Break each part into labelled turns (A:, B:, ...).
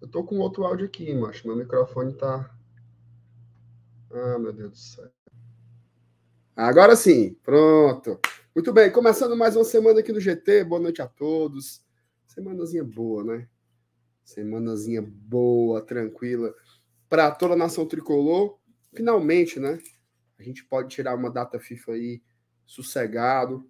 A: Eu tô com outro áudio aqui, macho. Meu microfone tá. Ah, meu Deus do céu. Agora sim, pronto. Muito bem, começando mais uma semana aqui no GT. Boa noite a todos. Semanazinha boa, né? Semanazinha boa, tranquila. Para toda a nação tricolor. Finalmente, né? A gente pode tirar uma data FIFA aí sossegado.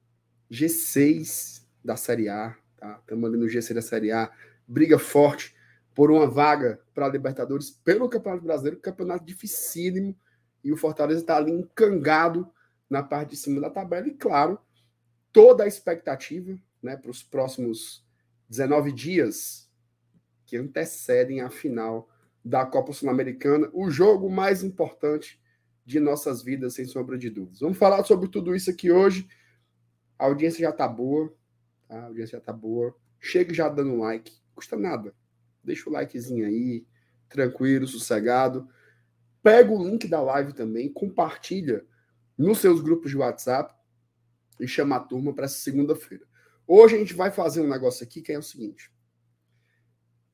A: G6 da Série A, tá? Estamos ali no G6 da Série A, briga forte por uma vaga para a Libertadores pelo Campeonato Brasileiro, campeonato dificílimo, e o Fortaleza está ali encangado na parte de cima da tabela, e claro, toda a expectativa né, para os próximos 19 dias que antecedem a final da Copa Sul-Americana, o jogo mais importante de nossas vidas, sem sombra de dúvidas. Vamos falar sobre tudo isso aqui hoje. A audiência já está boa, tá? A audiência já tá boa. Chega já dando like, custa nada. Deixa o likezinho aí, tranquilo, sossegado. Pega o link da live também, compartilha nos seus grupos de WhatsApp e chama a turma para essa segunda-feira. Hoje a gente vai fazer um negócio aqui que é o seguinte.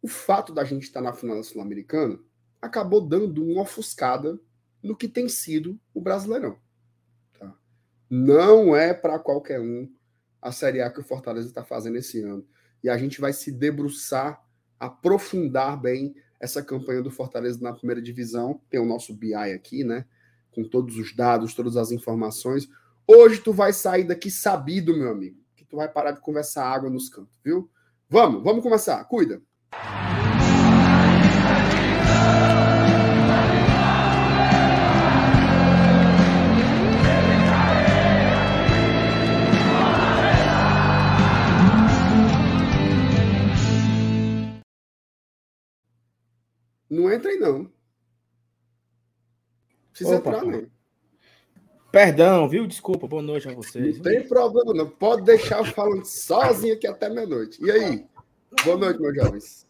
A: O fato da gente estar na final da Sul-Americana acabou dando uma ofuscada no que tem sido o Brasileirão. Tá? Não é para qualquer um a Série A que o Fortaleza está fazendo esse ano. E a gente vai se debruçar, aprofundar bem essa campanha do Fortaleza na primeira divisão. Tem o nosso BI aqui, né? Com todos os dados, todas as informações. Hoje tu vai sair daqui sabido, meu amigo, que tu vai parar de conversar água nos cantos, viu? Vamos, vamos começar. Cuida. Não entra aí, não. Precisa Opa, entrar, não.
B: Perdão, viu? Desculpa, boa noite a vocês.
A: Não tem problema, não. Pode deixar eu falando sozinho aqui até meia-noite. E aí? Boa noite, meus jovens.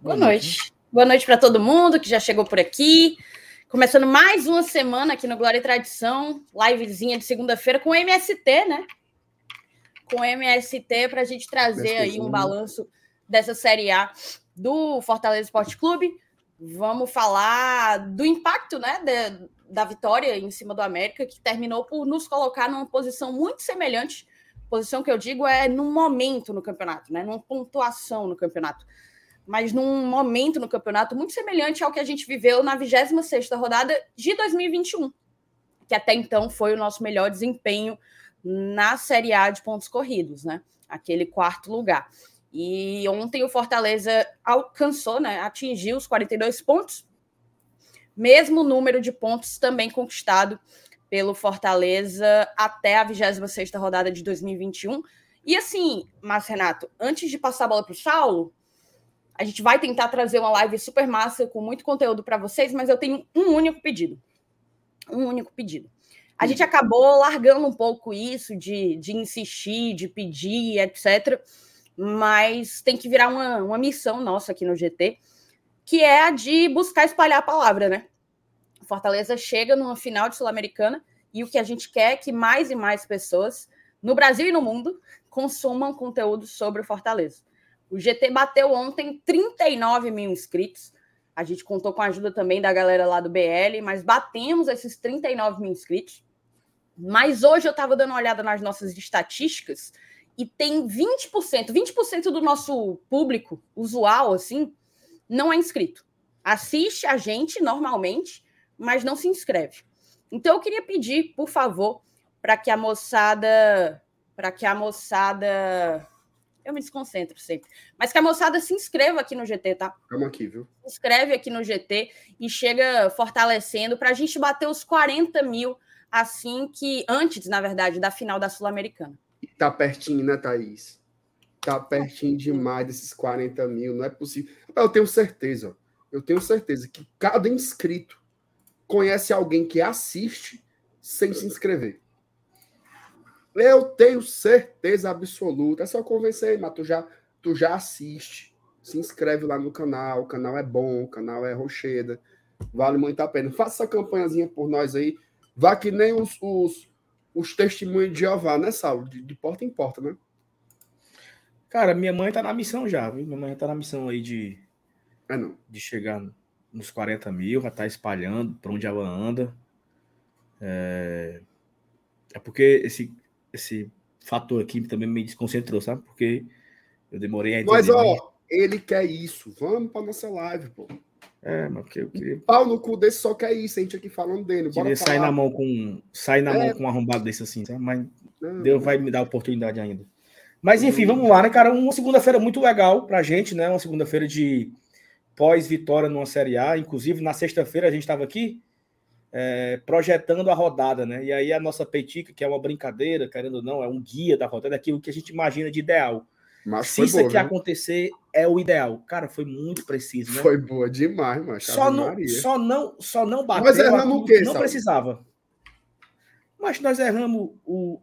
C: Boa noite. Boa noite para todo mundo que já chegou por aqui. Começando mais uma semana aqui no Glória e Tradição, livezinha de segunda-feira com MST, né? Com MST para a gente trazer aí um balanço dessa Série A do Fortaleza Esporte Clube. Vamos falar do impacto né, de, da vitória em cima do América, que terminou por nos colocar numa posição muito semelhante. Posição que eu digo é num momento no campeonato, né, numa pontuação no campeonato. Mas num momento no campeonato muito semelhante ao que a gente viveu na 26 rodada de 2021, que até então foi o nosso melhor desempenho na Série A de pontos corridos, né? Aquele quarto lugar. E ontem o Fortaleza alcançou, né, atingiu os 42 pontos, mesmo número de pontos também conquistado pelo Fortaleza até a 26 rodada de 2021. E assim, Márcio Renato, antes de passar a bola para o Saulo, a gente vai tentar trazer uma live super massa com muito conteúdo para vocês, mas eu tenho um único pedido. Um único pedido. A gente acabou largando um pouco isso de, de insistir, de pedir, etc mas tem que virar uma, uma missão nossa aqui no GT, que é a de buscar espalhar a palavra, né? Fortaleza chega numa final de Sul-Americana e o que a gente quer é que mais e mais pessoas, no Brasil e no mundo, consumam conteúdo sobre o Fortaleza. O GT bateu ontem 39 mil inscritos. A gente contou com a ajuda também da galera lá do BL, mas batemos esses 39 mil inscritos. Mas hoje eu estava dando uma olhada nas nossas estatísticas e tem 20%, 20% do nosso público usual, assim, não é inscrito. Assiste a gente normalmente, mas não se inscreve. Então eu queria pedir, por favor, para que a moçada, para que a moçada, eu me desconcentro sempre, mas que a moçada se inscreva aqui no GT, tá?
A: Calma aqui, viu?
C: Se inscreve aqui no GT e chega fortalecendo para a gente bater os 40 mil assim que antes, na verdade, da final da Sul-Americana.
A: Tá pertinho, né, Thaís? Tá pertinho demais desses 40 mil, não é possível. Eu tenho certeza, eu tenho certeza que cada inscrito conhece alguém que assiste sem se inscrever. Eu tenho certeza absoluta. É só convencer, mas tu já, tu já assiste. Se inscreve lá no canal. O canal é bom, o canal é rocheda. Vale muito a pena. Faça essa campanhazinha por nós aí. Vá que nem os, os os testemunhos de Jeová, né, Saulo? De, de porta em porta, né?
B: Cara, minha mãe tá na missão já, viu? Minha mãe tá na missão aí de,
A: É não.
B: de chegar nos 40 mil, já tá espalhando pra onde ela anda. É, é porque esse, esse fator aqui também me desconcentrou, sabe? Porque eu demorei a entender.
A: Mas, ó, ele quer isso. Vamos pra nossa live, pô.
B: É, mas porque eu queria,
A: Pau no cu desse só quer isso. A gente aqui falando dele. Bora
B: queria sair
A: falar.
B: na mão com sair na
A: É.
B: mão com um arrombado desse assim, sabe? Mas
A: Não,
B: Deus vai me dar oportunidade ainda. Mas enfim, vamos lá, né, cara? Uma segunda-feira muito legal pra gente, né? Uma segunda-feira de pós-vitória numa Série A. Inclusive, na sexta-feira a gente estava aqui é, projetando a rodada, né? E aí a nossa petica, que é uma brincadeira, querendo ou não, é um guia da rodada, é aquilo que a gente imagina de ideal.
A: Mas
B: Se isso
A: boa,
B: aqui acontecer, é o ideal. Cara, foi muito preciso, né?
A: Foi boa demais, mano.
B: Só não,
A: Maria.
B: só não, só não bateu.
A: Nós erramos o quê,
B: Não
A: Saulo?
B: precisava. Mas nós erramos o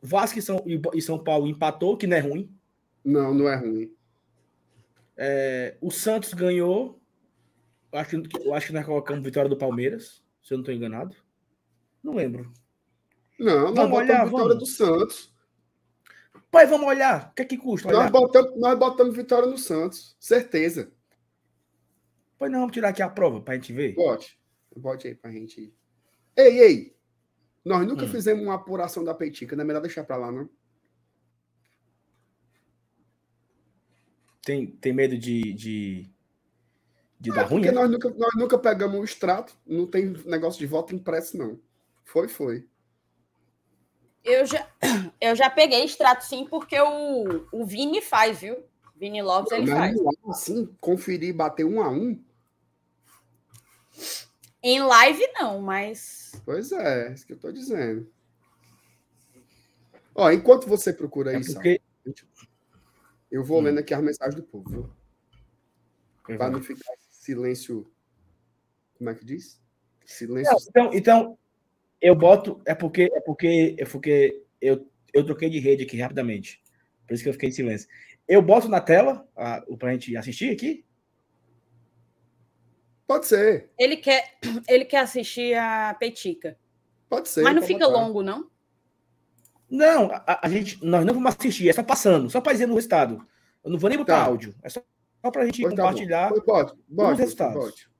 B: Vasco e São, e São Paulo empatou, que não é ruim.
A: Não, não é ruim.
B: É, o Santos ganhou. Eu acho, que- eu acho que nós colocamos vitória do Palmeiras, se eu não estou enganado. Não lembro.
A: Não, nós
B: Vamos
A: botamos
B: olhar,
A: vitória
B: vamos.
A: do Santos.
B: Pai, vamos olhar. O que é que custa?
A: Nós
B: Olhar.
A: botamos, nós botamos vitória no Santos. Certeza.
B: Pois não, vamos tirar aqui a prova para a gente ver.
A: Bote. Bote aí pra gente ir. Ei, ei. Nós nunca
B: Hum.
A: fizemos uma apuração da Peitica. Não é melhor deixar pra lá, não?
B: Tem, tem medo de, de, de
A: É,
B: dar ruim?
A: porque
B: né?
A: nós nunca, nós nunca pegamos o extrato. Não tem negócio de voto impresso, não. Foi, foi.
C: Eu já, eu já peguei extrato sim, porque o, o Vini faz, viu? Vini Lopes ele
A: Mas
C: faz.
A: ar, assim, conferir e bater um a um.
C: Em live não, mas
A: Pois é, é isso que eu tô dizendo. Ó, enquanto você procura
B: É
A: isso,
B: porque.
A: eu vou
B: Hum.
A: lendo aqui a mensagem do povo?
B: Uhum.
A: Para não ficar silêncio. Como é que diz?
B: Não,
A: Silêncio.
B: então, então, eu boto. É porque, é porque, é porque eu, eu troquei de rede aqui rapidamente. Por isso que eu fiquei em silêncio. Eu boto na tela a, pra gente assistir aqui?
A: Pode ser,
C: ele quer, ele quer assistir a Petica.
A: pode ser.
C: mas não
A: pode
C: fica
A: botar.
C: longo, não?
B: Não, a, a gente, nós não vamos assistir, é só passando, só para dizer no resultado. Eu não vou nem botar
A: Tá.
B: áudio, é só, só para a gente
A: Pois tá bom.
B: compartilhar.
A: Bote, bote,
B: resultados.
A: bote.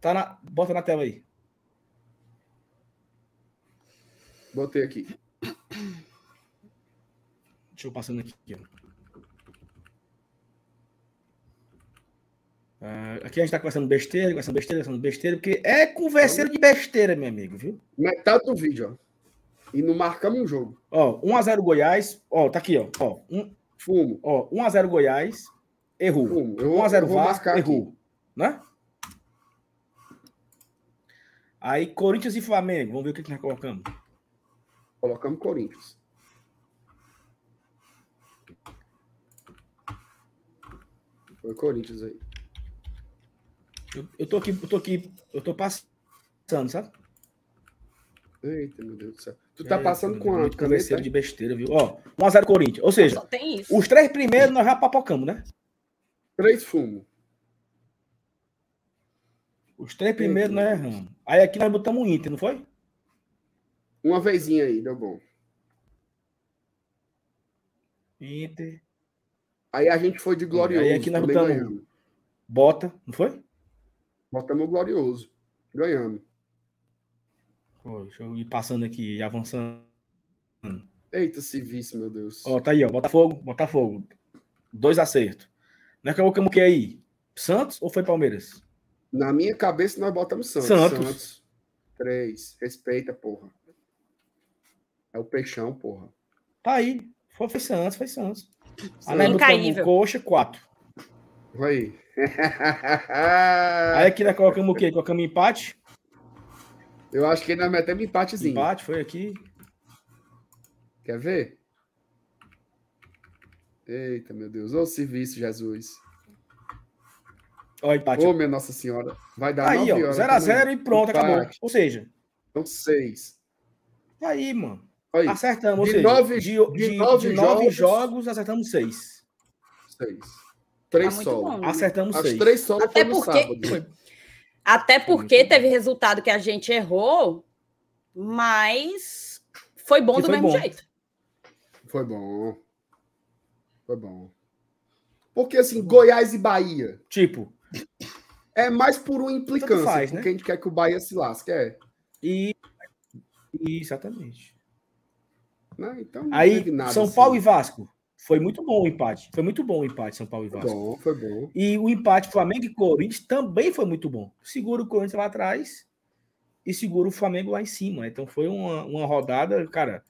B: Tá na, bota na tela aí.
A: Botei aqui.
B: Deixa eu passando aqui. Ah, aqui a gente tá conversando besteira, conversando besteira, conversando besteira, porque é converseiro de besteira, meu amigo, viu?
A: Metade do vídeo, ó. E não marcamos um jogo.
B: Ó, 1x0 Goiás, ó, tá aqui, ó. Ó, um,
A: Fumo,
B: ó 1x0 Goiás, errou.
A: fumo. Eu, vou-
B: 1x0
A: eu vou
B: Vasco,
A: marcar aqui.
B: errou. Né? Aí, Corinthians e Flamengo, vamos ver o que, que nós colocamos.
A: Colocamos Corinthians. Foi Corinthians aí.
B: Eu, eu tô aqui, eu tô aqui, eu tô passando, sabe?
A: Eita, meu Deus do céu. Tu tá
B: É,
A: passando com a caneta?
B: converseiro de besteira, viu? Ó, 1x0 Corinthians. Ou seja,
C: Só tem isso.
B: os três primeiros nós já papocamos, né?
A: Três fumo.
B: Os três primeiros nós erramos. Aí aqui nós botamos o Inter, não foi?
A: Uma vezinha aí, deu bom.
B: Inter.
A: Aí a gente foi de glorioso.
B: Aí aqui nós botamos-
A: ganhamos.
B: Bota, não foi?
A: Botamos o glorioso. Ganhamos.
B: Pô, deixa eu ir passando aqui e avançando.
A: Eita, se visse, meu Deus.
B: Ó, tá aí, ó. Botafogo, Botafogo. Dois acertos. Nós colocamos o que aí? Santos ou foi Palmeiras?
A: Na minha cabeça, nós botamos Santos.
B: Santos.
A: Três. Respeita, porra. É o peixão, porra.
B: Tá aí. Foi, foi Santos, foi Santos. Aí
C: Incaível.
B: coxa, quatro.
A: Vai.
B: Aí aqui nós colocamos o quê? Colocamos empate.
A: Eu acho que nós metemos empatezinho.
B: Empate, foi aqui.
A: Quer ver? Eita, meu Deus. Ô serviço, Jesus.
B: Ó, empate.
A: Ô, minha Nossa Senhora. Vai dar
B: aí,
A: nove
B: ó.
A: horas.
B: 0x0 e pronto, acabou.
A: Empate.
B: Ou seja,
A: Então, seis.
B: tá aí, mano.
A: Aí,
B: Acertamos.
A: De
B: seja,
A: nove-
B: de,
A: de
B: de-
A: nove
B: de nove
A: jogos-
B: jogos, acertamos seis.
A: seis. Três
C: Tá
A: solos.
C: bom.
B: Acertamos
A: As
B: seis.
A: três solos
C: Até porque-
A: sábado.
B: Foi.
C: Até porque teve resultado que a gente errou, mas foi bom
B: E
C: do
B: foi
C: mesmo
B: bom.
C: jeito.
A: Foi bom. Foi bom. Porque assim, Goiás e Bahia.
B: Tipo.
A: É mais por uma implicância. Faz, porque né? a gente quer que o Bahia se lasque. É.
B: E. Exatamente.
A: Né? Então,
B: Aí, São assim. Paulo e Vasco. Foi muito bom o empate. Foi muito bom o empate, São Paulo e Vasco.
A: Bom, foi bom.
B: E o empate Flamengo e Corinthians também foi muito bom. Segura o Corinthians lá atrás e segura o Flamengo lá em cima. Então foi uma, uma rodada, cara,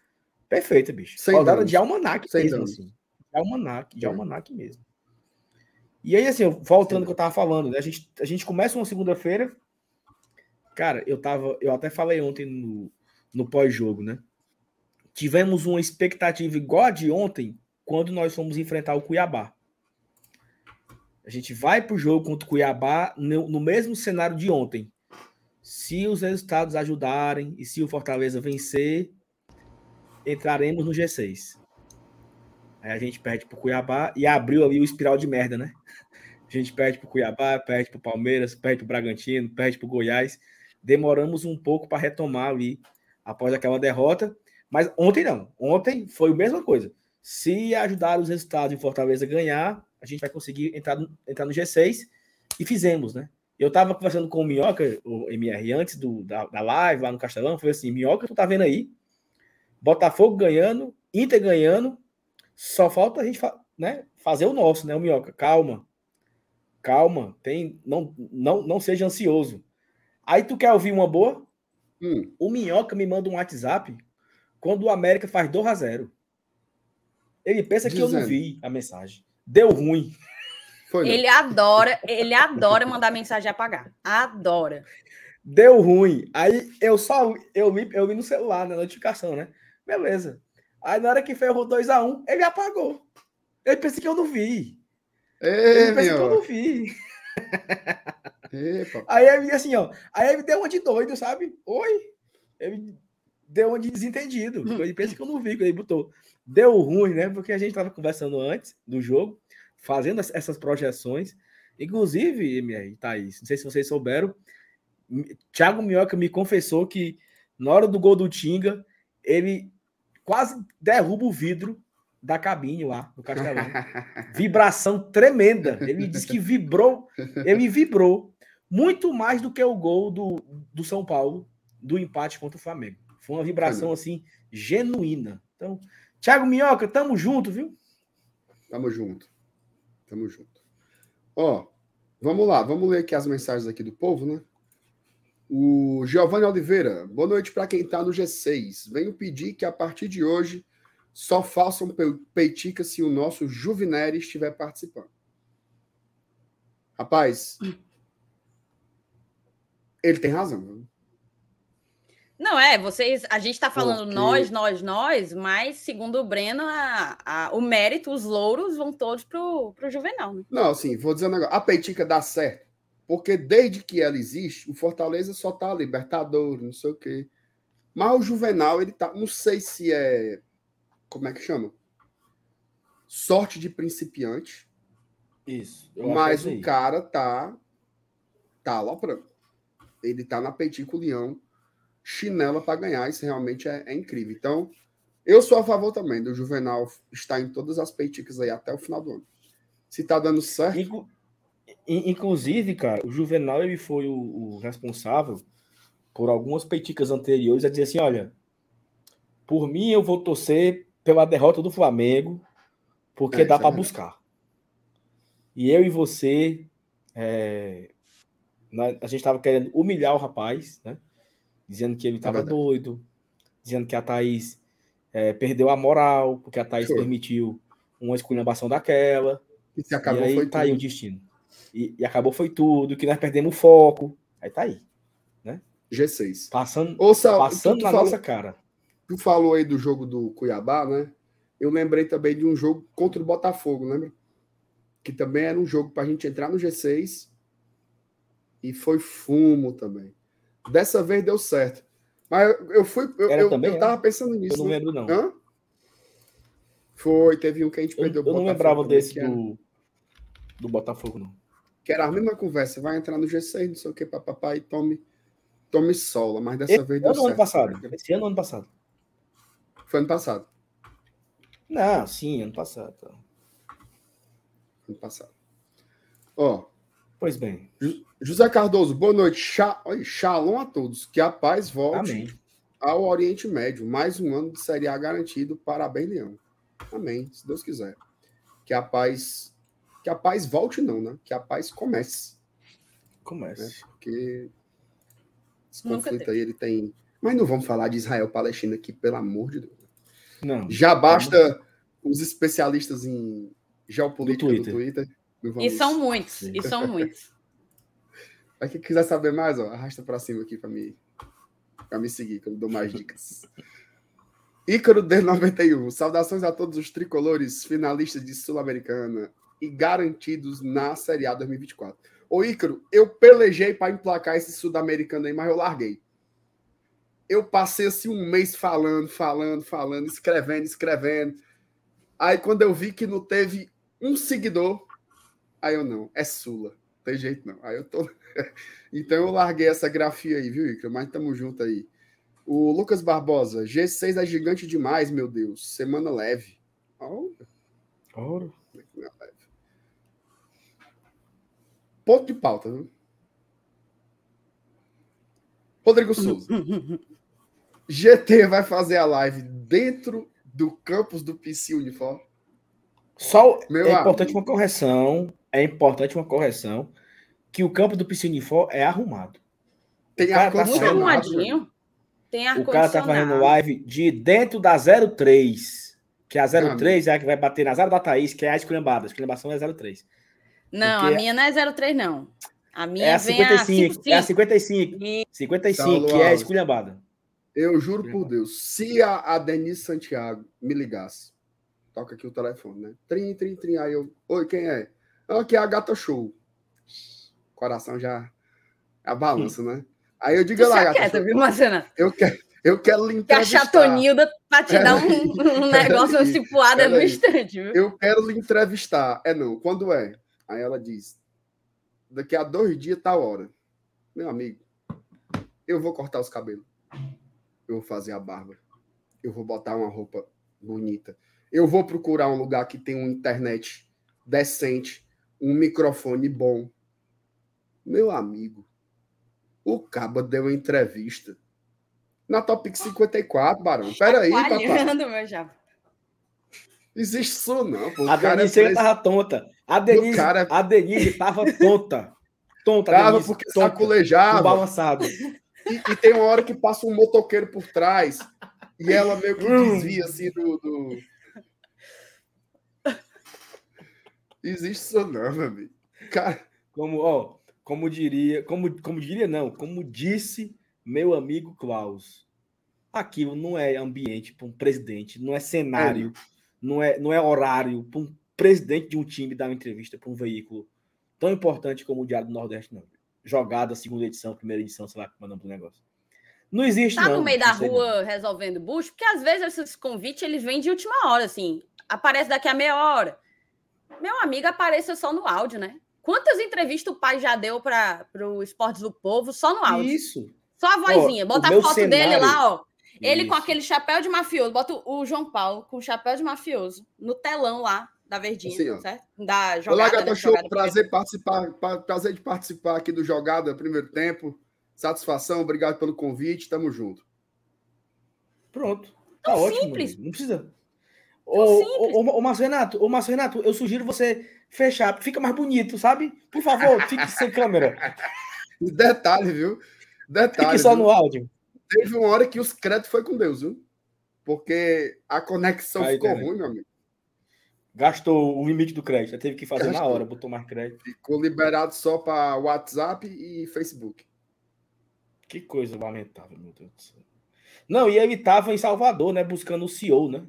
B: perfeita, bicho. Sem rodada danos. de almanac Sem mesmo, assim. De almanac, de é. almanac mesmo. E aí, assim, voltando ao que eu tava falando, né? A gente, a gente começa uma segunda-feira. Cara, eu tava. Eu até falei ontem no, no pós-jogo, né? Tivemos uma expectativa igual a de ontem quando nós fomos enfrentar o Cuiabá. A gente vai para o jogo contra o Cuiabá no, no, mesmo cenário de ontem. Se os resultados ajudarem e se o Fortaleza vencer, entraremos no G6. Aí a gente perde para o Cuiabá e abriu ali o espiral de merda, né? A gente perde para o Cuiabá, perde para o Palmeiras, perde para o Bragantino, perde para o Goiás. Demoramos um pouco para retomar ali após aquela derrota. Mas ontem não. Ontem foi a mesma coisa. Se ajudar os resultados em Fortaleza ganhar, a gente vai conseguir entrar no, entrar no G6 e fizemos, né? Eu tava conversando com o Minhoca, o MR, antes do, da, da live lá no Castelão, foi assim: Minhoca, tu tá vendo aí? Botafogo ganhando, Inter ganhando, só falta a gente né, fazer o nosso, né, o Minhoca? Calma, calma, tem, não, não, não seja ansioso. Aí tu quer ouvir uma boa? Hum. O Minhoca me manda um WhatsApp quando o América faz 2 a 0 ele pensa Dizendo. que eu não vi a mensagem. Deu ruim.
C: Foi, ele adora, ele adora mandar mensagem apagar. Adora.
B: Deu ruim. Aí eu só eu vi, eu vi no celular, na notificação, né? Beleza. Aí na hora que ferrou 2x1, um, ele apagou. Ele pensa que eu não vi.
A: Ei, ele pensa
B: que eu não vi. Epa. Aí ele assim, ó. Aí ele deu uma de doido, sabe? Oi. Ele deu de desentendido. Ele pensa que eu não vi, que ele botou. Deu ruim, né? Porque a gente estava conversando antes do jogo, fazendo essas projeções. Inclusive, MR, Thaís, não sei se vocês souberam, Thiago Minhoca me confessou que na hora do gol do Tinga, ele quase derruba o vidro da cabine lá no Castelão. Vibração tremenda. Ele disse que vibrou, ele vibrou muito mais do que o gol do, do São Paulo, do empate contra o Flamengo. Foi uma vibração assim genuína. Então, Thiago Minhoca, tamo junto, viu?
A: Tamo junto. Tamo junto. Ó, vamos lá, vamos ler aqui as mensagens aqui do povo, né? O Giovanni Oliveira, boa noite para quem está no G6. Venho pedir que a partir de hoje só façam peitica se o nosso Juvineri estiver participando. Rapaz, hum. ele tem razão. Viu?
C: Não, é, vocês. A gente está falando Porque... nós, nós, nós, mas segundo o Breno, a, a, o mérito, os louros vão todos pro, pro Juvenal. Né?
A: Não, assim, vou dizer um negócio. A Peitica dá certo. Porque desde que ela existe, o Fortaleza só tá Libertadores, não sei o quê. Mas o Juvenal, ele tá. Não sei se é. Como é que chama? Sorte de principiante.
B: Isso.
A: Mas o cara tá. Tá lá pra. Ele tá na Peitico Leão chinela para ganhar. Isso realmente é, é, incrível. Então, eu sou a favor também do Juvenal estar em todas as peiticas aí até o final do ano. Se tá dando certo. Inclu
B: inclusive, cara, o Juvenal ele foi o, o, responsável por algumas peiticas anteriores a dizer assim: olha, por mim eu vou torcer pela derrota do Flamengo, porque é, dá para é buscar. E eu e você, é, a gente estava querendo humilhar o rapaz, né? Dizendo que ele estava é doido, dizendo que a Thaís é, perdeu a moral, porque a Thaís Show. permitiu uma esculhambação daquela.
A: E, se acabou,
B: e aí
A: foi
B: tá tudo. aí o destino. E, e, acabou foi tudo, que nós perdemos o foco. Aí tá aí. Né?
A: G6.
B: Passando,
A: Ô, Sal,
B: passando na falou, nossa cara.
A: Tu falou aí do jogo do Cuiabá, né? Eu lembrei também de um jogo contra o Botafogo, lembra? Que também era um jogo para a gente entrar no G6 e foi fumo também. Dessa vez deu certo. Mas eu fui. Eu, eu, também, eu tava pensando nisso.
B: Eu não
A: né?
B: lembro, não. Hã?
A: Foi, teve um que a gente perdeu.
B: Eu, eu não lembrava desse do, do Botafogo, não.
A: Que era a mesma conversa. Vai entrar no G6, não sei o que, papapá, e tome, tome sola. Mas dessa Esse vez deu certo.
B: ano passado. Esse ano, ano passado.
A: Foi ano passado.
B: Não, sim, ano passado.
A: ano passado. Ó.
B: Pois bem.
A: José Cardoso, boa noite. Shalom a todos. Que a paz volte
B: Amém.
A: ao Oriente Médio. Mais um ano de Série A garantido. Parabéns, Leão. Amém, se Deus quiser. Que a paz. Que a paz volte, não, né? Que a paz comece.
B: Comece. Né?
A: Porque esse Nunca conflito teve. aí ele tem. Mas não vamos falar de Israel-Palestina aqui, pelo amor de Deus.
B: Não.
A: Já basta os especialistas em geopolítica do Twitter. Do
C: Twitter. E são muitos, e são muitos.
A: Para quem quiser saber mais, ó, arrasta para cima aqui para me, pra me seguir, que eu dou mais dicas. Ícaro D91, saudações a todos os tricolores finalistas de Sul-Americana e garantidos na Série A 2024. Ô Ícaro, eu pelejei para emplacar esse Sul-Americano aí, mas eu larguei. Eu passei assim um mês falando, falando, falando, escrevendo, escrevendo. Aí quando eu vi que não teve um seguidor, aí eu não, é Sula. Não tem jeito não. Aí eu tô. então eu larguei essa grafia aí, viu, Ícaro? Mas tamo junto aí. O Lucas Barbosa, G6 é gigante demais, meu Deus. Semana leve. Olha.
B: Ora.
A: Ponto de pauta, viu? Rodrigo Souza. GT vai fazer a live dentro do campus do PC Uniform?
B: Só Meu é importante uma correção. É importante uma correção que o campo do Uniform é arrumado.
A: Tem ar tá arrumadinho.
C: Tem ar
B: O cara tá fazendo live de dentro da 03. Que a 03 é a que vai bater na Zara da Thaís, que é a esculhambada. A esculhambação é 03.
C: Não, Porque a minha não é 03, não. A minha
B: é a 55. A é a 55. 55, que é a esculhambada.
A: Eu juro por Deus, se a, a Denise Santiago me ligasse, toca aqui o telefone, né? Trim, trim, trim. Aí eu, oi, quem é? Aqui é a Gata Show. Coração já a balança, né? Aí eu digo lá, Gata.
C: Viu, Marcena?
A: Eu quero, eu quero lhe entrevistar.
C: Que a Chatonilda pra te dar um, um negócio, uma cipuada no instante, viu?
A: Eu quero lhe entrevistar. É não, quando é? Aí ela diz: daqui a dois dias, tal hora. Meu amigo, eu vou cortar os cabelos. Eu vou fazer a barba. Eu vou botar uma roupa bonita. Eu vou procurar um lugar que tem uma internet decente, um microfone bom. Meu amigo, o Caba deu uma entrevista na Topic 54, Barão. Peraí, papai.
C: meu japa.
A: Existe isso não. Pô.
B: A Denise é tava tonta. A Denise, cara... a Denise tava tonta. Tonta,
A: Tava Denise, porque tonta, sacolejava.
B: Balançado.
A: E, e, tem uma hora que passa um motoqueiro por trás e ela meio que hum. desvia assim do. do... Existe isso não, meu amigo. Cara.
B: Como, ó, como diria, como, como diria, não, como disse meu amigo Klaus, aquilo não é ambiente para um presidente, não é cenário, é. não é, não é horário para um presidente de um time dar uma entrevista para um veículo tão importante como o Diário do Nordeste, não. Jogada, segunda edição, primeira edição, sei lá, mandando o negócio. Não existe,
C: tá
B: não.
C: no meio da rua não. resolvendo bucho, porque às vezes esses convites eles vêm de última hora, assim. Aparece daqui a meia hora. Meu amigo apareceu só no áudio, né? Quantas entrevistas o pai já deu para o Esportes do Povo só no áudio?
B: Isso.
C: Só a vozinha. Bota a foto cenário... dele lá, ó. Ele Isso. com aquele chapéu de mafioso. Bota o João Paulo com o chapéu de mafioso no telão lá da Verdinha, assim, certo? Da jogada. Olá,
A: Gata né? Show. Prazer, participar, prazer de participar aqui do Jogada Primeiro Tempo. Satisfação, obrigado pelo convite. Tamo junto.
B: Pronto. Tá Tão ótimo. Simples. Não precisa. Ô, ô, ô, ô, Márcio Renato, ô, Márcio Renato, eu sugiro você fechar, fica mais bonito, sabe? Por favor, fique sem câmera.
A: Detalhe, viu? Detalhe.
B: Fique só viu? no áudio.
A: Teve uma hora que os créditos foi com Deus, viu? Porque a conexão Aí, ficou também. ruim, meu amigo.
B: Gastou o limite do crédito, teve que fazer Gastou. na hora, botou mais crédito.
A: Ficou liberado só para WhatsApp e Facebook.
B: Que coisa lamentável, meu Deus do céu. Não, e ele estava em Salvador, né, buscando o CEO, né?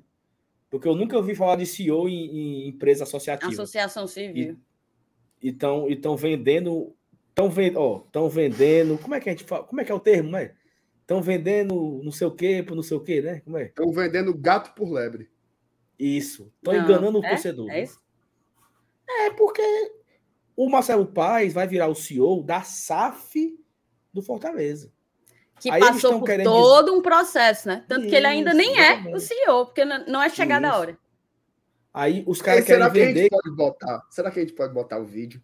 B: Porque eu nunca ouvi falar de CEO em, em empresa associativa.
C: Associação civil.
B: E estão vendendo, estão vendendo, estão vendendo, como é que a gente fala, como é que é o termo, né? Estão vendendo não sei o quê por não sei o quê, né? Como é?
A: Estão vendendo gato por lebre.
B: Isso. Estão enganando o é? torcedor. É, isso? é porque o Marcelo Paes vai virar o CEO da SAF do Fortaleza.
C: Que Aí passou por todo dizer... um processo, né? Tanto Isso, que ele ainda nem é exatamente. é o CEO, porque não é chegada a hora.
B: Aí os caras querem
A: será que a
B: vender.
A: gente pode botar? Será que a gente pode botar o vídeo?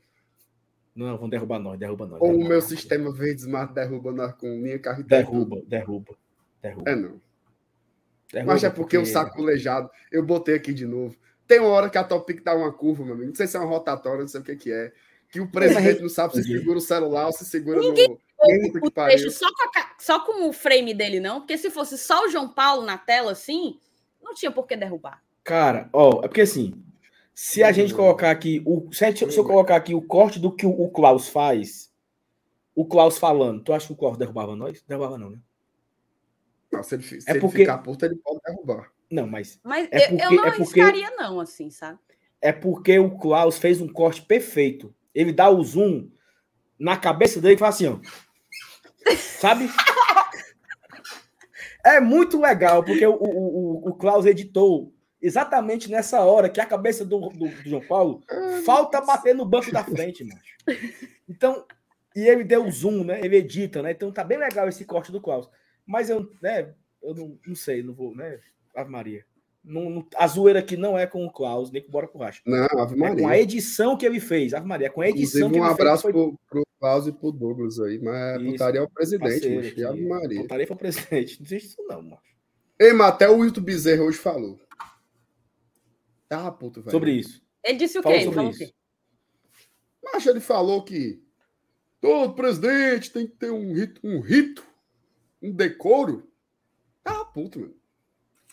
B: Não, vão derrubar nós, derruba nós.
A: Ou o
B: derruba
A: meu
B: nós.
A: sistema verde smart derruba nós com minha carreta?
B: Derruba, derruba. Derruba.
A: É não.
B: derruba
A: Mas é porque o sacolejado, eu botei aqui de novo. Tem uma hora que a Topic dá uma curva, meu amigo. Não sei se é uma rotatória, não sei o que, que é. Que o presidente não sabe se segura o celular ou se segura no.
C: O trecho só com, a só com o frame dele, não, porque se fosse só o João Paulo na tela assim, não tinha por que derrubar.
B: Cara, ó, é porque assim, se a gente colocar aqui, o, se, gente- se eu colocar aqui o corte do que o, o Klaus faz, o Klaus falando, tu acha que o Klaus derrubava nós? Derrubava não, né?
A: Não, se ele, se
B: É
A: ele
B: porque-
A: ficar puto, ele pode derrubar.
B: Não, mas
C: Mas
B: É
C: eu, eu
B: porque-
C: não
B: é porque-
C: arriscaria, não, assim, sabe?
B: é porque o Klaus fez um corte perfeito. Ele dá o zoom na cabeça dele e fala assim, ó. Sabe? É muito legal, porque o, o, o, o Klaus editou exatamente nessa hora que a cabeça do, do, do João Paulo falta bater no banco da frente, macho. Então, e ele deu o zoom, né? Ele edita, né? Então tá bem legal esse corte do Klaus. Mas eu, né, eu não, não sei, não vou, né? Ave Maria. Não, não- a zoeira aqui não é com o Klaus, nem com o Bora com o Racha.
A: Não, Ave
B: É com a
A: Maria.
B: edição que ele fez. Ave Maria, é com a edição
A: Inclusive,
B: que
A: um
B: ele
A: abraço
B: fez. que foi
A: pro, pro Klaus e pro Douglas aí, mas
B: Isso,
A: putaria ao presidente,
B: parceiro
A: macho.
B: aqui.
A: E Ave Maria.
B: Botaria para presidente. Não existe isso não, mano.
A: Ei, mas até o Wilton Bezerra hoje falou. Ah, puto, velho.
B: Sobre isso.
C: Ele disse o
B: Fala
C: quê? Ele
B: sobre
C: falou o
B: isso.
C: quê?
A: Mas ele falou que todo presidente tem que ter um rito, um rito, um decoro. Ah, puto, mano.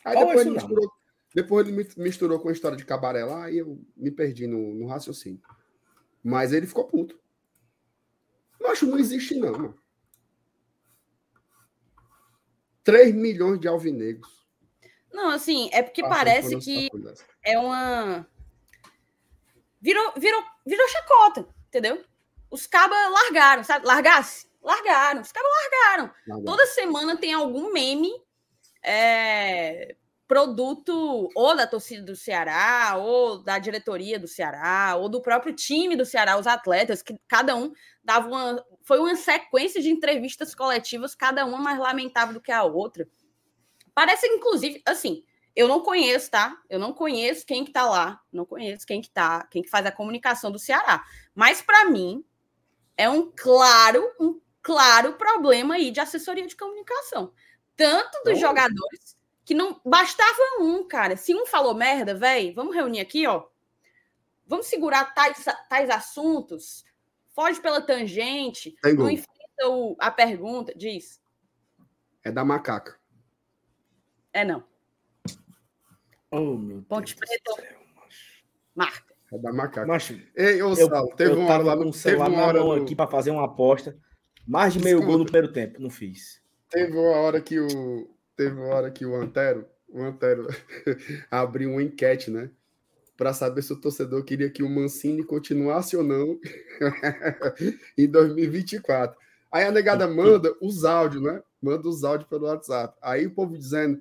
A: Aí depois
B: isso
A: ele, misturou, depois ele mi- misturou com a história de cabaré lá e eu me perdi no, no raciocínio. Mas ele ficou puto. Eu acho que não existe, não, mano. 3 milhões de alvinegros.
C: Não, assim, é porque parece que é uma. Virou, virou, virou chacota, entendeu? Os cabas largaram, sabe? Largasse? Largaram. Os cabas largaram.
A: Nada.
C: Toda semana tem algum meme, é, produto ou da torcida do Ceará, ou da diretoria do Ceará, ou do próprio time do Ceará, os atletas, que cada um dava uma. Foi uma sequência de entrevistas coletivas, cada uma mais lamentável do que a outra. Parece, inclusive, assim, eu não conheço, tá? Eu não conheço quem que tá lá, não conheço quem que tá, quem que faz a comunicação do Ceará. Mas para mim é um claro, um claro problema aí de assessoria de comunicação. Tanto dos
A: Oh.
C: jogadores que não bastava um, cara. Se um falou merda, velho, vamos reunir aqui, ó. Vamos segurar tais, tais assuntos. Foge pela tangente,
A: Tem
C: não
A: gol.
C: enfrenta o- a pergunta, diz.
A: É da macaca.
C: É não.
B: Oh, meu
C: Ponte
B: Deus
C: Preta.
B: do céu, macho.
C: Marca.
A: É da macaca.
B: Macho,
A: Ei, ô,
B: eu,
A: Sal, teve
B: eu
A: uma hora lá no.
B: o
A: Teve
B: celular
A: uma hora no-
B: aqui para fazer uma aposta. Mais de meio gol no
A: Escuta.
B: primeiro tempo. Não fiz.
A: Teve uma hora que o. Teve uma hora que o Antero, o Antero abriu uma enquete, né? Para saber se o torcedor queria que o Mancini continuasse ou não em 2024. Aí a negada manda os áudios, né? Manda os áudios pelo WhatsApp. Aí o povo dizendo: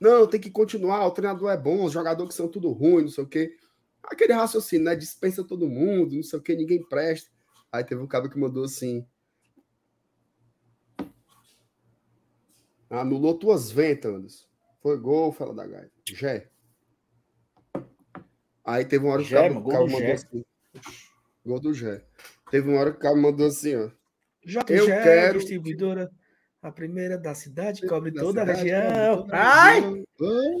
A: não, tem que continuar, o treinador é bom, os jogadores que são tudo ruim, não sei o quê. Aquele raciocínio, né? Dispensa todo mundo, não sei o quê, ninguém presta. Aí teve um cara que mandou assim: Anulou tuas ventas, Anderson. Foi gol, fala da gaita. Gé. Aí teve uma hora que
B: Gé,
A: o cara
B: gol
A: cara
B: do
A: mandou assim. Gol do Gé. Teve uma hora que o cara mandou assim, ó.
B: JG,
A: Eu quero-
B: distribuidora, a primeira da cidade, cobre
A: Da
B: toda a
A: cidade,
B: região.
A: cobre toda a
B: Ai!
A: região. Ai!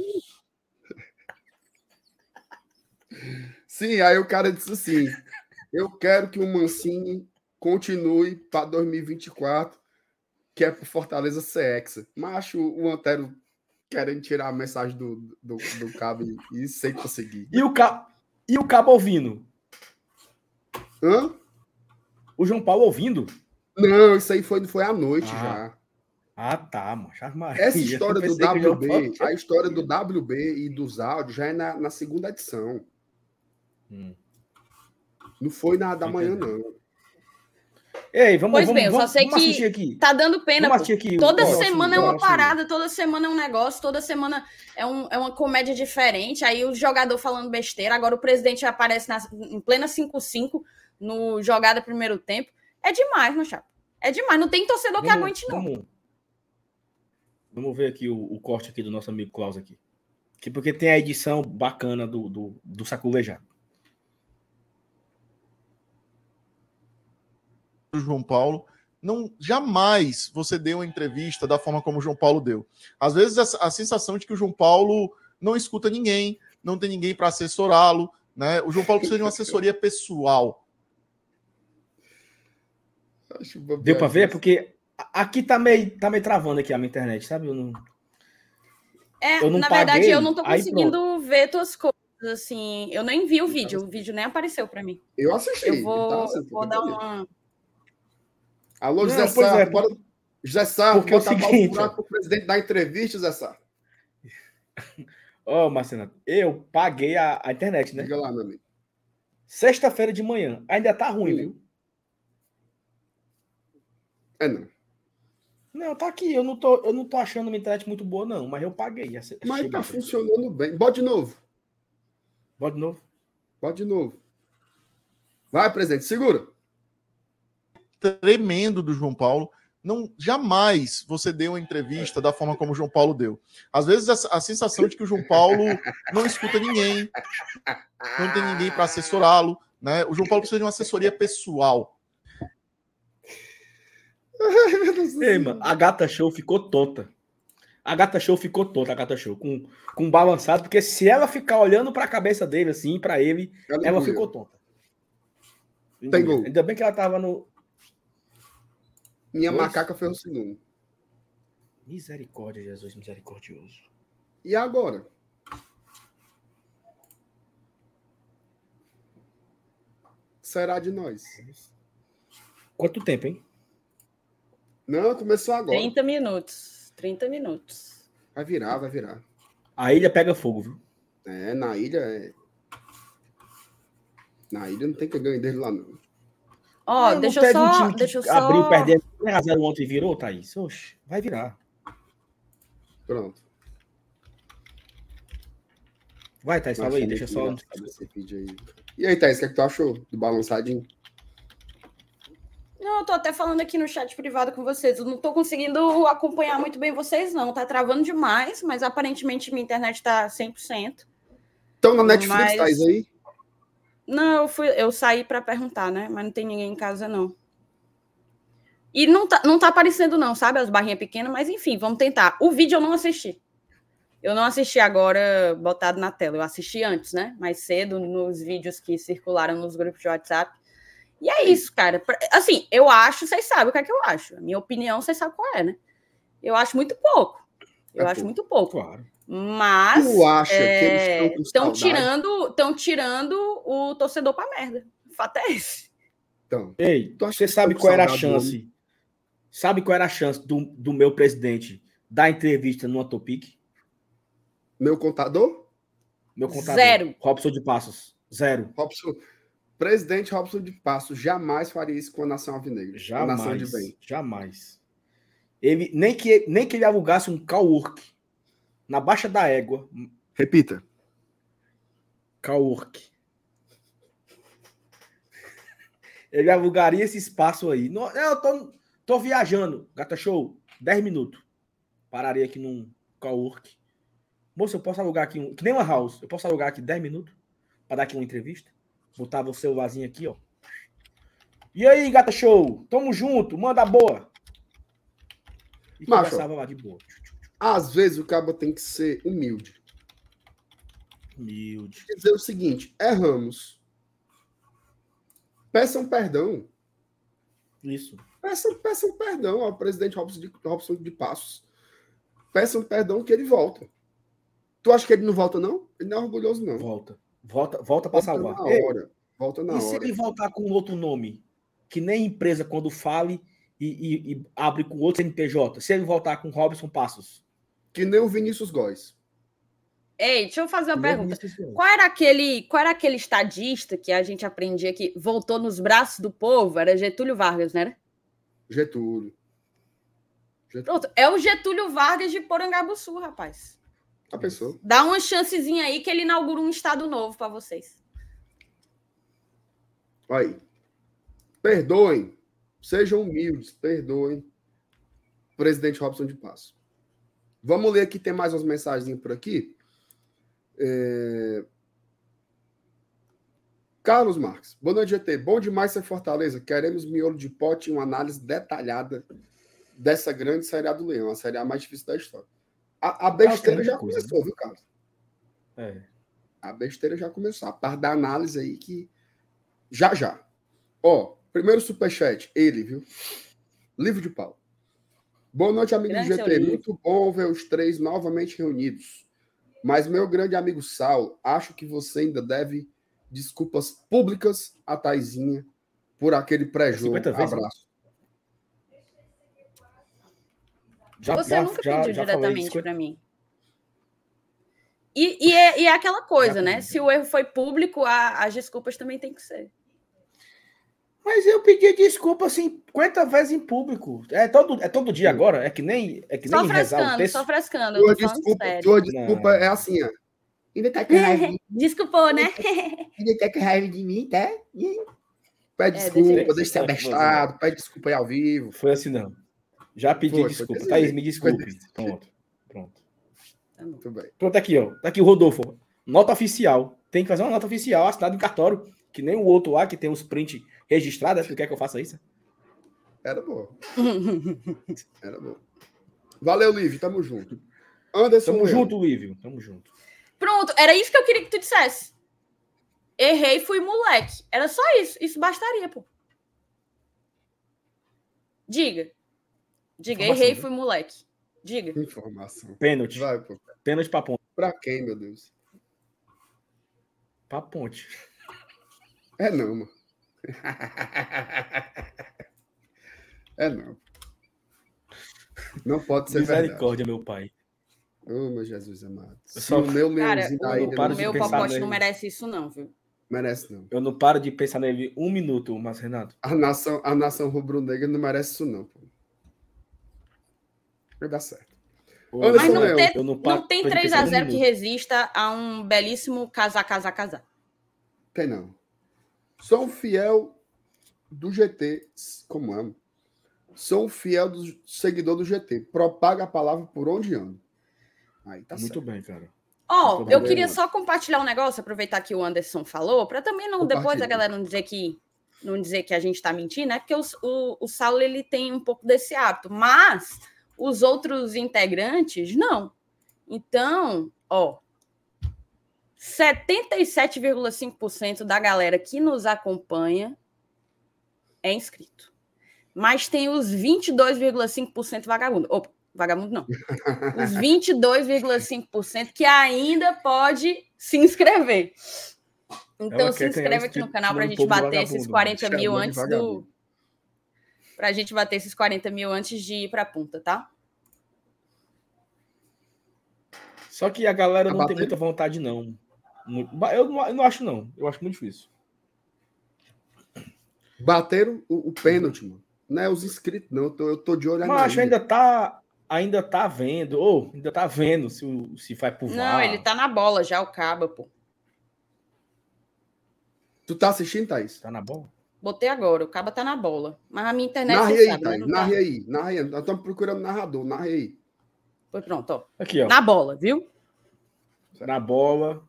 A: Sim, aí o cara disse assim: Eu quero que o Mancini continue para 2024, que é pro Fortaleza ser hexa. Macho, o Antero querendo tirar a mensagem do, do, do cabo e, sem conseguir.
B: E o, ca... e o cabo ouvindo?
A: Hã?
B: O João Paulo ouvindo?
A: Não, isso aí foi, foi à noite
B: Ah,
A: já.
B: Ah, tá, mano.
A: Essa história do WB, a história do WB e dos áudios já é na, na segunda edição.
B: Hum.
A: Não foi na da manhã, não.
B: Ei, vamos,
C: Pois
B: vamos,
C: bem, eu só
B: vamos,
C: sei
B: vamos
C: que
B: aqui.
C: Tá dando pena,
B: aqui.
C: Toda semana é uma parada, toda semana é um negócio, toda semana é, um, é uma comédia diferente. Aí o jogador falando besteira, agora o presidente aparece na- em plena 5-5 no jogada primeiro tempo. É demais, meu chapa. É demais. Não tem torcedor que
B: Vamos-
C: aguente, não.
B: Vamos, vamos ver aqui o, o corte aqui do nosso amigo Klaus aqui. Que porque tem a edição bacana do, do, do Saculejado.
D: João Paulo, não jamais você deu uma entrevista da forma como o João Paulo deu. Às vezes a, a sensação de que o João Paulo não escuta ninguém, não tem ninguém para assessorá-lo, né? O João Paulo precisa de uma assessoria pessoal.
B: Deu para ver? Porque aqui tá meio, tá meio travando aqui a minha internet, sabe? Eu não...
C: É, eu não na paguei, verdade, eu não tô conseguindo ver tuas coisas, assim. Eu nem vi o vídeo, o vídeo nem apareceu para mim.
A: Eu assisti.
C: Eu vou, tá assim, vou dar uma...
A: Alô, José Sá, é, bora... José Sá, porque é o seguinte... o presidente da entrevista, José Sá.
B: Ó, oh, Marcelo, eu paguei a, a internet, né?
A: Diga lá, meu amigo.
B: Sexta-feira de manhã. Ainda tá ruim, Sim. viu?
A: É não.
B: Não, tá aqui. Eu não tô, eu não tô achando uma internet muito boa, não, mas eu paguei.
A: Mas tá funcionando bem. Bota de novo.
B: Bota de novo.
A: Bota de novo. Vai, presidente, segura.
D: Tremendo do João Paulo. Não, jamais você deu uma entrevista da forma como o João Paulo deu. Às vezes a, a sensação de que o João Paulo não escuta ninguém, não tem ninguém para assessorá-lo, né? O João Paulo precisa de uma assessoria pessoal.
B: Ei, mano, a gata show ficou tonta. A gata show ficou tonta, a gata show, com, com balançado, porque se ela ficar olhando para a cabeça dele, assim, para ele, ela, ela ficou tonta.
A: Tem gol.
B: Ainda bem que ela tava no.
A: Minha Dois. macaca foi o segundo.
B: Misericórdia, Jesus, misericordioso.
A: E agora? Será de nós?
B: Quanto tempo, hein?
A: Não, começou agora.
C: 30 minutos. 30 minutos.
A: Vai virar, vai virar.
B: A ilha pega fogo, viu?
A: É, na ilha é. Na ilha não tem que ganhar dele lá, não.
C: Ó, oh, deixa eu só. Um deixa eu só... Abriu,
B: perdendo 0 ontem e virou, Thaís. Oxe, vai virar.
A: Pronto.
B: Vai, Thaís, fala aí, deixa só.
A: Aí. E aí, Thaís, o que, é que tu achou do balançadinho?
C: Não, eu tô até falando aqui no chat privado com vocês. Eu não tô conseguindo acompanhar muito bem vocês, não. Tá travando demais, mas aparentemente minha internet tá 100%.
A: Então na Netflix, mas... Thaís, aí?
C: Não, eu, fui, eu saí para perguntar, né? Mas não tem ninguém em casa, não. E não tá, não tá aparecendo, não, sabe? As barrinhas pequenas, mas enfim, vamos tentar. O vídeo eu não assisti. Eu não assisti agora botado na tela. Eu assisti antes, né? Mais cedo, nos vídeos que circularam nos grupos de WhatsApp. E é isso, cara. Assim, eu acho, vocês sabem o que é que eu acho. A minha opinião, vocês sabem qual é, né? Eu acho muito pouco. Eu é acho pouco. muito pouco. Claro. Mas
A: tu acha é, que eles
C: estão tirando, estão tirando o torcedor para merda. O fato é esse.
B: Então, Ei, você sabe qual era a chance? Sabe qual era a chance do, do meu presidente dar entrevista no Topic?
A: Meu contador?
B: Meu contador.
C: Zero.
B: Robson de Passos. Zero.
A: Robson, presidente Robson de Passos jamais faria isso com a nação alvinegra.
B: Jamais. Nação. Jamais. Ele, nem, que, nem que ele alugasse um cowork na Baixa da Égua.
A: Repita.
B: Cowork. Ele alugaria esse espaço aí. Não, eu tô, tô viajando. Gata Show, 10 minutos. Pararia aqui num cowork. Moço, eu posso alugar aqui um. Que nem uma house. Eu posso alugar aqui 10 minutos para dar aqui uma entrevista? Botava o celularzinho aqui, ó. E aí, Gata Show? Tamo junto, manda boa.
A: E Macho, lá de boa. Às vezes o cabo tem que ser humilde.
B: Humilde.
A: Dizer o seguinte: erramos. Peçam perdão.
B: Isso.
A: Peçam, peçam perdão ao presidente Robson de, Robson de Passos. Peçam perdão que ele volta. Tu acha que ele não volta, não? Ele não é orgulhoso, não.
B: Volta. Volta, volta para salvar.
A: Na hora. Volta na
B: e
A: hora. E
B: se ele voltar com outro nome? Que nem empresa, quando fale e, e, e abre com outro CNPJ. Se ele voltar com Robson Passos?
A: Que nem o Vinícius Góes.
C: Ei, deixa eu fazer uma pergunta. Qual era aquele, qual era aquele estadista que a gente aprendia que voltou nos braços do povo? Era Getúlio Vargas, né? Era?
A: Getúlio.
C: Getúlio. Pronto, é o Getúlio Vargas de Porangabuçu, rapaz.
A: A pessoa.
C: Dá uma chancezinha aí que ele inaugura um estado novo para vocês.
A: Aí. Perdoem. Sejam humildes. Perdoem. Presidente Robson de Passo. Vamos ler aqui, tem mais umas mensagens por aqui. É... Carlos Marques, boa noite, GT. Bom demais ser Fortaleza. Queremos miolo de pote e uma análise detalhada dessa grande Série A do Leão, a Série A mais difícil da história. A, a besteira já coisa, começou, né? viu, Carlos? É. A besteira já começou. A parte da análise aí que. Já, já. Ó, primeiro superchat, ele, viu? Livro de pau. Boa noite, amigo do GT. Muito bom ver os três novamente reunidos. Mas, meu grande amigo Sal, acho que você ainda deve desculpas públicas a Taizinha por aquele pré-jogo. Abraço.
C: Já, você já, nunca já, pediu já diretamente para mim. E, e, é, e, é, aquela coisa, né? Se o erro foi público, a, as desculpas também tem que ser.
B: Mas eu pedi desculpa 50 vezes em público. É todo, é todo dia agora? É que nem, é que
C: só
B: nem
C: frescando, texto. Só frescando, tua
A: desculpa, tua desculpa é assim, ó.
C: Ainda tá com raiva. Desculpou, né?
A: Ainda tá com raiva de mim, tá? Pede é, desculpa, deixa, deixa ser abestado, pede desculpa aí ao vivo.
B: Foi assim, não. Já pedi foi, desculpa. Foi Thaís, me desculpe. Pronto. Pronto. Tá Muito bem. Pronto, aqui, ó. Tá aqui o Rodolfo. Nota oficial. Tem que fazer uma nota oficial assinada em cartório. Que nem o outro lá que tem os prints registrados. Tu quer que eu faça isso?
A: Era bom. Era bom. Valeu, Lívio. Tamo junto. Anderson.
B: Tamo junto, Lívio. Tamo junto.
C: Pronto, era isso que eu queria que tu dissesse. Errei, fui moleque. Era só isso. Isso bastaria, pô. Diga. Diga, Informação, errei, né? fui moleque. Diga.
A: Informação.
B: Pênalti. Vai, pô. Pênalti pra ponte.
A: Pra quem, meu Deus?
B: Pra ponte.
A: É não, mano. É não. Não pode ser
B: Misericórdia,
A: verdade.
B: meu pai.
A: Oh, meu Jesus amado. Só...
C: o meu leãozinho Cara, o, o meu papote não merece isso, não, viu?
A: Merece, não.
B: Eu não paro de pensar nele um minuto, mas, Renato.
A: A nação, a nação rubro-negra não merece isso, não. Pô. Vai dar certo.
C: mas não, tem, eu não, não tem 3x0 um que resista a um belíssimo casar, casar, casar.
A: Tem não. Sou um fiel do GT, como amo. Sou um fiel do seguidor do GT. Propaga a palavra por onde ando. Aí tá
B: Muito certo. bem, cara.
C: Ó, oh, eu queria só compartilhar um negócio, aproveitar que o Anderson falou, para também não depois a galera não dizer que não dizer que a gente está mentindo, né? Porque o, o, o Saulo ele tem um pouco desse hábito, mas os outros integrantes não. Então, ó, 77,5% da galera que nos acompanha é inscrito. Mas tem os 22,5% vagabundo. Opa, vagabundo não. Os 22,5% que ainda pode se inscrever. Então Ela se inscreve aqui no canal para a gente bater esses 40 mil antes do. Para a gente bater esses 40 mil antes de ir para a punta, tá?
B: Só que a galera não tem muita vontade, não. Eu não, eu não acho, não. Eu acho muito difícil.
A: Bateram o, o pênalti, mano. Não é os inscritos, não. Eu tô, eu tô de olho
B: Mas acho ainda tá ainda tá vendo, ou ainda tá vendo se, se vai pro VAR.
C: Não, ele tá na bola já, o Caba, pô.
A: Tu tá assistindo, Thaís?
B: Tá na bola?
C: Botei agora, o Caba tá na bola. Mas a minha internet.
A: Narre aí, sabe, Thaís, né? narre tá... aí, narre aí. Nós estamos procurando narrador, narre aí.
C: Foi pronto, ó. Aqui, ó. Na bola, viu?
B: Na bola.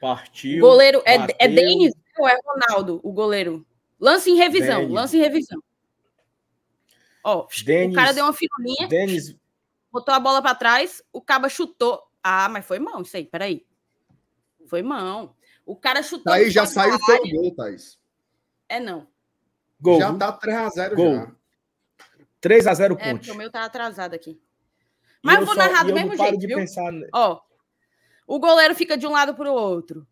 B: Partiu.
C: Goleiro é, é Denis ou é Ronaldo, o goleiro? Lance em revisão, Denis. lance em revisão. Ó, Dennis, o cara deu uma firulinha,
B: Dennis...
C: botou a bola para trás, o caba chutou. Ah, mas foi mão isso aí, peraí. Foi mão. O cara chutou.
A: Aí já saiu o seu gol, Thaís.
C: É não.
A: Gol. Já tá 3x0
B: gol. já. 3x0
C: ponte. É, porque o meu tá atrasado aqui. Mas eu, eu vou só, narrar do mesmo jeito, viu? Pensar... Ó, o goleiro fica de um lado para o outro.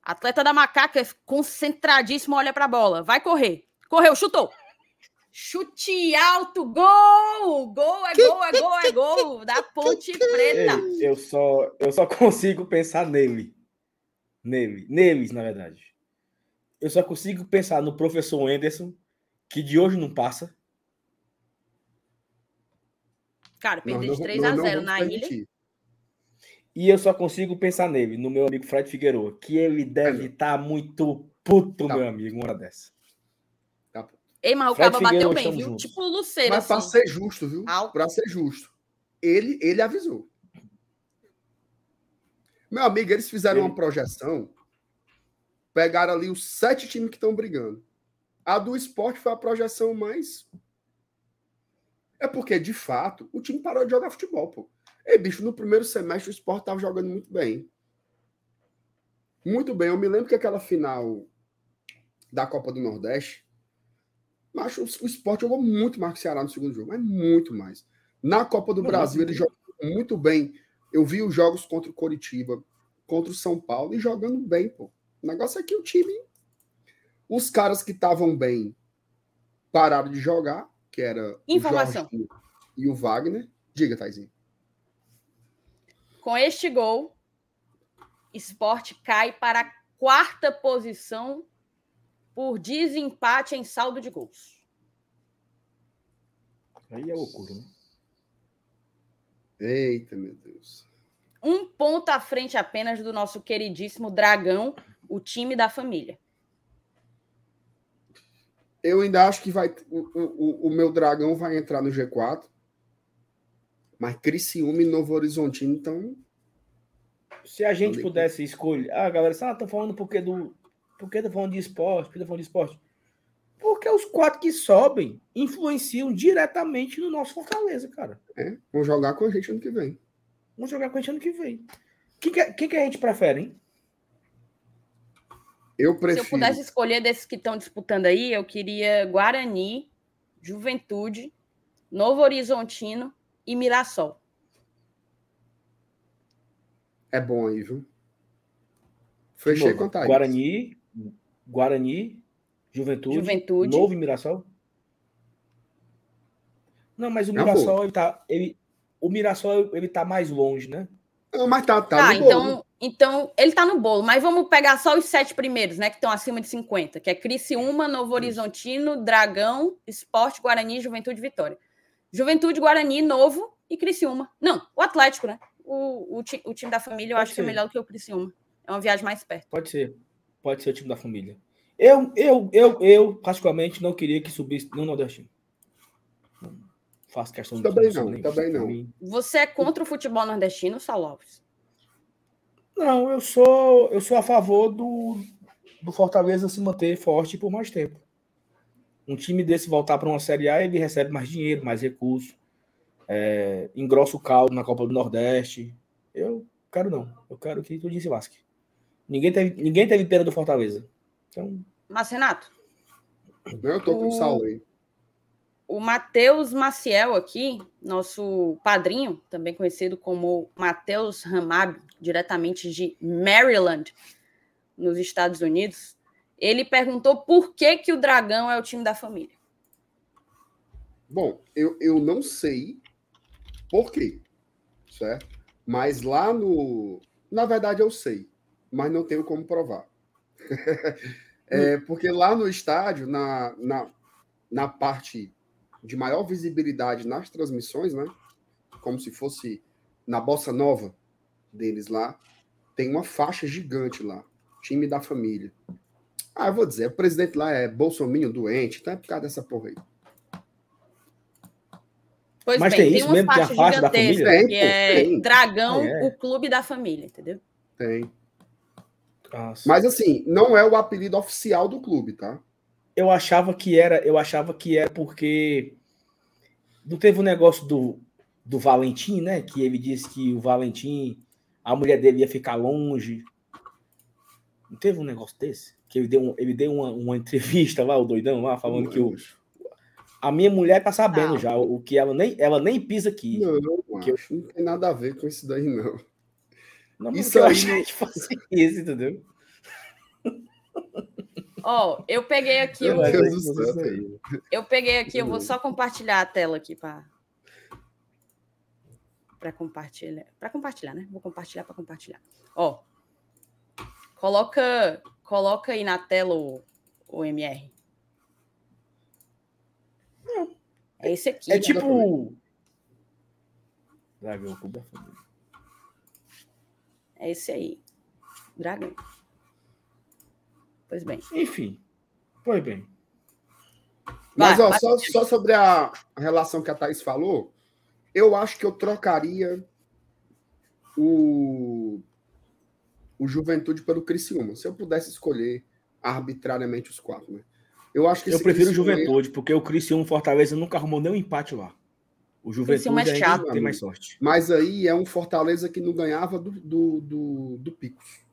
C: Atleta da macaca, concentradíssimo, olha para a bola. Vai correr. Correu, chutou. Chute alto, gol! Gol, é gol, é gol, é gol da Ponte Preta.
B: Ei, eu, só, eu só consigo pensar nele. Nele. Neles, na verdade. Eu só consigo pensar no professor Anderson, que de hoje não passa.
C: Cara, perdeu de 3 a 0 na ilha.
B: E eu só consigo pensar nele, no meu amigo Fred Figueiredo, que ele deve estar tá muito puto, tá. meu amigo, uma hora dessa.
C: Ei, mas o Caba bateu bem, viu? Juntos. Tipo o Luceiro.
A: Mas assim. para ser justo, viu? Para ser justo. Ele, ele avisou. Meu amigo, eles fizeram uma projeção, pegaram ali os sete times que estão brigando. A do esporte foi a projeção mais. É porque, de fato, o time parou de jogar futebol, pô. Ei, bicho, no primeiro semestre o esporte estava jogando muito bem. Muito bem. Eu me lembro que aquela final da Copa do Nordeste, mas o, o esporte jogou muito mais que o Ceará no segundo jogo, mas muito mais. Na Copa do Brasil, ele jogou muito bem. Eu vi os jogos contra o Coritiba, contra o São Paulo, e jogando bem, pô. O negócio é que o time. Os caras que estavam bem pararam de jogar, que era
C: Informação.
A: o Jorge e o Wagner. Diga, Taizinho.
C: Com este gol, esporte cai para a quarta posição por desempate em saldo de gols.
B: Aí é loucura, né?
A: Eita, meu Deus.
C: Um ponto à frente apenas do nosso queridíssimo Dragão, o time da família.
A: Eu ainda acho que vai. O, o, o meu dragão vai entrar no G4. Mas Criciúma e Novo Horizontino então.
B: Se a gente pudesse escolher. Ah, galera, ah, tô falando porque do. Por que tô falando de esporte? Por que tô falando de esporte? Porque os quatro que sobem influenciam diretamente no nosso Fortaleza, cara.
A: É, vão jogar com a gente ano que vem.
B: Vão jogar com a gente ano que vem. Quem que, quem que a gente prefere, hein?
A: Eu prefiro.
C: Se eu pudesse escolher desses que estão disputando aí, eu queria Guarani, Juventude, Novo Horizontino e Mirassol.
A: É bom aí, viu? Fechei com a
B: Guarani, Guarani, Juventude,
C: Juventude.
B: Novo e Mirassol. Não, mas o Mirassol, ele tá, ele, o Mirassol ele tá mais longe, né?
A: Não, mas tá, tá,
C: Tá,
A: no
C: então,
A: bolo.
C: Então ele tá no bolo, mas vamos pegar só os sete primeiros, né, que estão acima de 50, que é Criciúma, Novo Horizontino, Dragão, Esporte, Guarani, Juventude, Vitória. Juventude, Guarani, Novo e Criciúma. Não, o Atlético, né? O, o, ti- o time da família eu
B: Pode
C: acho que é
B: ser.
C: melhor do que o Criciúma. É uma viagem mais perto.
B: Pode ser. Pode ser o time da família. Eu, eu, eu, eu, particularmente, não queria que subisse no Nordestino. Não faço questão
A: Também
B: disso,
A: não, também não.
C: Você é contra o futebol nordestino, Salopes?
B: Não, eu sou, eu sou a favor do, do Fortaleza se manter forte por mais tempo. Um time desse voltar para uma Série A, ele recebe mais dinheiro, mais recursos, é, engrossa o caldo na Copa do Nordeste. Eu quero não. Eu quero que tudo se lasque. Ninguém teve, ninguém teve pena do Fortaleza. Então,
C: Mas, Renato,
A: Eu tô com
C: O-
A: o Saulo aí.
C: O Matheus Maciel aqui, nosso padrinho, também conhecido como Matheus Hamab, diretamente de Maryland, nos Estados Unidos, ele perguntou por que, que o Dragão é o time da família.
A: Bom, eu, eu não sei por quê, certo? Mas lá no. Na verdade, eu sei, mas não tenho como provar. é, porque lá no estádio, na, na, na parte de maior visibilidade nas transmissões, né? Como se fosse na bossa nova deles lá, tem uma faixa gigante lá. Time da família. Ah, eu vou dizer, o presidente lá é Bolsonaro doente, então é por causa dessa porra aí.
C: Pois
B: Mas
C: bem,
B: tem
C: tem,
B: isso
C: uma
B: mesmo? Tem a
C: faixa
B: da
C: gigantesca
A: família?
C: que
A: Tem, pô,
C: é
A: tem.
C: Dragão,
B: Ah, é?
C: o clube da família, entendeu?
A: Tem.
B: nossa.
A: Mas assim, não é o apelido oficial do clube, tá?
B: Eu achava que era, eu achava que era porque não teve um negócio do, do Valentim, né? Que ele disse que o Valentim, a mulher dele ia ficar longe. Não teve um negócio desse? Que ele deu, um- ele deu uma, uma entrevista lá, o doidão lá, falando que o, a minha mulher tá sabendo
C: Não.
B: já, o que ela nem, ela nem pisa aqui.
A: Não,
B: Que eu-
A: acho, não tem nada a ver com isso daí, não.
B: Não,
A: Isso
B: eu
A: aí-
B: achei que fosse isso, entendeu?
C: Ó, eu peguei aqui
A: Meu
C: o,
B: é.
C: Eu peguei aqui, eu vou só compartilhar a tela aqui para para compartilhar, para compartilhar, né? Vou compartilhar para compartilhar. Ó. Coloca, coloca aí na tela o, o MR. É esse aqui.
B: É
C: né?
B: tipo. Dragão, Família.
C: É esse aí. Dragão. Pois bem.
B: Enfim. Pois bem.
A: Mas,
C: Vai,
A: ó,
C: vai
A: só, só sobre a relação que a Thaís falou, eu acho que eu trocaria o, o Juventude pelo Criciúma. Se eu pudesse escolher arbitrariamente os quatro, né? Eu acho que
B: Eu prefiro o Juventude, porque o Criciúma Fortaleza nunca arrumou nenhum empate lá. O Juventude
C: é chato,
B: tem mais sorte.
A: Mas aí é um Fortaleza que não ganhava do, do, do, do Picos.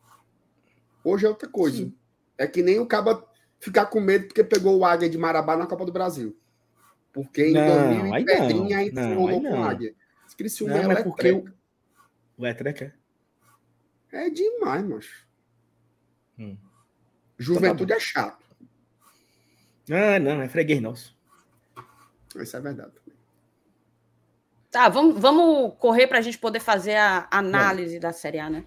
A: Hoje é outra coisa. Sim. É que nem o Caba ficar com medo porque pegou o Águia de Marabá na Copa do Brasil. Porque em
B: não,
A: 2000 em Pedrinha aí rolou com o Águia.
B: Criciúma não, é, é porque o, o Etreca
A: é? É demais, macho. Hum. Juventude então tá é chato.
B: Ah, não, é freguês nosso.
A: Isso é verdade.
C: Tá, vamos, vamos correr para a gente poder fazer a análise da Série A, né?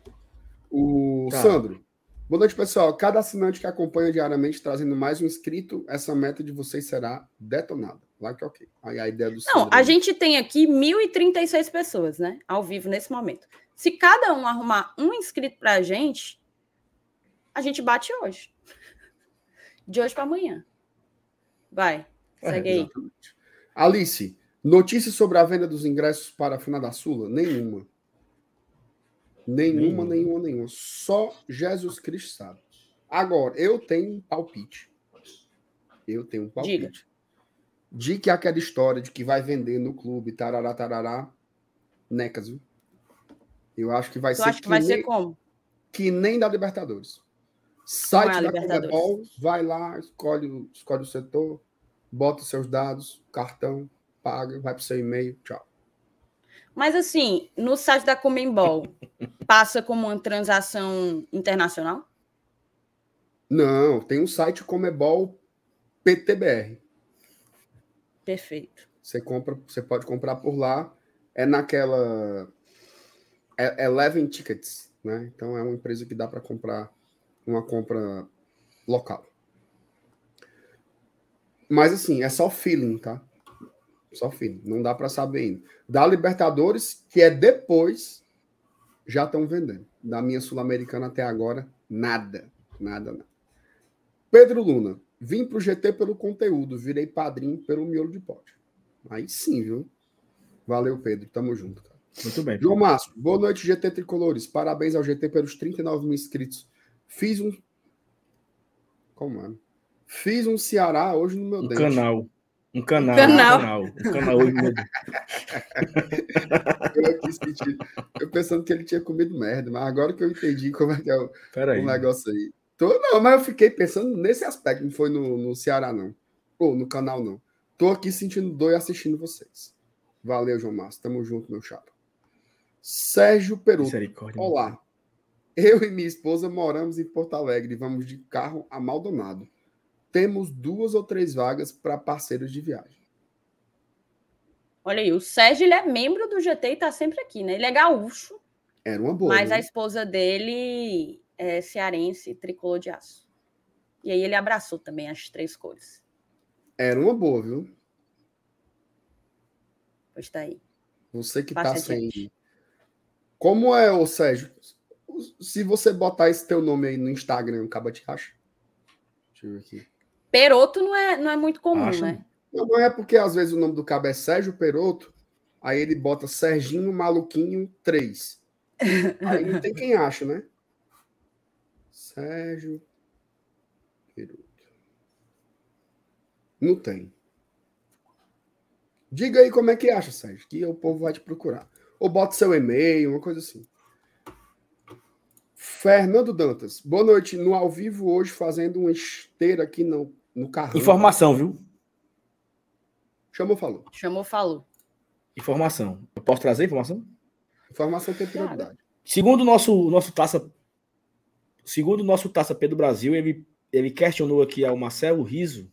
A: O tá. Sandro. Boa noite, pessoal. Cada assinante que acompanha diariamente trazendo mais um inscrito, essa meta de vocês será detonada. Lá que ok. Aí a ideia do
C: Não, a gente tem aqui 1.036 pessoas, né? Ao vivo nesse momento. Se cada um arrumar um inscrito para a gente, a gente bate hoje. De hoje para amanhã. Vai, é, segue é, aí.
A: Alice, Notícias sobre a venda dos ingressos para a final da Sula? Nenhuma. Nenhuma, nenhuma, nenhuma. Só Jesus Cristo sabe. Agora, eu tenho um palpite. Eu tenho um palpite. Diga. De que aquela história de que vai vender no clube, tarará, tarará, necas, viu? Eu acho que vai tu ser.
C: Acha que, que vai nem, ser como?
A: Que nem da Libertadores. Site é da Comebol, vai lá, escolhe, escolhe o setor, bota os seus dados, cartão, paga, vai para o seu e-mail, tchau.
C: Mas assim, no site da Comembol, passa como uma transação internacional?
A: Não, tem um site Comebol PTBR.
C: Perfeito.
A: Você compra, você pode comprar por lá. É naquela é Eleven Tickets, né? Então é uma empresa que dá para comprar uma compra local. Mas assim, é só feeling, tá? Só fim, não dá para saber ainda. Da Libertadores, que é depois, já estão vendendo. Da minha Sul-Americana até agora, nada. Nada, nada. Pedro Luna, vim pro GT pelo conteúdo, virei padrinho pelo miolo de pote. Aí sim, viu? Valeu, Pedro. Tamo junto, cara.
B: Muito bem.
A: João Márcio, boa noite, GT Tricolores. Parabéns ao GT pelos 39 mil inscritos. Fiz um. Como é? Fiz um Ceará hoje no meu
B: um dente. canal. Um canal. Um canal. Um canal. Um canal.
A: eu, eu pensando que ele tinha comido merda, mas agora que eu entendi como é que é o, o negócio aí. Tô, não, mas eu fiquei pensando nesse aspecto, não foi no, no Ceará, não. Ou no canal, não. Tô aqui sentindo dor e assistindo vocês. Valeu, João Márcio. Tamo junto, meu chapa. Sérgio Peru. Olá. Eu e minha esposa moramos em Porto Alegre e vamos de carro a Maldonado temos duas ou três vagas para parceiros de viagem.
C: Olha aí, o Sérgio ele é membro do GT e está sempre aqui, né? Ele é gaúcho.
A: Era uma boa.
C: Mas né? a esposa dele é cearense, tricolor de aço. E aí ele abraçou também as três cores.
A: Era uma boa, viu?
C: Pois tá aí.
A: Você que está sem. Como é, o Sérgio? Se você botar esse teu nome aí no Instagram, acaba te acha. Deixa eu ver aqui.
C: Peroto não é, não é muito comum, Acho. né?
A: Não, não é porque às vezes o nome do cabo é Sérgio Peroto, aí ele bota Serginho Maluquinho 3. Aí não tem quem acha, né? Sérgio Peroto. Não tem. Diga aí como é que acha, Sérgio, que o povo vai te procurar. Ou bota seu e-mail, uma coisa assim. Fernando Dantas, boa noite. No ao vivo hoje, fazendo uma esteira aqui no, no carro.
B: Informação, viu?
A: Chamou, falou.
C: Chamou, falou.
B: Informação. Eu posso trazer informação?
A: Informação tem prioridade.
B: Segundo o nosso, nosso taça. Segundo o nosso Taça Pedro Brasil, ele, ele questionou aqui ao Marcelo Riso,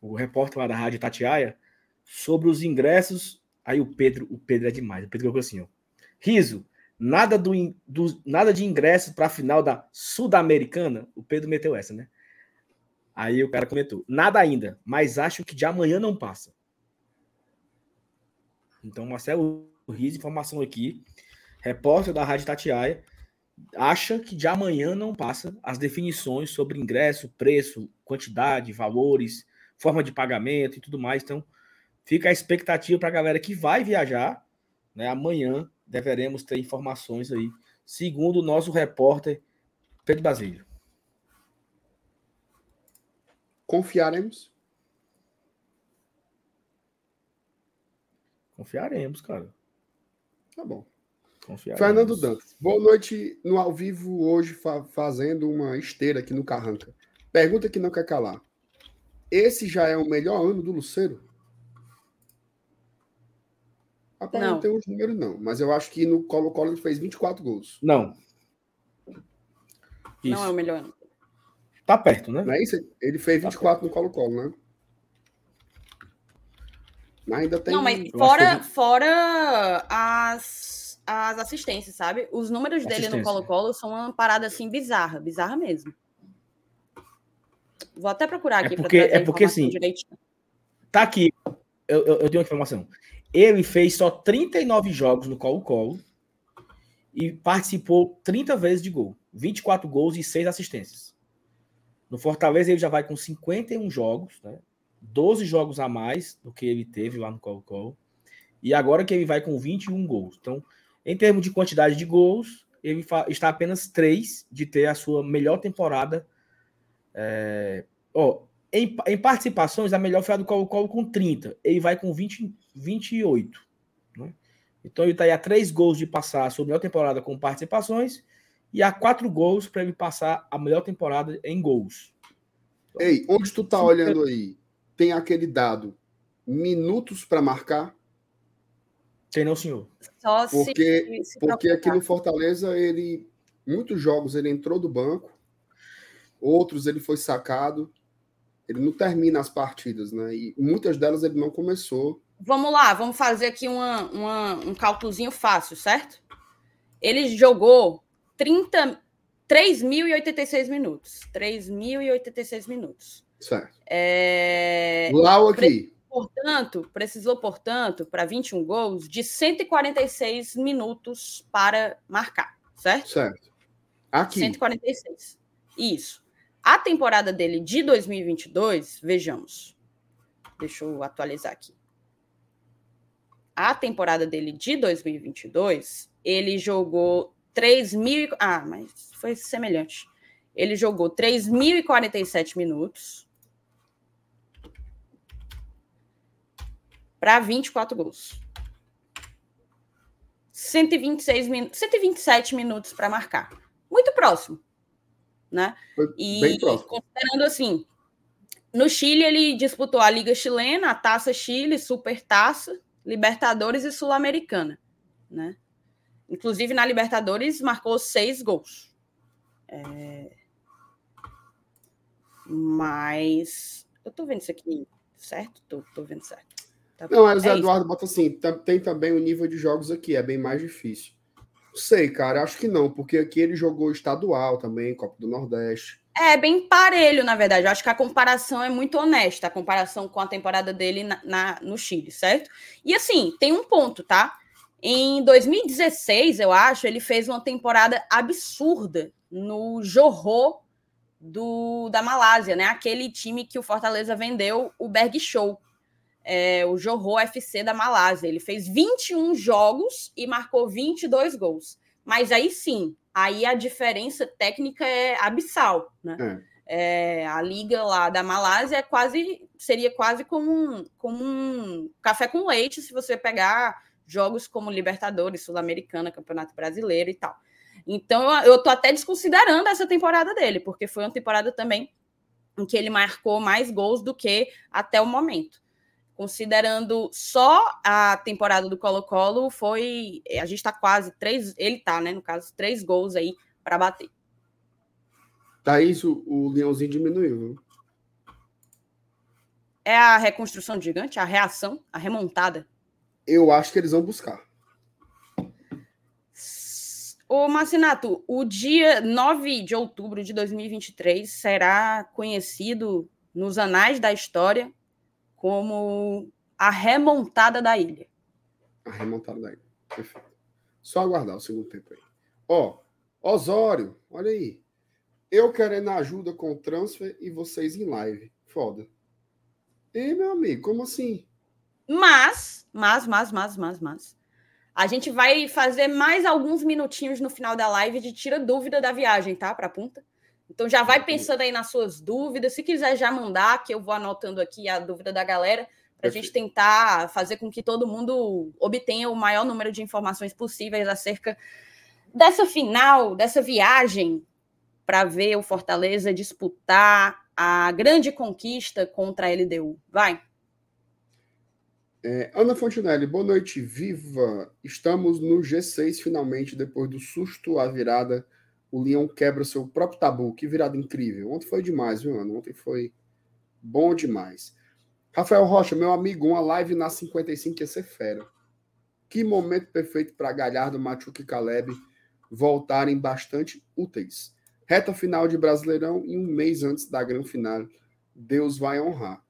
B: o repórter lá da Rádio Tatiaia, sobre os ingressos. Aí o Pedro, o Pedro é demais. O Pedro colocou assim, ó. Riso, nada, do, do nada de ingresso para a final da Sul-Americana. O Pedro meteu essa, né? Aí o cara comentou: nada ainda, mas acho que de amanhã não passa. Então, Marcelo Riz, informação aqui, repórter da Rádio Tatiaia, acha que de amanhã não passa as definições sobre ingresso, preço, quantidade, valores, forma de pagamento e tudo mais. Então, fica a expectativa para a galera que vai viajar, né? Amanhã deveremos ter informações aí, segundo o nosso repórter Pedro Basílio.
A: Confiaremos?
B: Confiaremos, cara.
A: Tá bom.
B: Confiaremos.
A: Fernando Dantas. Boa noite no ao vivo hoje, fa fazendo uma esteira aqui no Carranca. Pergunta que não quer calar. Esse já é o melhor ano do Luceiro? Rapaz, não. não tem os números, não. Mas eu acho que no Colo-Colo ele fez 24 gols.
B: Não.
C: Isso. Não é o melhor ano.
B: Tá perto, né?
A: Não é isso? Ele fez 24 tá no Colo-Colo, né? Mas ainda tem.
C: Não, mas fora, que... fora as, as assistências, sabe? Os números dele no Colo-Colo são uma parada assim bizarra, bizarra mesmo. Vou até procurar é aqui
B: é porque, É porque, assim, tá aqui, eu, eu, eu tenho uma informação. Ele fez só 39 jogos no Colo-Colo e participou 30 vezes de gol. 24 gols e 6 assistências. No Fortaleza ele já vai com 51 jogos, né? 12 jogos a mais do que ele teve lá no Colo-Colo. E agora que ele vai com 21 gols. Então, em termos de quantidade de gols, ele está apenas 3 de ter a sua melhor temporada. É... Oh, em, em, participações, a melhor foi a do Colo-Colo com 30. Ele vai com 20, 28. Né? Então ele está aí a 3 gols de passar a sua melhor temporada com participações e a 4 gols para ele passar a melhor temporada em gols.
A: Ei, onde tu tá olhando aí? Tem aquele dado minutos para marcar?
B: Tem não, senhor.
A: Só porque, se, se porque aqui no Fortaleza ele muitos jogos ele entrou do banco, outros ele foi sacado ele não termina as partidas, né? E muitas delas ele não começou.
C: Vamos lá, vamos fazer aqui uma, uma, um cálculozinho fácil, certo? Ele jogou 30, 3.086 minutos. 3.086 minutos.
A: Certo.
C: É...
A: Lau aqui.
C: Portanto, precisou, portanto, para 21 gols, de 146 minutos para marcar, certo?
A: Certo. Aqui.
C: 146. Isso. A temporada dele de 2022, vejamos. Deixa eu atualizar aqui. A temporada dele de 2022, ele jogou 3 mil. Ah, mas foi semelhante. Ele jogou 3.047 minutos para 24 gols. 126 min... 127 minutos para marcar. Muito próximo né?
A: Foi e próximo.
C: considerando assim, no Chile ele disputou a Liga Chilena, a Taça Chile, Super Taça, Libertadores e Sul-Americana, né? Inclusive na Libertadores marcou seis gols. É... Mas eu tô vendo isso aqui, certo? Tô, tô vendo certo.
A: Tá Não, o Zé é Eduardo bota assim, tem também o nível de jogos aqui, é bem mais difícil. Sei, cara, acho que não, porque aqui ele jogou estadual também, Copa do Nordeste.
C: É bem parelho, na verdade. Eu acho que a comparação é muito honesta, a comparação com a temporada dele na, na, no Chile, certo? E assim, tem um ponto, tá? Em 2016, eu acho, ele fez uma temporada absurda no Johor do, da Malásia, né? Aquele time que o Fortaleza vendeu o Berg Show é, o Johor FC da Malásia. Ele fez 21 jogos e marcou 22 gols. Mas aí sim, aí a diferença técnica é abissal, né? É. É, a liga lá da Malásia é quase seria quase como um, como um café com leite se você pegar jogos como Libertadores, Sul-Americana, Campeonato Brasileiro e tal. Então eu, eu tô até desconsiderando essa temporada dele, porque foi uma temporada também em que ele marcou mais gols do que até o momento considerando só a temporada do Colo-Colo, foi. A gente está quase três. Ele tá, né? No caso, três gols aí para bater.
A: Tá isso, o Leãozinho diminuiu, viu?
C: É a reconstrução gigante, a reação, a remontada.
A: Eu acho que eles vão buscar.
C: Ô, Marcinato, o dia 9 de outubro de 2023 será conhecido nos anais da história como a remontada da ilha.
A: A remontada da ilha. Perfeito. Só aguardar o segundo tempo aí. Ó, Osório, olha aí. Eu querendo ajuda com o transfer e vocês em live. Foda. E meu amigo, como assim?
C: Mas, mas, mas, mas, mas, mas. A gente vai fazer mais alguns minutinhos no final da live de tira dúvida da viagem, tá? Para punta. Então já vai pensando aí nas suas dúvidas. Se quiser já mandar, que eu vou anotando aqui a dúvida da galera, para a gente tentar fazer com que todo mundo obtenha o maior número de informações possíveis acerca dessa final, dessa viagem para ver o Fortaleza disputar a grande conquista contra a LDU. Vai.
A: É, Ana Fontinelli, boa noite, viva! Estamos no G6 finalmente, depois do susto à virada. O Leão quebra seu próprio tabu. Que virada incrível. Ontem foi demais, viu, Ana? Ontem foi bom demais. Rafael Rocha, meu amigo, uma live na 55 ia ser fera. Que momento perfeito para Galhardo, Machuca e Caleb voltarem bastante úteis. Reta final de Brasileirão e um mês antes da grande final. Deus vai honrar.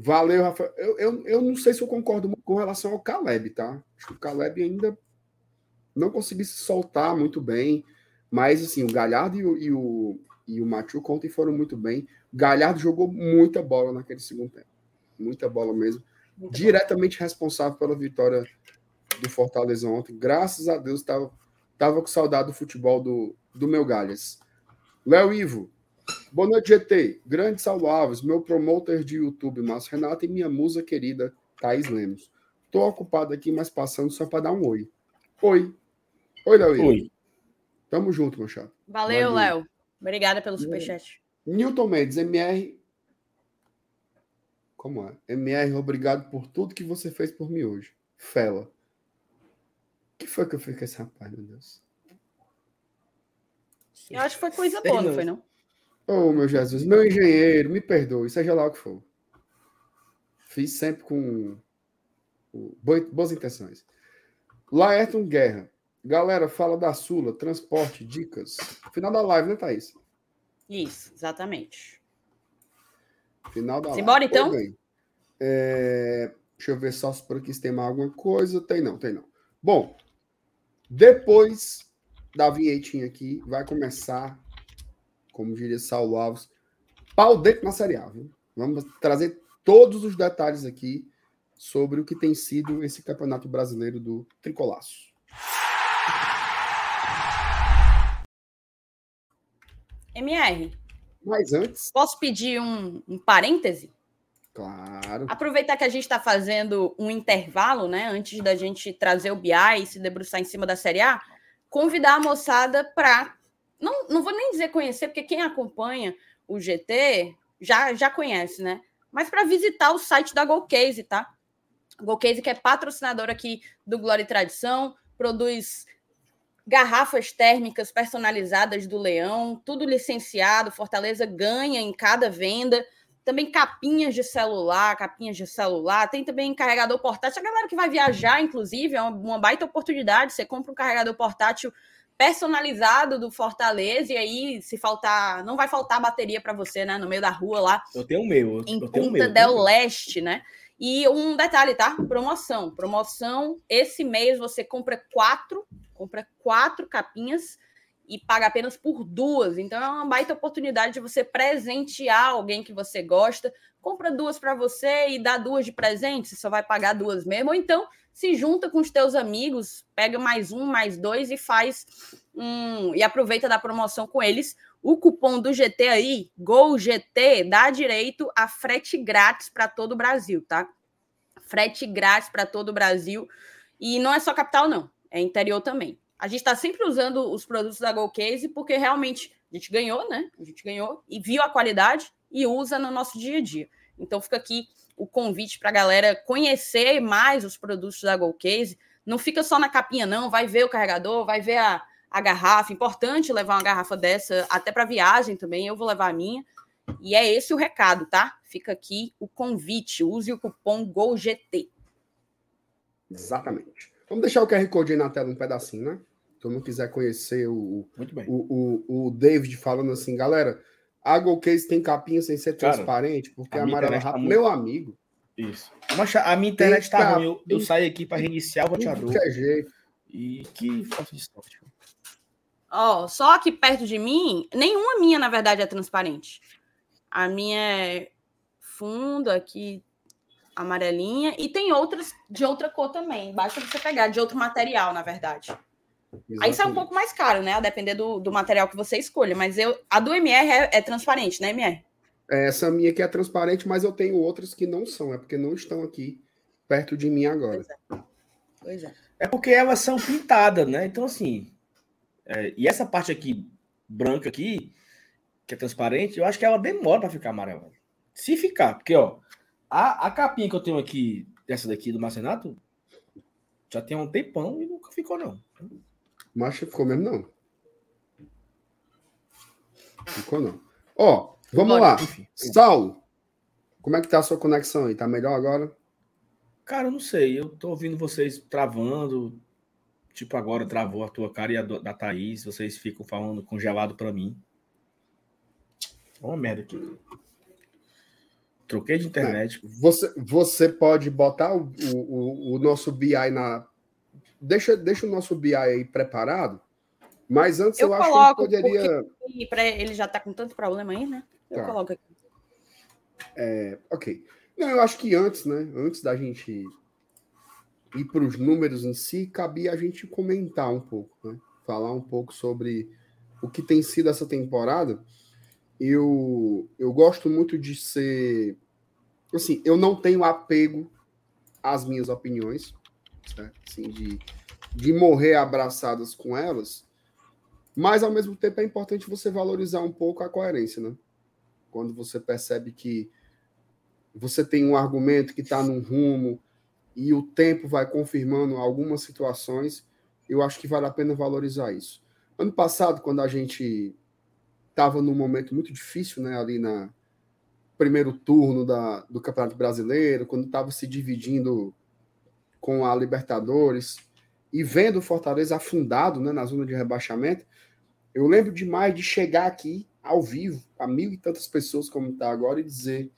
A: Valeu, Rafael. Eu, eu, eu não sei se eu concordo com relação ao Caleb, tá? Acho que o Caleb ainda não conseguiu se soltar muito bem. Mas, assim, o Galhardo e o, e o, e o ontem foram muito bem. O Galhardo jogou muita bola naquele segundo tempo. Muita bola mesmo. Muito Diretamente bom. responsável pela vitória do Fortaleza ontem. Graças a Deus, estava tava com saudade do futebol do, do meu Galhas. Léo Ivo, Boa noite, GT. Grande Saulo Alves, meu promotor de YouTube, Márcio Renato, e minha musa querida, Thaís Lemos. Estou ocupado aqui, mas passando só para dar um oi. Oi. Oi, Léo. Oi. Tamo junto, meu chato.
C: Valeu, Léo. Obrigada pelo superchat.
A: Newton Mendes, MR. Como é? MR, obrigado por tudo que você fez por mim hoje. Fela. O que foi que eu fiz com esse rapaz, meu Deus?
C: Eu acho que foi coisa boa, não foi, não?
A: Oh, meu Jesus, meu engenheiro, me perdoe, seja lá o que for. Fiz sempre com boas intenções. Laerton Guerra. Galera, fala da Sula, transporte, dicas. Final da live, né, Thaís?
C: Isso, exatamente.
A: Final da
C: Simbora, live. então?
A: É... Deixa eu ver só se por aqui tem mais alguma coisa. Tem não, tem não. Bom, depois da vinhetinha aqui, vai começar como diria Saulo Alves, pau dentro na Série A. Viu? Vamos trazer todos os detalhes aqui sobre o que tem sido esse Campeonato Brasileiro do Tricolaço.
C: MR.
A: Mas antes.
C: Posso pedir um, um parêntese?
A: Claro.
C: Aproveitar que a gente está fazendo um intervalo, né? Antes da gente trazer o BI e se debruçar em cima da Série A, convidar a moçada para não, não vou nem dizer conhecer, porque quem acompanha o GT já, já conhece, né? Mas para visitar o site da Golcase, tá? Golcase, que é patrocinador aqui do Glória e Tradição, produz garrafas térmicas personalizadas do Leão, tudo licenciado, Fortaleza ganha em cada venda. Também capinhas de celular, capinhas de celular, tem também carregador portátil. A galera que vai viajar, inclusive, é uma, uma baita oportunidade. Você compra um carregador portátil personalizado do Fortaleza, e aí, se faltar, não vai faltar bateria para você, né? No meio da rua lá.
B: Eu tenho o meu.
C: Em
B: eu
C: Punta meu, del Leste, né? E um detalhe, tá? Promoção. Promoção, esse mês você compra quatro, compra quatro capinhas e paga apenas por duas. Então é uma baita oportunidade de você presentear alguém que você gosta. Compra duas para você e dá duas de presente, você só vai pagar duas mesmo. Ou então se junta com os teus amigos, pega mais um, mais dois e faz um e aproveita da promoção com eles. O cupom do GT aí, GOLGT, dá direito a frete grátis para todo o Brasil, tá? Frete grátis para todo o Brasil. E não é só capital, não, é interior também. A gente está sempre usando os produtos da GoCase porque realmente a gente ganhou, né? A gente ganhou e viu a qualidade e usa no nosso dia a dia. Então fica aqui o convite para a galera conhecer mais os produtos da GoCase. Não fica só na capinha, não. Vai ver o carregador, vai ver a, a garrafa. Importante levar uma garrafa dessa até para viagem também. Eu vou levar a minha. E é esse o recado, tá? Fica aqui o convite. Use o cupom GOLGT.
A: Exatamente. Vamos deixar o QR Code aí na tela um pedacinho, né? Se todo mundo quiser conhecer o, o, o, o David falando assim, galera, a Case tem capinha sem ser Cara, transparente, porque a amarela rápido. Tá muito... Meu amigo.
B: Isso. Mas a minha internet está ruim. Eu, eu saio aqui para reiniciar o roteador.
A: Que jeito.
B: E que falta de sorte.
C: Ó, oh, só aqui perto de mim, nenhuma minha, na verdade, é transparente. A minha é fundo aqui. amarelinha, e tem outras de outra cor também. Basta você pegar, de outro material, na verdade. Exatamente. Aí sai um pouco mais caro, né? A depender do, do material que você escolha. Mas eu, a do MR é, é transparente, né, MR?
A: É, essa minha aqui é transparente, mas eu tenho outras que não são, é porque não estão aqui perto de mim agora. Pois
B: é. Pois é. é porque elas são pintadas, né? Então, assim. É, e essa parte aqui, branca aqui, que é transparente, eu acho que ela demora para ficar amarela. Se ficar, porque, ó, a, a capinha que eu tenho aqui, dessa daqui do Marcenato, já tem um tempão e nunca ficou, não.
A: Mas ficou mesmo, não. Ficou, não. Ó, vamos lá. Enfim. Saulo, como é que tá a sua conexão aí? Tá melhor agora?
B: Cara, eu não sei. Eu tô ouvindo vocês travando. Tipo, agora travou a tua cara e a da Thaís. Vocês ficam falando congelado para mim. Uma merda aqui. Troquei de internet.
A: É, você, você pode botar o, o, o, nosso BI na. Deixa, deixa o nosso BI aí preparado. Mas antes eu, eu acho que poderia.
C: Ele já está com tanto problema aí, né? Eu tá. coloco aqui.
A: É, ok. Não, eu acho que antes, né? Antes da gente ir para os números em si, cabia a gente comentar um pouco, né? Falar um pouco sobre o que tem sido essa temporada eu, eu gosto muito de ser. Assim, eu não tenho apego às minhas opiniões, certo? Assim, de, de morrer abraçadas com elas, mas ao mesmo tempo é importante você valorizar um pouco a coerência, né? Quando você percebe que você tem um argumento que está num rumo e o tempo vai confirmando algumas situações, eu acho que vale a pena valorizar isso. Ano passado, quando a gente estava num momento muito difícil, né, ali na primeiro turno da, do Campeonato Brasileiro, quando estava se dividindo com a Libertadores e vendo o Fortaleza afundado, né, na zona de rebaixamento, eu lembro demais de chegar aqui ao vivo, a mil e tantas pessoas como está agora, e dizer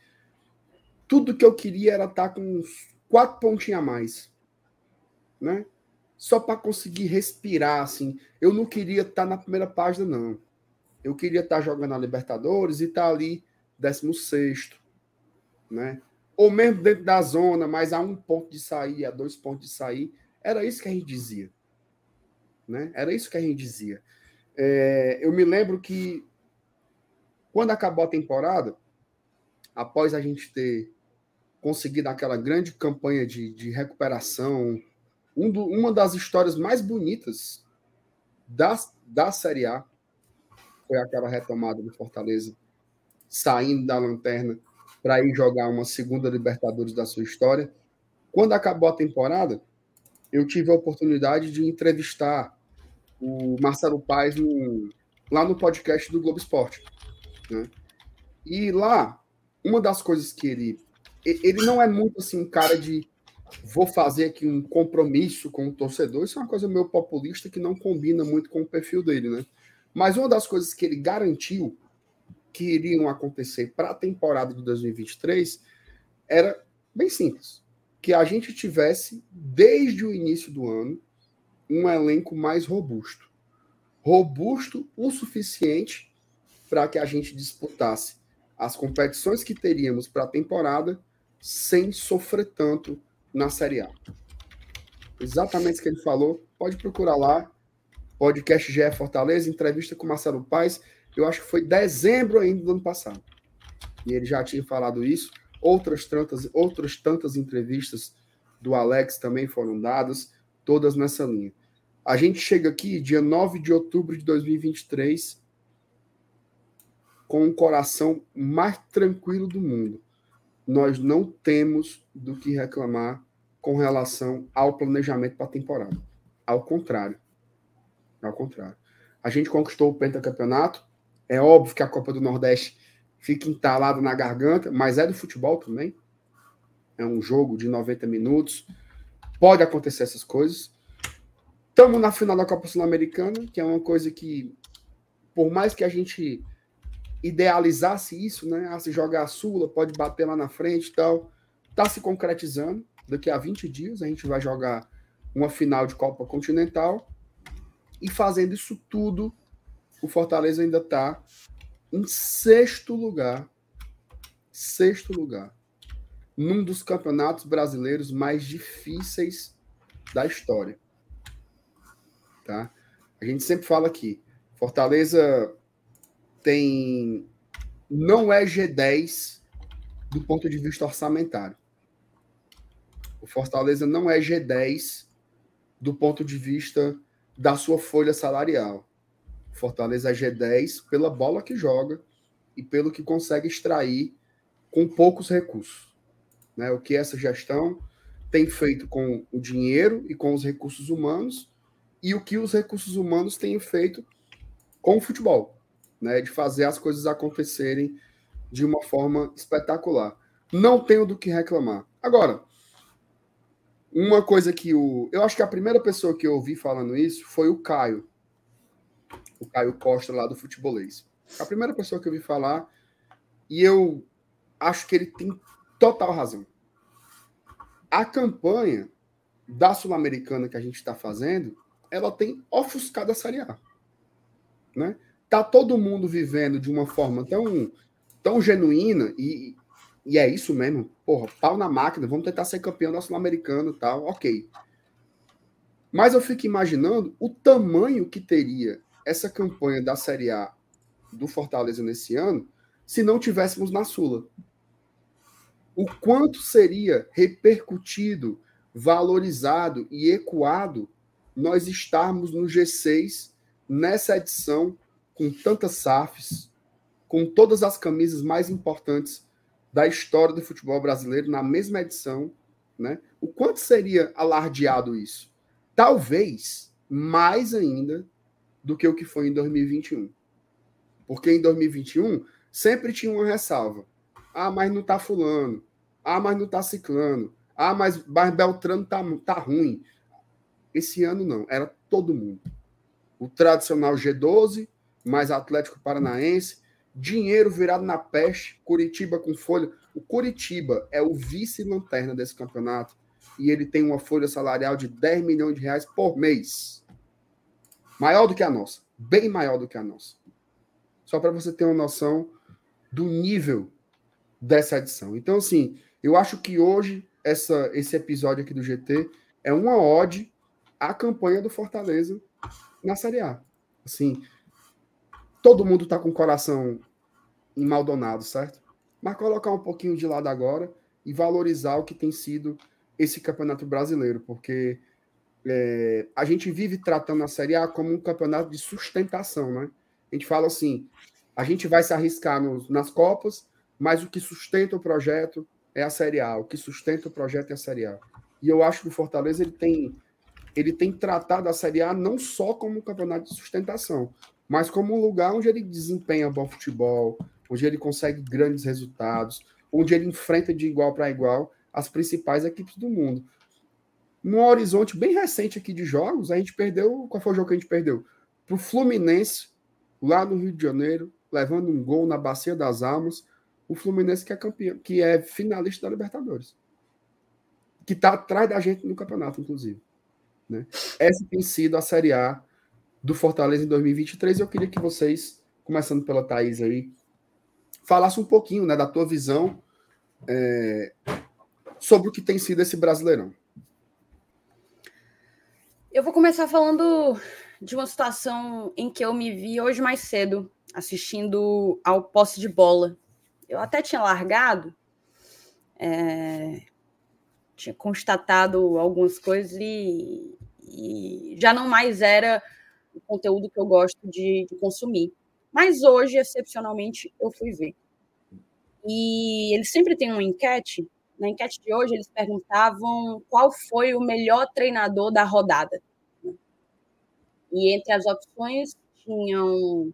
A: tudo que eu queria era estar tá com uns quatro pontinhos a mais, né? Só para conseguir respirar, assim. Eu não queria estar tá na primeira página, não. Eu queria estar jogando a Libertadores e estar ali 16, né? Ou mesmo dentro da zona, mas a um ponto de sair, a dois pontos de sair. Era isso que a gente dizia. Né? Era isso que a gente dizia. É, eu me lembro que quando acabou a temporada, após a gente ter conseguido aquela grande campanha de, de recuperação, um do, uma das histórias mais bonitas da, da Série A foi aquela retomada do Fortaleza, saindo da lanterna para ir jogar uma segunda Libertadores da sua história. Quando acabou a temporada, eu tive a oportunidade de entrevistar o Marcelo Paes no, lá no podcast do Globo Esporte. Né? E lá, uma das coisas que ele. Ele não é muito assim, um cara de vou fazer aqui um compromisso com o torcedor. Isso é uma coisa meio populista que não combina muito com o perfil dele, né? Mas uma das coisas que ele garantiu que iriam acontecer para a temporada de 2023 era bem simples, que a gente tivesse desde o início do ano um elenco mais robusto. Robusto o suficiente para que a gente disputasse as competições que teríamos para a temporada sem sofrer tanto na Série A. Exatamente o que ele falou, pode procurar lá, podcast GE Fortaleza, entrevista com Marcelo Paes, eu acho que foi dezembro ainda do ano passado. E ele já tinha falado isso. Outras tantas, outras tantas entrevistas do Alex também foram dadas, todas nessa linha. A gente chega aqui, dia 9 de outubro de 2023, com o coração mais tranquilo do mundo. Nós não temos do que reclamar com relação ao planejamento para a temporada. Ao contrário, ao contrário. A gente conquistou o pentacampeonato. É óbvio que a Copa do Nordeste fica entalada na garganta, mas é do futebol também. É um jogo de 90 minutos. Pode acontecer essas coisas. Estamos na final da Copa Sul-Americana, que é uma coisa que, por mais que a gente idealizasse isso, né? Ah, se jogar a Sula, pode bater lá na frente e tal. Está se concretizando. Daqui a 20 dias a gente vai jogar uma final de Copa Continental e fazendo isso tudo, o Fortaleza ainda está em sexto lugar. Sexto lugar. num dos campeonatos brasileiros mais difíceis da história. Tá? A gente sempre fala aqui, Fortaleza tem não é G10 do ponto de vista orçamentário. O Fortaleza não é G10 do ponto de vista da sua folha salarial. Fortaleza é G10 pela bola que joga e pelo que consegue extrair com poucos recursos. Né? O que essa gestão tem feito com o dinheiro e com os recursos humanos e o que os recursos humanos têm feito com o futebol, né? de fazer as coisas acontecerem de uma forma espetacular. Não tenho do que reclamar. Agora, uma coisa que o. Eu acho que a primeira pessoa que eu ouvi falando isso foi o Caio. O Caio Costa, lá do Futebolês. A primeira pessoa que eu ouvi falar. E eu acho que ele tem total razão. A campanha da Sul-Americana que a gente está fazendo, ela tem ofuscado a Série A. Né? Tá todo mundo vivendo de uma forma tão, tão genuína e, e é isso mesmo. Porra, pau na máquina, vamos tentar ser campeão da Sul-Americana tal, ok. Mas eu fico imaginando o tamanho que teria essa campanha da Série A do Fortaleza nesse ano se não tivéssemos na Sula. O quanto seria repercutido, valorizado e ecoado nós estarmos no G6 nessa edição com tantas SAFs, com todas as camisas mais importantes da história do futebol brasileiro na mesma edição, né? O quanto seria alardeado isso? Talvez mais ainda do que o que foi em 2021. Porque em 2021 sempre tinha uma ressalva. Ah, mas não tá fulano. Ah, mas não tá ciclano. Ah, mas, mas Beltrano tá, tá ruim. Esse ano não, era todo mundo. O tradicional G12, mais Atlético Paranaense, dinheiro virado na peste, Curitiba com folha. O Curitiba é o vice-lanterna desse campeonato e ele tem uma folha salarial de 10 milhões de reais por mês. Maior do que a nossa, bem maior do que a nossa. Só para você ter uma noção do nível dessa edição. Então, assim, eu acho que hoje essa, esse episódio aqui do GT é uma ode à campanha do Fortaleza na Série A. Assim, todo mundo está com o coração em Maldonado, certo? Mas colocar um pouquinho de lado agora e valorizar o que tem sido esse campeonato brasileiro, porque é, a gente vive tratando a Série A como um campeonato de sustentação, né? A gente fala assim, a gente vai se arriscar nos, nas Copas, mas o que sustenta o projeto é a Série A, o que sustenta o projeto é a Série A. E eu acho que o Fortaleza ele tem, ele tem tratado a Série A não só como um campeonato de sustentação, mas como um lugar onde ele desempenha bom futebol, onde ele consegue grandes resultados, onde ele enfrenta de igual para igual as principais equipes do mundo. Num horizonte bem recente aqui de jogos, a gente perdeu. Qual foi o jogo que a gente perdeu? Para o Fluminense, lá no Rio de Janeiro, levando um gol na Bacia das Almas. O Fluminense que é campeão, que é finalista da Libertadores. Que está atrás da gente no campeonato, inclusive. Né? Essa tem sido a Série A do Fortaleza em 2023. E eu queria que vocês, começando pela Thaís aí, falasse um pouquinho né, da tua visão é, sobre o que tem sido esse Brasileirão.
C: Eu vou começar falando de uma situação em que eu me vi hoje mais cedo, assistindo ao posse de bola. Eu até tinha largado, é, tinha constatado algumas coisas e, e já não mais era o conteúdo que eu gosto de, de consumir. Mas hoje, excepcionalmente, eu fui ver. E eles sempre têm uma enquete. Na enquete de hoje, eles perguntavam qual foi o melhor treinador da rodada. E entre as opções tinham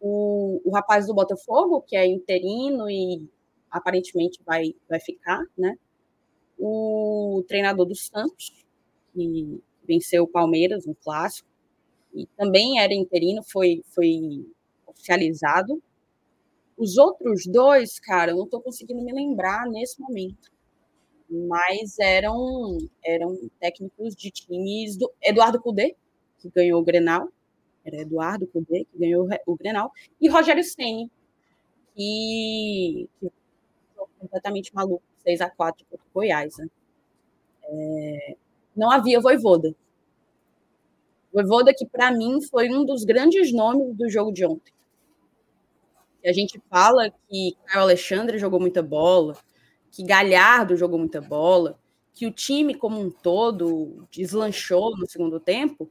C: o, o rapaz do Botafogo, que é interino e aparentemente vai, vai ficar, né? O treinador do Santos, que venceu o Palmeiras no clássico, e também era interino, foi, foi oficializado. Os outros dois, cara, eu não estou conseguindo me lembrar nesse momento. Mas eram, eram técnicos de times do Eduardo Cudê, que ganhou o Grenal. Era Eduardo Cudê, que ganhou o Grenal. E Rogério Senni, que, que completamente maluco, 6 a 4 contra o Goiás. Né? É, não havia Voivoda. Voivoda que, para mim, foi um dos grandes nomes do jogo de ontem. A gente fala que Caio Alexandre jogou muita bola, que Galhardo jogou muita bola, que o time como um todo deslanchou no segundo tempo,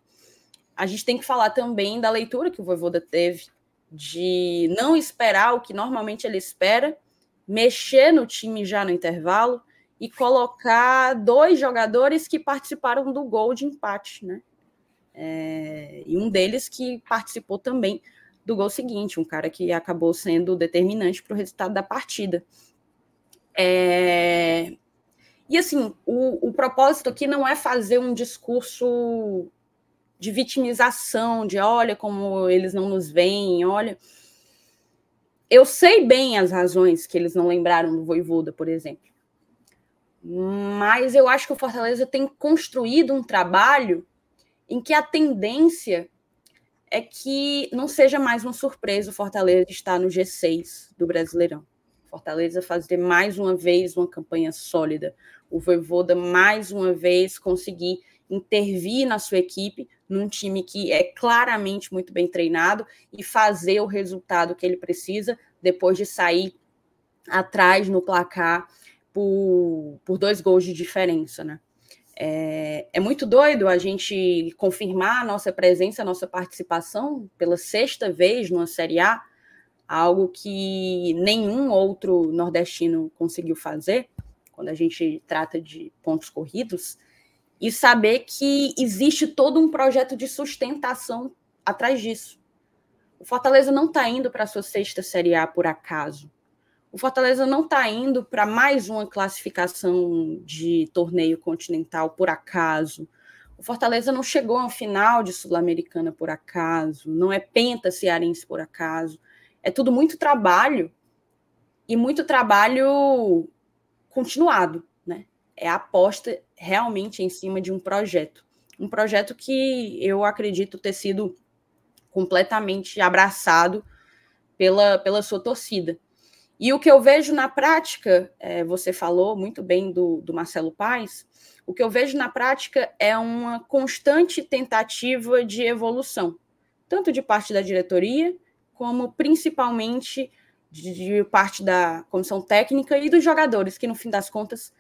C: a gente tem que falar também da leitura que o Voivoda teve de não esperar o que normalmente ele espera, mexer no time já no intervalo e colocar dois jogadores que participaram do gol de empate, né? É, e um deles que participou também do gol seguinte, um cara que acabou sendo determinante para o resultado da partida. É, e assim, o, o propósito aqui não é fazer um discurso de vitimização, de olha como eles não nos veem, olha. Eu sei bem as razões que eles não lembraram do Voivoda, por exemplo. Mas eu acho que o Fortaleza tem construído um trabalho em que a tendência é que não seja mais uma surpresa o Fortaleza estar no G6 do Brasileirão. Fortaleza fazer mais uma vez uma campanha sólida. O Voivoda mais uma vez conseguir intervir na sua equipe, num time que é claramente muito bem treinado e fazer o resultado que ele precisa depois de sair atrás no placar por, por dois gols de diferença, né? É, é, muito doido a gente confirmar a nossa presença, a nossa participação pela sexta vez numa Série A, algo que nenhum outro nordestino conseguiu fazer, quando a gente trata de pontos corridos e saber que existe todo um projeto de sustentação atrás disso. O Fortaleza não está indo para a sua sexta Série A por acaso. O Fortaleza não está indo para mais uma classificação de torneio continental por acaso. O Fortaleza não chegou ao final de Sul-Americana por acaso. Não é penta cearense por acaso. É tudo muito trabalho e muito trabalho continuado é a aposta realmente em cima de um projeto. Um projeto que eu acredito ter sido completamente abraçado pela, pela sua torcida. E o que eu vejo na prática, é, você falou muito bem do, do Marcelo Paes, o que eu vejo na prática é uma constante tentativa de evolução, tanto de parte da diretoria, como principalmente de, de parte da comissão técnica e dos jogadores, que no fim das contas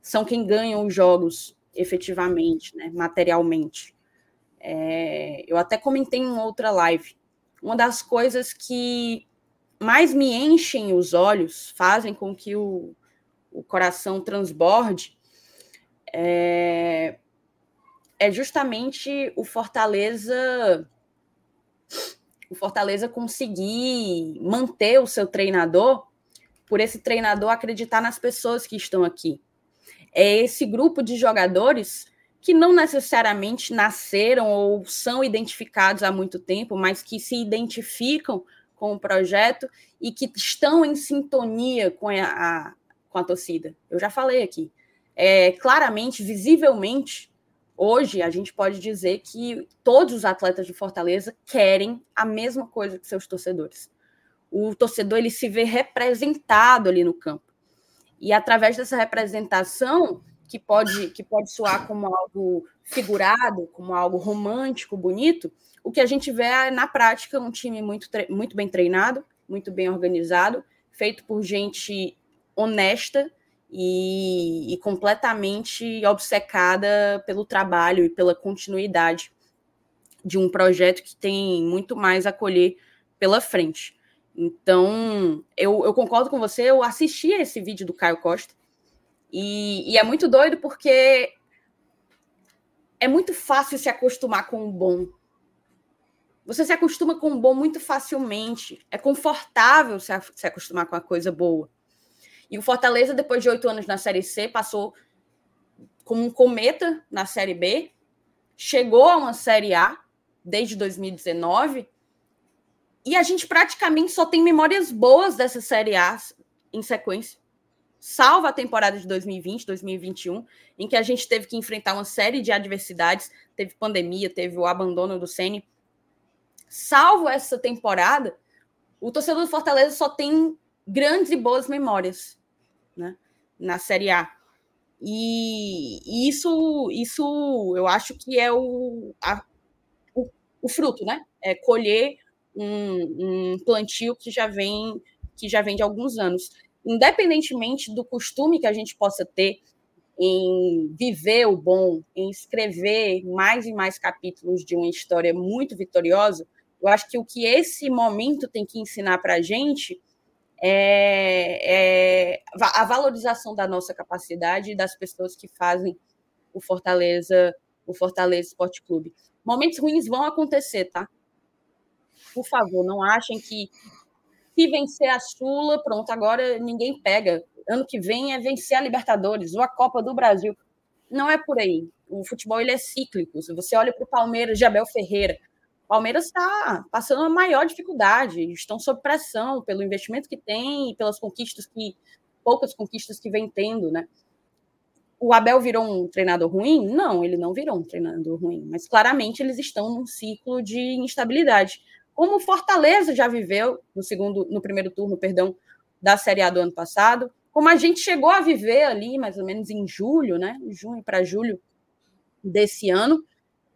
C: são quem ganham os jogos efetivamente, né, materialmente. É, eu até comentei em outra live. Uma das coisas que mais me enchem os olhos, fazem com que o, o coração transborde, é, é justamente o Fortaleza o Fortaleza conseguir manter o seu treinador, por esse treinador acreditar nas pessoas que estão aqui. É esse grupo de jogadores que não necessariamente nasceram ou são identificados há muito tempo, mas que se identificam com o projeto e que estão em sintonia com a, a com a torcida. Eu já falei aqui. É, claramente, visivelmente, hoje a gente pode dizer que todos os atletas de Fortaleza querem a mesma coisa que seus torcedores. O torcedor ele se vê representado ali no campo. E através dessa representação, que pode, que pode soar como algo figurado, como algo romântico, bonito, o que a gente vê é, na prática, um time muito, muito bem treinado, muito bem organizado, feito por gente honesta e, e completamente obcecada pelo trabalho e pela continuidade de um projeto que tem muito mais a colher pela frente. Então, eu, eu concordo com você, eu assisti esse vídeo do Caio Costa, e, e é muito doido porque é muito fácil se acostumar com o bom. Você se acostuma com o bom muito facilmente. É confortável se, se acostumar com a coisa boa. E o Fortaleza, depois de oito anos na Série C, passou como um cometa na Série B, chegou a uma Série A desde 2019 e a gente praticamente só tem memórias boas dessa Série A em sequência. Salva a temporada de 2020, 2021, em que a gente teve que enfrentar uma série de adversidades, teve pandemia, teve o abandono do Ceni. Salvo essa temporada, o torcedor do Fortaleza só tem grandes e boas memórias, né? na Série A. E, isso, isso eu acho que é o, a, o, o, fruto, né? É colher um, um plantio que já vem que já vem de alguns anos. Independentemente do costume que a gente possa ter em viver o bom, em escrever mais e mais capítulos de uma história muito vitoriosa, eu acho que o que esse momento tem que ensinar para a gente é, é, a valorização da nossa capacidade e das pessoas que fazem o Fortaleza, o Fortaleza Esporte Clube. Momentos ruins vão acontecer, tá? Por favor, não achem que se vencer a Sula, pronto, agora ninguém pega. Ano que vem é vencer a Libertadores ou a Copa do Brasil. Não é por aí. O futebol ele é cíclico. Se você olha para o Palmeiras de Ferreira, Palmeiras está passando a maior dificuldade, estão sob pressão pelo investimento que tem e pelas conquistas que poucas conquistas que vem tendo, né? O Abel virou um treinador ruim? Não, ele não virou um treinador ruim, mas claramente eles estão num ciclo de instabilidade. Como o Fortaleza já viveu no segundo, no primeiro turno, perdão, da Série A do ano passado, como a gente chegou a viver ali, mais ou menos em julho, né? Junho para julho desse ano,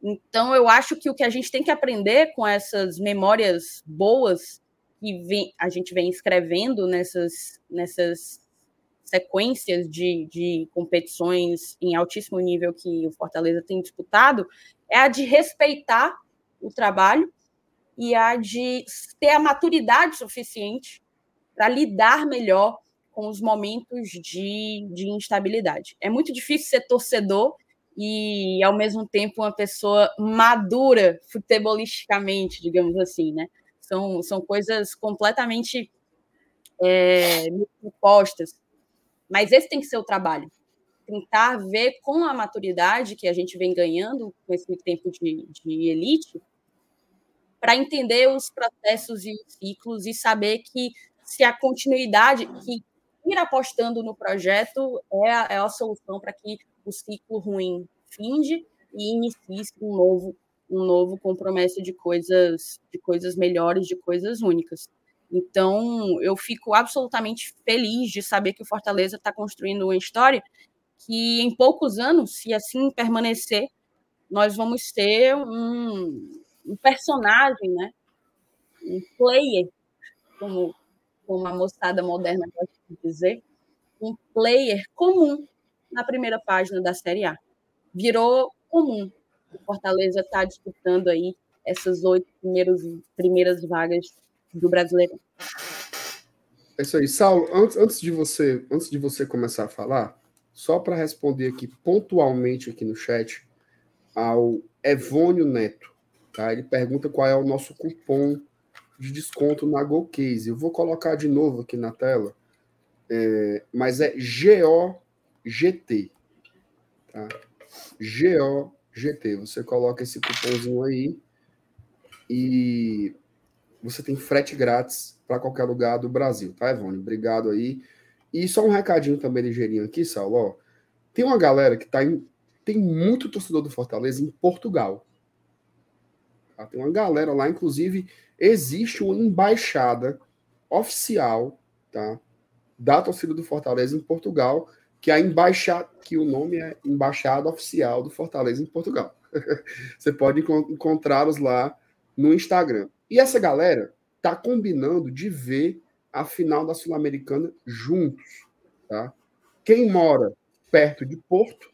C: então, eu acho que o que a gente tem que aprender com essas memórias boas que vem, a gente vem escrevendo nessas, nessas sequências de, de competições em altíssimo nível que o Fortaleza tem disputado, é a de respeitar o trabalho e a de ter a maturidade suficiente para lidar melhor com os momentos de, de instabilidade. É muito difícil ser torcedor e, ao mesmo tempo, uma pessoa madura futebolisticamente, digamos assim, né? São, são coisas completamente é, opostas. Mas esse tem que ser o trabalho. Tentar ver com a maturidade que a gente vem ganhando com esse tempo de, de elite, para entender os processos e os ciclos e saber que se a continuidade, que ir apostando no projeto é a, é a solução para que o ciclo ruim finde e inicie um novo um novo compromisso de coisas de coisas melhores, de coisas únicas. Então, eu fico absolutamente feliz de saber que o Fortaleza está construindo uma história que, em poucos anos, se assim permanecer, nós vamos ter um, um personagem, né? um player, como, como a moçada moderna gosta de dizer, um player comum na primeira página da Série A. Virou comum. O Fortaleza está disputando aí essas oito primeiras vagas do Brasileirão.
A: É isso aí. Saulo, antes, antes, de você, antes de você começar a falar, só para responder aqui pontualmente aqui no chat ao Evônio Neto, tá? Ele pergunta qual é o nosso cupom de desconto na GoCase. Eu vou colocar de novo aqui na tela, é, mas é GO GT. Tá? G-O-G-T. Você coloca esse cupomzinho aí e você tem frete grátis para qualquer lugar do Brasil, tá, Evone? Obrigado aí. E só um recadinho também ligeirinho aqui, Saulo. Ó, tem uma galera que tá em, tem muito torcedor do Fortaleza em Portugal. Tá? Tem uma galera lá, inclusive, existe uma embaixada oficial, tá? Da torcida do Fortaleza em Portugal que a embaixada, que o nome é Embaixada Oficial do Fortaleza em Portugal. Você pode encontrá-los lá no Instagram. E essa galera tá combinando de ver a final da Sul-Americana juntos, tá? Quem mora perto de Porto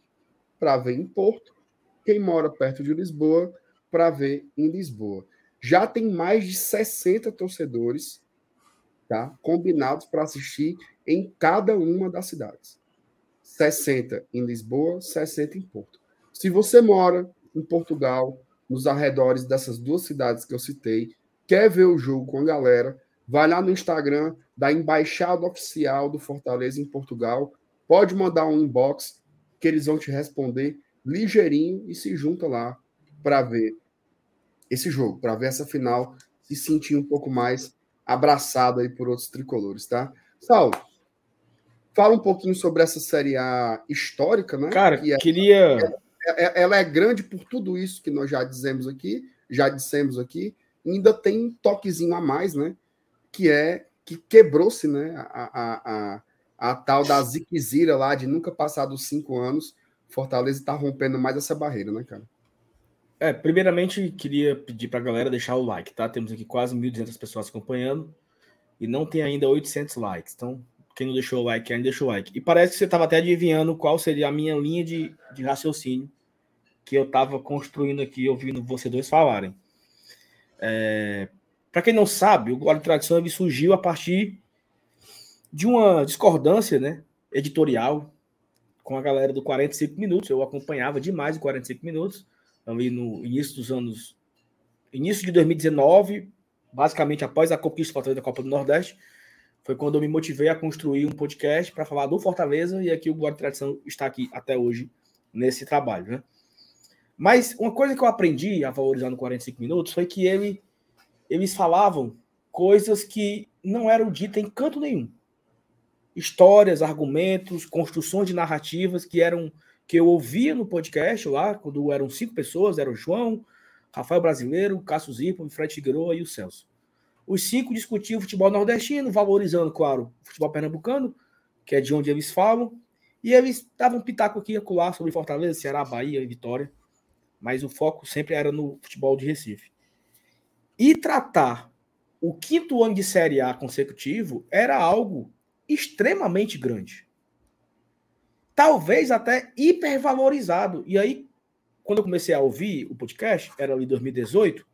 A: para ver em Porto, quem mora perto de Lisboa para ver em Lisboa. Já tem mais de 60 torcedores, tá? Combinados para assistir em cada uma das cidades. 60 em Lisboa, 60 em Porto. Se você mora em Portugal, nos arredores dessas duas cidades que eu citei, quer ver o jogo com a galera, vai lá no Instagram da Embaixada Oficial do Fortaleza em Portugal, pode mandar um inbox que eles vão te responder ligeirinho e se junta lá para ver esse jogo, para ver essa final, se sentir um pouco mais abraçado aí por outros tricolores, tá? Saulo, Fala um pouquinho sobre essa Série A histórica, né?
B: Cara, que é, queria.
A: É, é, ela é grande por tudo isso que nós já dizemos aqui, já dissemos aqui. Ainda tem um toquezinho a mais, né? Que é que quebrou-se, né? A, a, a, a tal da Ziquezira lá, de nunca passar dos cinco anos. Fortaleza está rompendo mais essa barreira, né, cara?
B: É, primeiramente, queria pedir para a galera deixar o like, tá? Temos aqui quase 1.200 pessoas acompanhando e não tem ainda 800 likes. Então, quem não deixou o like ainda, deixa o like. E parece que você estava até adivinhando qual seria a minha linha de, de raciocínio que eu estava construindo aqui, ouvindo vocês dois falarem. É, para quem não sabe, o Glória e Tradição surgiu a partir de uma discordância né, editorial com a galera do 45 Minutos. Eu acompanhava demais o 45 Minutos, ali no início dos anos. Início de 2019, basicamente após a conquista da Copa do Nordeste, foi quando eu me motivei a construir um podcast para falar do Fortaleza e aqui o e Tradição está aqui até hoje nesse trabalho. Né? Mas uma coisa que eu aprendi a valorizar no 45 Minutos foi que ele, eles falavam coisas que não eram ditas em canto nenhum histórias, argumentos, construções de narrativas que eram que eu ouvia no podcast lá, quando eram cinco pessoas, era o João, Rafael Brasileiro, Cássio Zipo, Fred Figueroa e o Celso. Os cinco discutiam o futebol nordestino, valorizando, claro, o futebol pernambucano, que é de onde eles falam, e eles davam um pitaco aqui e acolá sobre Fortaleza, Ceará, Bahia e Vitória, mas o foco sempre era no futebol de Recife. E tratar o quinto ano de Série A consecutivo era algo extremamente grande. Talvez até hipervalorizado. E aí, quando eu comecei a ouvir o podcast, era ali 2018,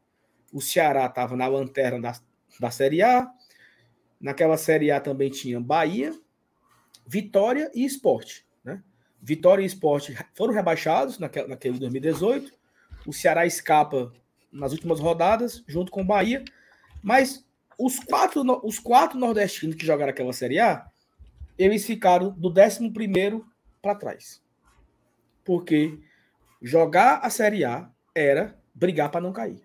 B: o Ceará estava na lanterna da, da Série A. Naquela Série A também tinha Bahia, Vitória e Esporte. Né? Vitória e Esporte foram rebaixados naquele, naquele 2018. O Ceará escapa nas últimas rodadas, junto com o Bahia. Mas os quatro, os quatro nordestinos que jogaram aquela Série A, eles ficaram do 11 para trás. Porque jogar a Série A era brigar para não cair.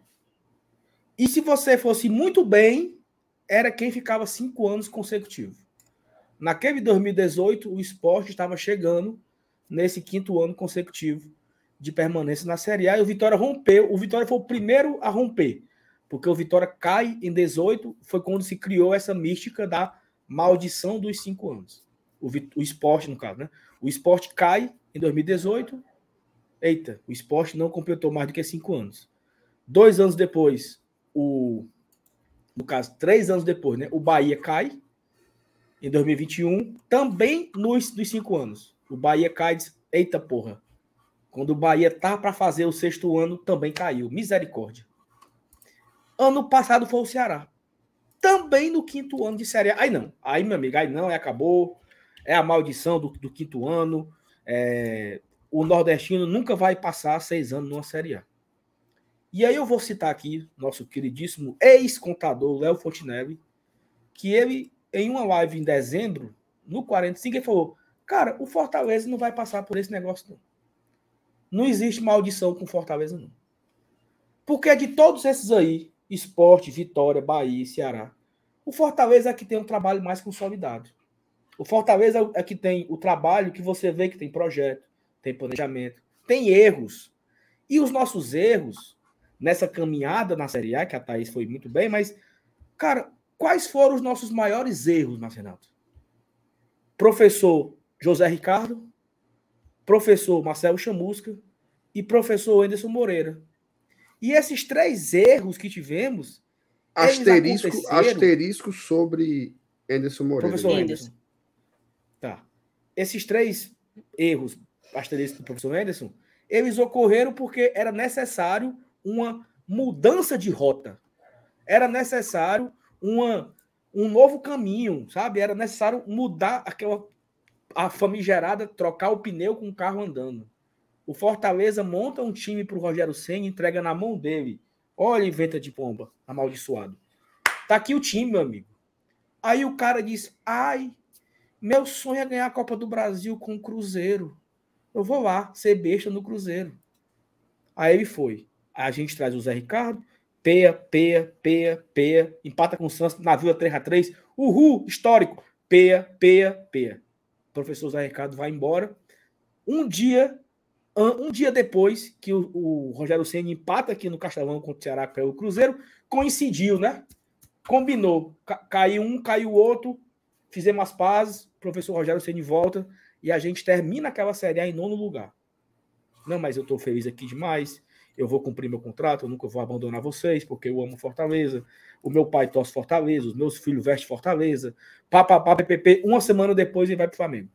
B: E se você fosse muito bem, era quem ficava cinco anos consecutivos. Naquele 2018, o esporte estava chegando nesse quinto ano consecutivo de permanência na Série A e o Vitória rompeu. O Vitória foi o primeiro a romper porque o Vitória cai em 18, foi quando se criou essa mística da maldição dos cinco anos. O, o esporte, no caso, né? O esporte cai em 2018. Eita, o esporte não completou mais do que cinco anos. Dois anos depois, o. No caso, três anos depois, né? O Bahia cai em 2021, também nos dos cinco anos. O Bahia cai e diz: Eita porra. Quando o Bahia tá para fazer o sexto ano, também caiu. Misericórdia. Ano passado foi o Ceará. Também no quinto ano de Série A. Aí não. Aí, meu amigo, aí não, aí acabou. É a maldição do, do quinto ano. É, o nordestino nunca vai passar seis anos numa Série A. E aí eu vou citar aqui nosso queridíssimo ex-contador Léo Fontinelli, que ele, em uma live em dezembro, no 45, ele falou: Cara, o Fortaleza não vai passar por esse negócio, não. Não existe maldição com Fortaleza, não. Porque de todos esses aí, Esporte, Vitória, Bahia, Ceará. O Fortaleza é que tem um trabalho mais consolidado. O Fortaleza é que tem o trabalho que você vê que tem projeto, tem planejamento, tem erros. E os nossos erros nessa caminhada na Série A, que a Thaís foi muito bem, mas, cara, quais foram os nossos maiores erros, Marcenato? Professor José Ricardo, professor Marcelo Chamusca e professor Anderson Moreira. E esses três erros que tivemos.
A: Asterisco, asterisco sobre Anderson Moreira.
B: Professor Anderson. Tá. Esses três erros, asterisco do professor Anderson, eles ocorreram porque era necessário uma mudança de rota. Era necessário uma, um novo caminho, sabe? Era necessário mudar aquela a famigerada trocar o pneu com o carro andando. O Fortaleza monta um time para o Rogério Senna e entrega na mão dele. Olha, inventa de pomba, amaldiçoado. Tá aqui o time, meu amigo. Aí o cara diz: Ai, meu sonho é ganhar a Copa do Brasil com o Cruzeiro. Eu vou lá, ser besta no Cruzeiro. Aí ele foi. A gente traz o Zé Ricardo, peia, peia, peia, peia, empata com o Santos na Vila 3x3. Uhul, histórico. Peia, peia, peia. O professor Zé Ricardo vai embora. Um dia um dia depois que o, o Rogério Senna empata aqui no Castelão contra o Ceará, é o Cruzeiro, coincidiu, né? Combinou. caiu um, caiu o outro. fizemos as pazes, o professor Rogério Ceni volta e a gente termina aquela Série A em nono lugar. Não, mas eu estou feliz aqui demais, eu vou cumprir meu contrato, eu nunca vou abandonar vocês, porque eu amo Fortaleza, o meu pai torce Fortaleza, os meus filhos vestem Fortaleza, papapá, ppp, uma semana depois ele vai para o Flamengo.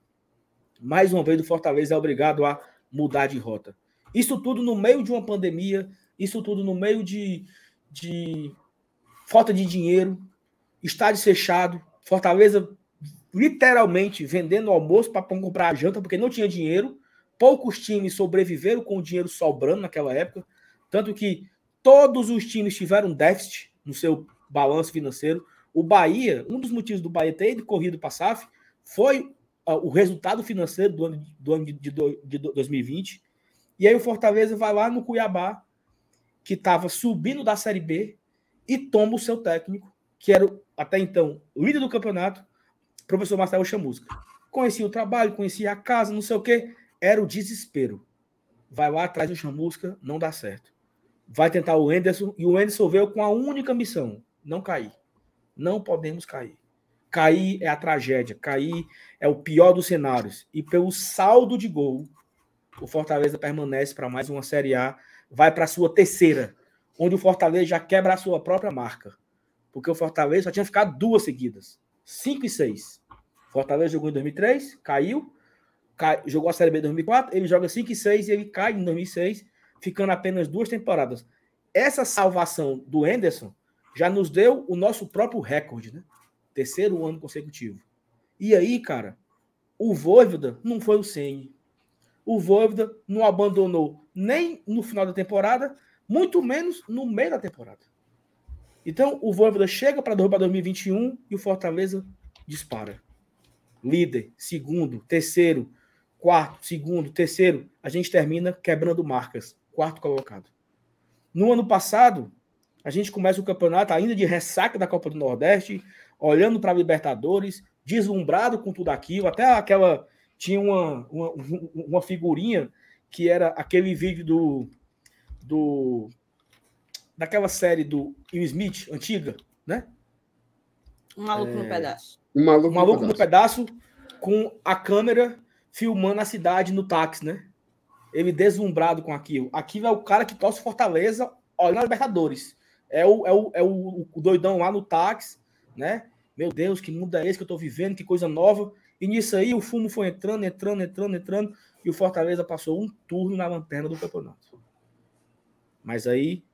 B: Mais uma vez o Fortaleza é obrigado a mudar de rota. Isso tudo no meio de uma pandemia, isso tudo no meio de, de falta de dinheiro, estádio fechado, Fortaleza literalmente vendendo almoço para comprar a janta, porque não tinha dinheiro. Poucos times sobreviveram com o dinheiro sobrando naquela época. Tanto que todos os times tiveram déficit no seu balanço financeiro. O Bahia, um dos motivos do Bahia ter ido corrido para a SAF foi uh, o resultado financeiro do ano, do ano de, de, de 2020. E aí o Fortaleza vai lá no Cuiabá, que estava subindo da Série B, e toma o seu técnico, que era até então líder do campeonato, professor Marcelo Chamusca. Conhecia o trabalho, conhecia a casa, não sei o quê. Era o desespero. Vai lá atrás do Chamusca, não dá certo. Vai tentar o Enderson, e o Enderson veio com a única missão: não cair. Não podemos cair. Cair é a tragédia, cair é o pior dos cenários. E pelo saldo de gol, o Fortaleza permanece para mais uma Série A, vai para a sua terceira, onde o Fortaleza já quebra a sua própria marca. Porque o Fortaleza só tinha ficado duas seguidas. 5 e 6. Fortaleza jogou em 2003, caiu, cai, jogou a Série B em 2004, ele joga 5 e 6 e ele cai em 2006, ficando apenas duas temporadas. Essa salvação do Enderson já nos deu o nosso próprio recorde, né? Terceiro ano consecutivo. E aí, cara, o Voivoda não foi o Senni. O Voivoda não abandonou nem no final da temporada, muito menos no meio da temporada. Então, o Voivoda chega para 2021 e o Fortaleza dispara. Líder, segundo, terceiro, quarto, segundo, terceiro, a gente termina quebrando marcas, quarto colocado. No ano passado, a gente começa o campeonato ainda de ressaca da Copa do Nordeste, olhando para a Libertadores, deslumbrado com tudo aquilo, até aquela tinha uma, uma, uma figurinha que era aquele vídeo do, do daquela série do Will Smith, antiga, né?
C: Um maluco é... no pedaço.
B: Um maluco, um maluco no, pedaço. no, pedaço. com a câmera filmando a cidade no táxi, né? Ele deslumbrado com aquilo. Aquilo é o cara que torce Fortaleza olhando a Libertadores. É o, é, o, é o, o doidão lá no táxi, né? Meu Deus, que mundo é esse que eu tô vivendo, que coisa nova. E nisso aí o fumo foi entrando, entrando, entrando, entrando. E o Fortaleza passou um turno na lanterna do campeonato. Mas aí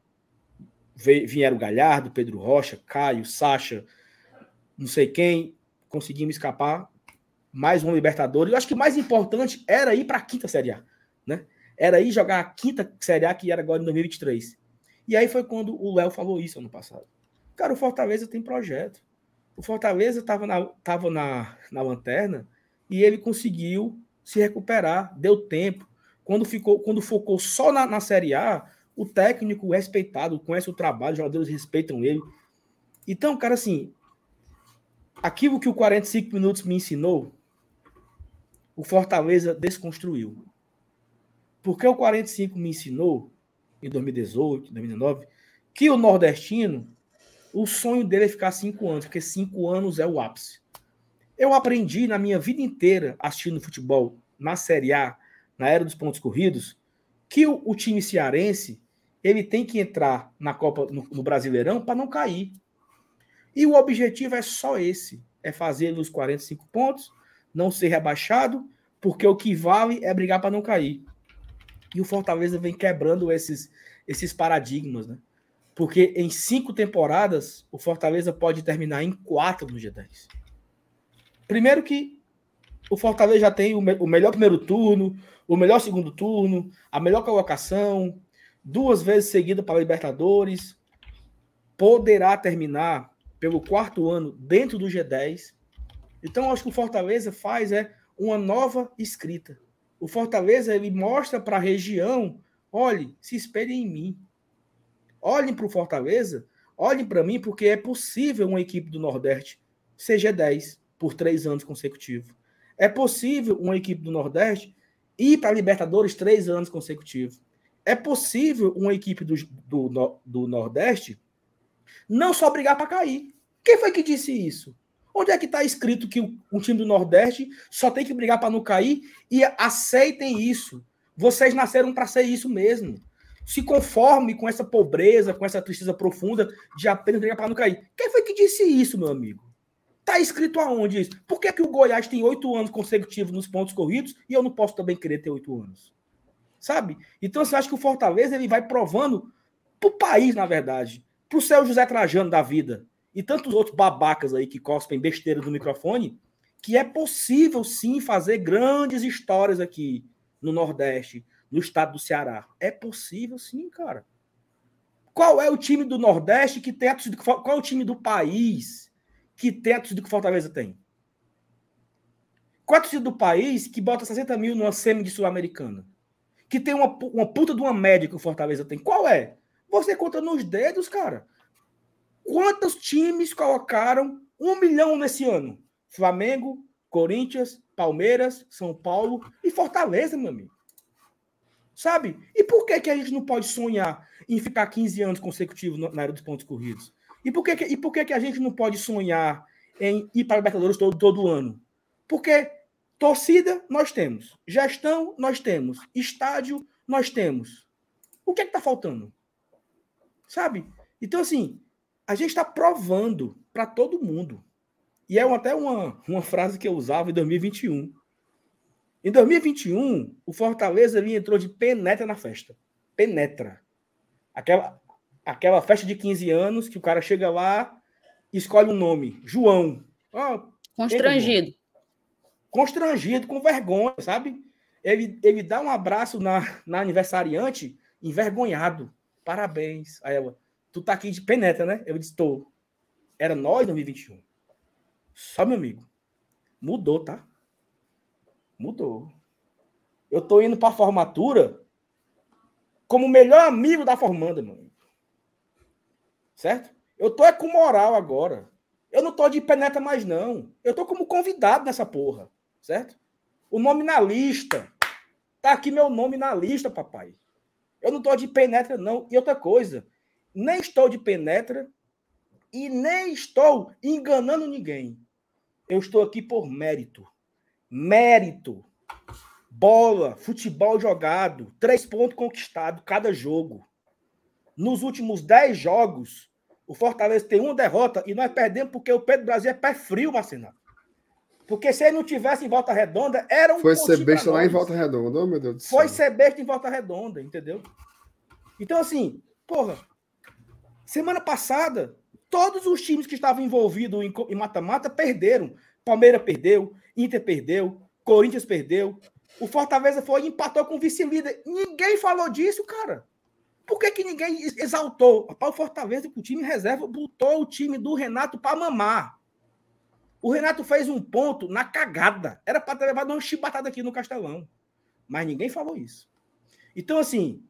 B: vieram Galhardo, Pedro Rocha, Caio, Sacha, não sei quem, conseguimos escapar. Mais um Libertadores. Eu acho que mais importante era ir para a quinta Série A, né? Era ir jogar a quinta Série A que era agora em 2023. E aí foi quando o Léo falou isso ano passado. Cara, o Fortaleza tem projeto. O Fortaleza estava na, tava na, na lanterna e ele conseguiu se recuperar, deu tempo. Quando ficou, quando focou só na, na Série A, o técnico respeitado, conhece o trabalho, os jogadores respeitam ele. Então, cara, assim, aquilo que o 45 minutos me ensinou, o Fortaleza desconstruiu. Porque o 45 me ensinou, em 2018, 2019, que o nordestino, o sonho dele é ficar cinco anos, porque cinco anos é o ápice. Eu aprendi na minha vida inteira assistindo futebol na Série A, na era dos pontos corridos, que o, o time cearense ele tem que entrar na Copa no, no Brasileirão para não cair. E o objetivo é só esse: é fazer os 45 pontos, não ser rebaixado, porque o que vale é brigar para não cair. E o Fortaleza vem quebrando esses, esses paradigmas, né? Porque em cinco temporadas, o Fortaleza pode terminar em quatro no G10. Primeiro que o Fortaleza já tem o, me o melhor primeiro turno, o melhor segundo turno, a melhor colocação, duas vezes seguida para Libertadores, poderá terminar pelo quarto ano dentro do G10. Então, acho que o Fortaleza faz é uma nova escrita. O Fortaleza ele mostra para a região: olhe, se espelhem em mim. Olhem para o Fortaleza, olhem para mim, porque é possível uma equipe do Nordeste ser G10 por três anos consecutivos. É possível uma equipe do Nordeste ir para a Libertadores três anos consecutivos é possível uma equipe do, do, do Nordeste não só brigar para cair. Quem foi que disse isso? Onde é que está escrito que um time do Nordeste só tem que brigar para não cair? E aceitem isso. Vocês nasceram para ser isso mesmo. Se conforme com essa pobreza, com essa tristeza profunda de apenas brigar para não cair. Quem foi que disse isso, meu amigo? Está escrito aonde isso? Por que, que o Goiás tem oito anos consecutivos nos pontos corridos e eu não posso também querer ter oito anos? Sabe? Então, você acha que o Fortaleza ele vai provando para o país, na verdade, para o seu José Trajano da vida, e tantos outros babacas aí que cospem besteira do microfone, que é possível sim fazer grandes histórias aqui no Nordeste, no estado do Ceará. É possível sim, cara. Qual é o time do Nordeste que tem a torcida, qual é o time do país que tem a torcida que Fortaleza tem? Qual é a torcida do país que bota 60 mil numa semi de Sul-Americana? Que tem uma, uma puta de uma média que o Fortaleza tem? Qual é? Você conta nos dedos, cara. Quantos times colocaram um milhão nesse ano? Flamengo, Corinthians, Palmeiras, São Paulo e Fortaleza, meu amigo. Sabe? E por que, que a gente não pode sonhar em ficar 15 anos consecutivos na área dos pontos corridos? E por que, que, e por que, que a gente não pode sonhar em ir para Libertadores todo, todo ano? Porque torcida nós temos, gestão nós temos, estádio nós temos. O que é está faltando? Sabe? Então, assim, a gente está provando para todo mundo. E é até uma, uma frase que eu usava em 2021. Em 2021, o Fortaleza ele entrou de penetra na festa. Penetra. Aquela, aquela festa de 15 anos que o cara chega lá e escolhe um nome. João.
C: Oh, Constrangido.
B: Constrangido, com vergonha, sabe? Ele, ele dá um abraço na, na aniversariante envergonhado. Parabéns. Aí ela, tu tá aqui de penetra, né? Eu disse, tô. Era nós 2021. Só, meu amigo. Mudou, tá? Mudou. Eu tô indo pra formatura como o melhor amigo da formanda, meu amigo. Certo? Eu tô é com moral agora. Eu não tô de penetra mais, não. Eu tô como convidado nessa porra. Certo? O nome na lista. Tá aqui meu nome na lista, papai. Eu não tô de penetra, não. E outra coisa, nem estou de penetra e nem estou enganando ninguém. Eu estou aqui por mérito. Mérito. Bola, futebol jogado, três pontos conquistados cada jogo. Nos últimos dez jogos, o Fortaleza tem uma derrota e nós perdemos porque o Pedro Brasil é pé frio, Marcelo. Porque se ele não tivesse em volta redonda, era um.
A: Foi ser besta lá em volta redonda, oh, meu Deus do
B: céu. Foi ser besta em volta redonda, entendeu? Então, assim, porra, Semana passada, todos os times que estavam envolvidos em mata-mata perderam. Palmeiras perdeu, Inter perdeu, Corinthians perdeu. O Fortaleza foi e empatou com o vice-líder. Ninguém falou disso, cara. Por que, que ninguém exaltou? O Fortaleza, com o time reserva, botou o time do Renato para mamar. O Renato fez um ponto na cagada. Era para ter levado uma chibatada aqui no Castelão. Mas ninguém falou isso. Então, assim,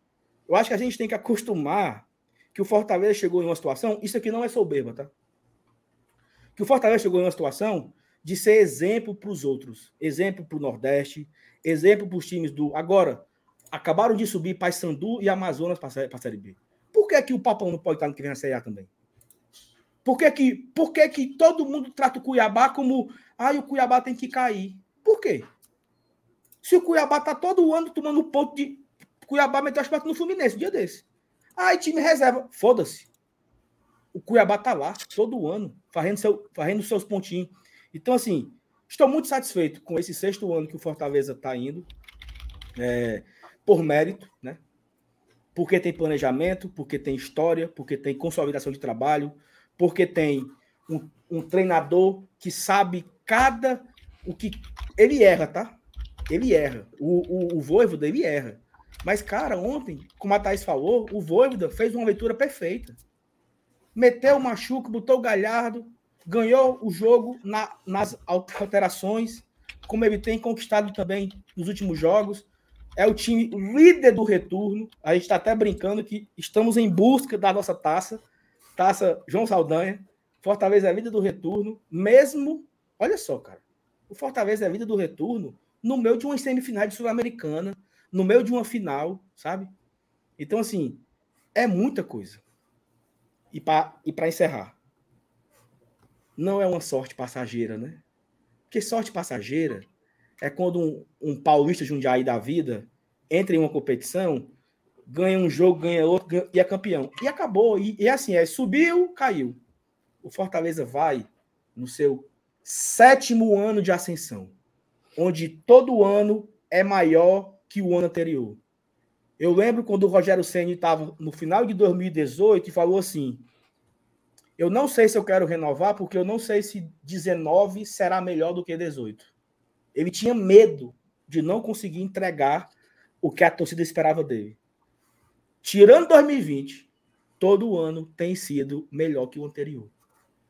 B: eu acho que a gente tem que acostumar que o Fortaleza chegou em uma situação, isso aqui não é soberba, tá? Que o Fortaleza chegou em uma situação de ser exemplo para os outros, exemplo para o Nordeste, exemplo para os times do. Agora, acabaram de subir Paysandu e Amazonas para a Série B. Por que, que o Papão não pode estar no que vem na Série A também? Por que, que, por que, que todo mundo trata o Cuiabá como. Ah, o Cuiabá tem que cair? Por quê? Se o Cuiabá está todo ano tomando ponto de. Cuiabá meteu as patas no Fluminense, um dia desse. Aí time reserva. Foda-se. O Cuiabá tá lá todo ano, fazendo, seu, fazendo seus pontinhos. Então, assim, estou muito satisfeito com esse sexto ano que o Fortaleza está indo. É, por mérito, né? Porque tem planejamento, porque tem história, porque tem consolidação de trabalho, porque tem um, um treinador que sabe cada o que ele erra, tá? Ele erra. O, o, o Voivoda, erra. Mas, cara, ontem, como a Thaís falou, o Voivoda fez uma leitura perfeita. Meteu o Machuca, botou o Galhardo, ganhou o jogo na, nas alterações, como ele tem conquistado também nos últimos jogos. É o time líder do retorno. A gente está até brincando que estamos em busca da nossa taça. Taça João Saldanha. Fortaleza é a vida do retorno. Mesmo, olha só, cara. O Fortaleza é a vida do retorno no meio de uma semifinal de Sul-Americana no meio de uma final, sabe? Então, assim, é muita coisa. E para e encerrar, não é uma sorte passageira, né? Porque sorte passageira é quando um, um paulista Jundiaí da vida entra em uma competição, ganha um jogo, ganha outro ganha, e é campeão. E acabou. E, e assim, é subiu, caiu. O Fortaleza vai no seu sétimo ano de ascensão, onde todo ano é maior que o ano anterior. Eu lembro quando o Rogério Senna estava no final de 2018 e falou assim: Eu não sei se eu quero renovar, porque eu não sei se 19 será melhor do que 18. Ele tinha medo de não conseguir entregar o que a torcida esperava dele. Tirando 2020, todo ano tem sido melhor que o anterior.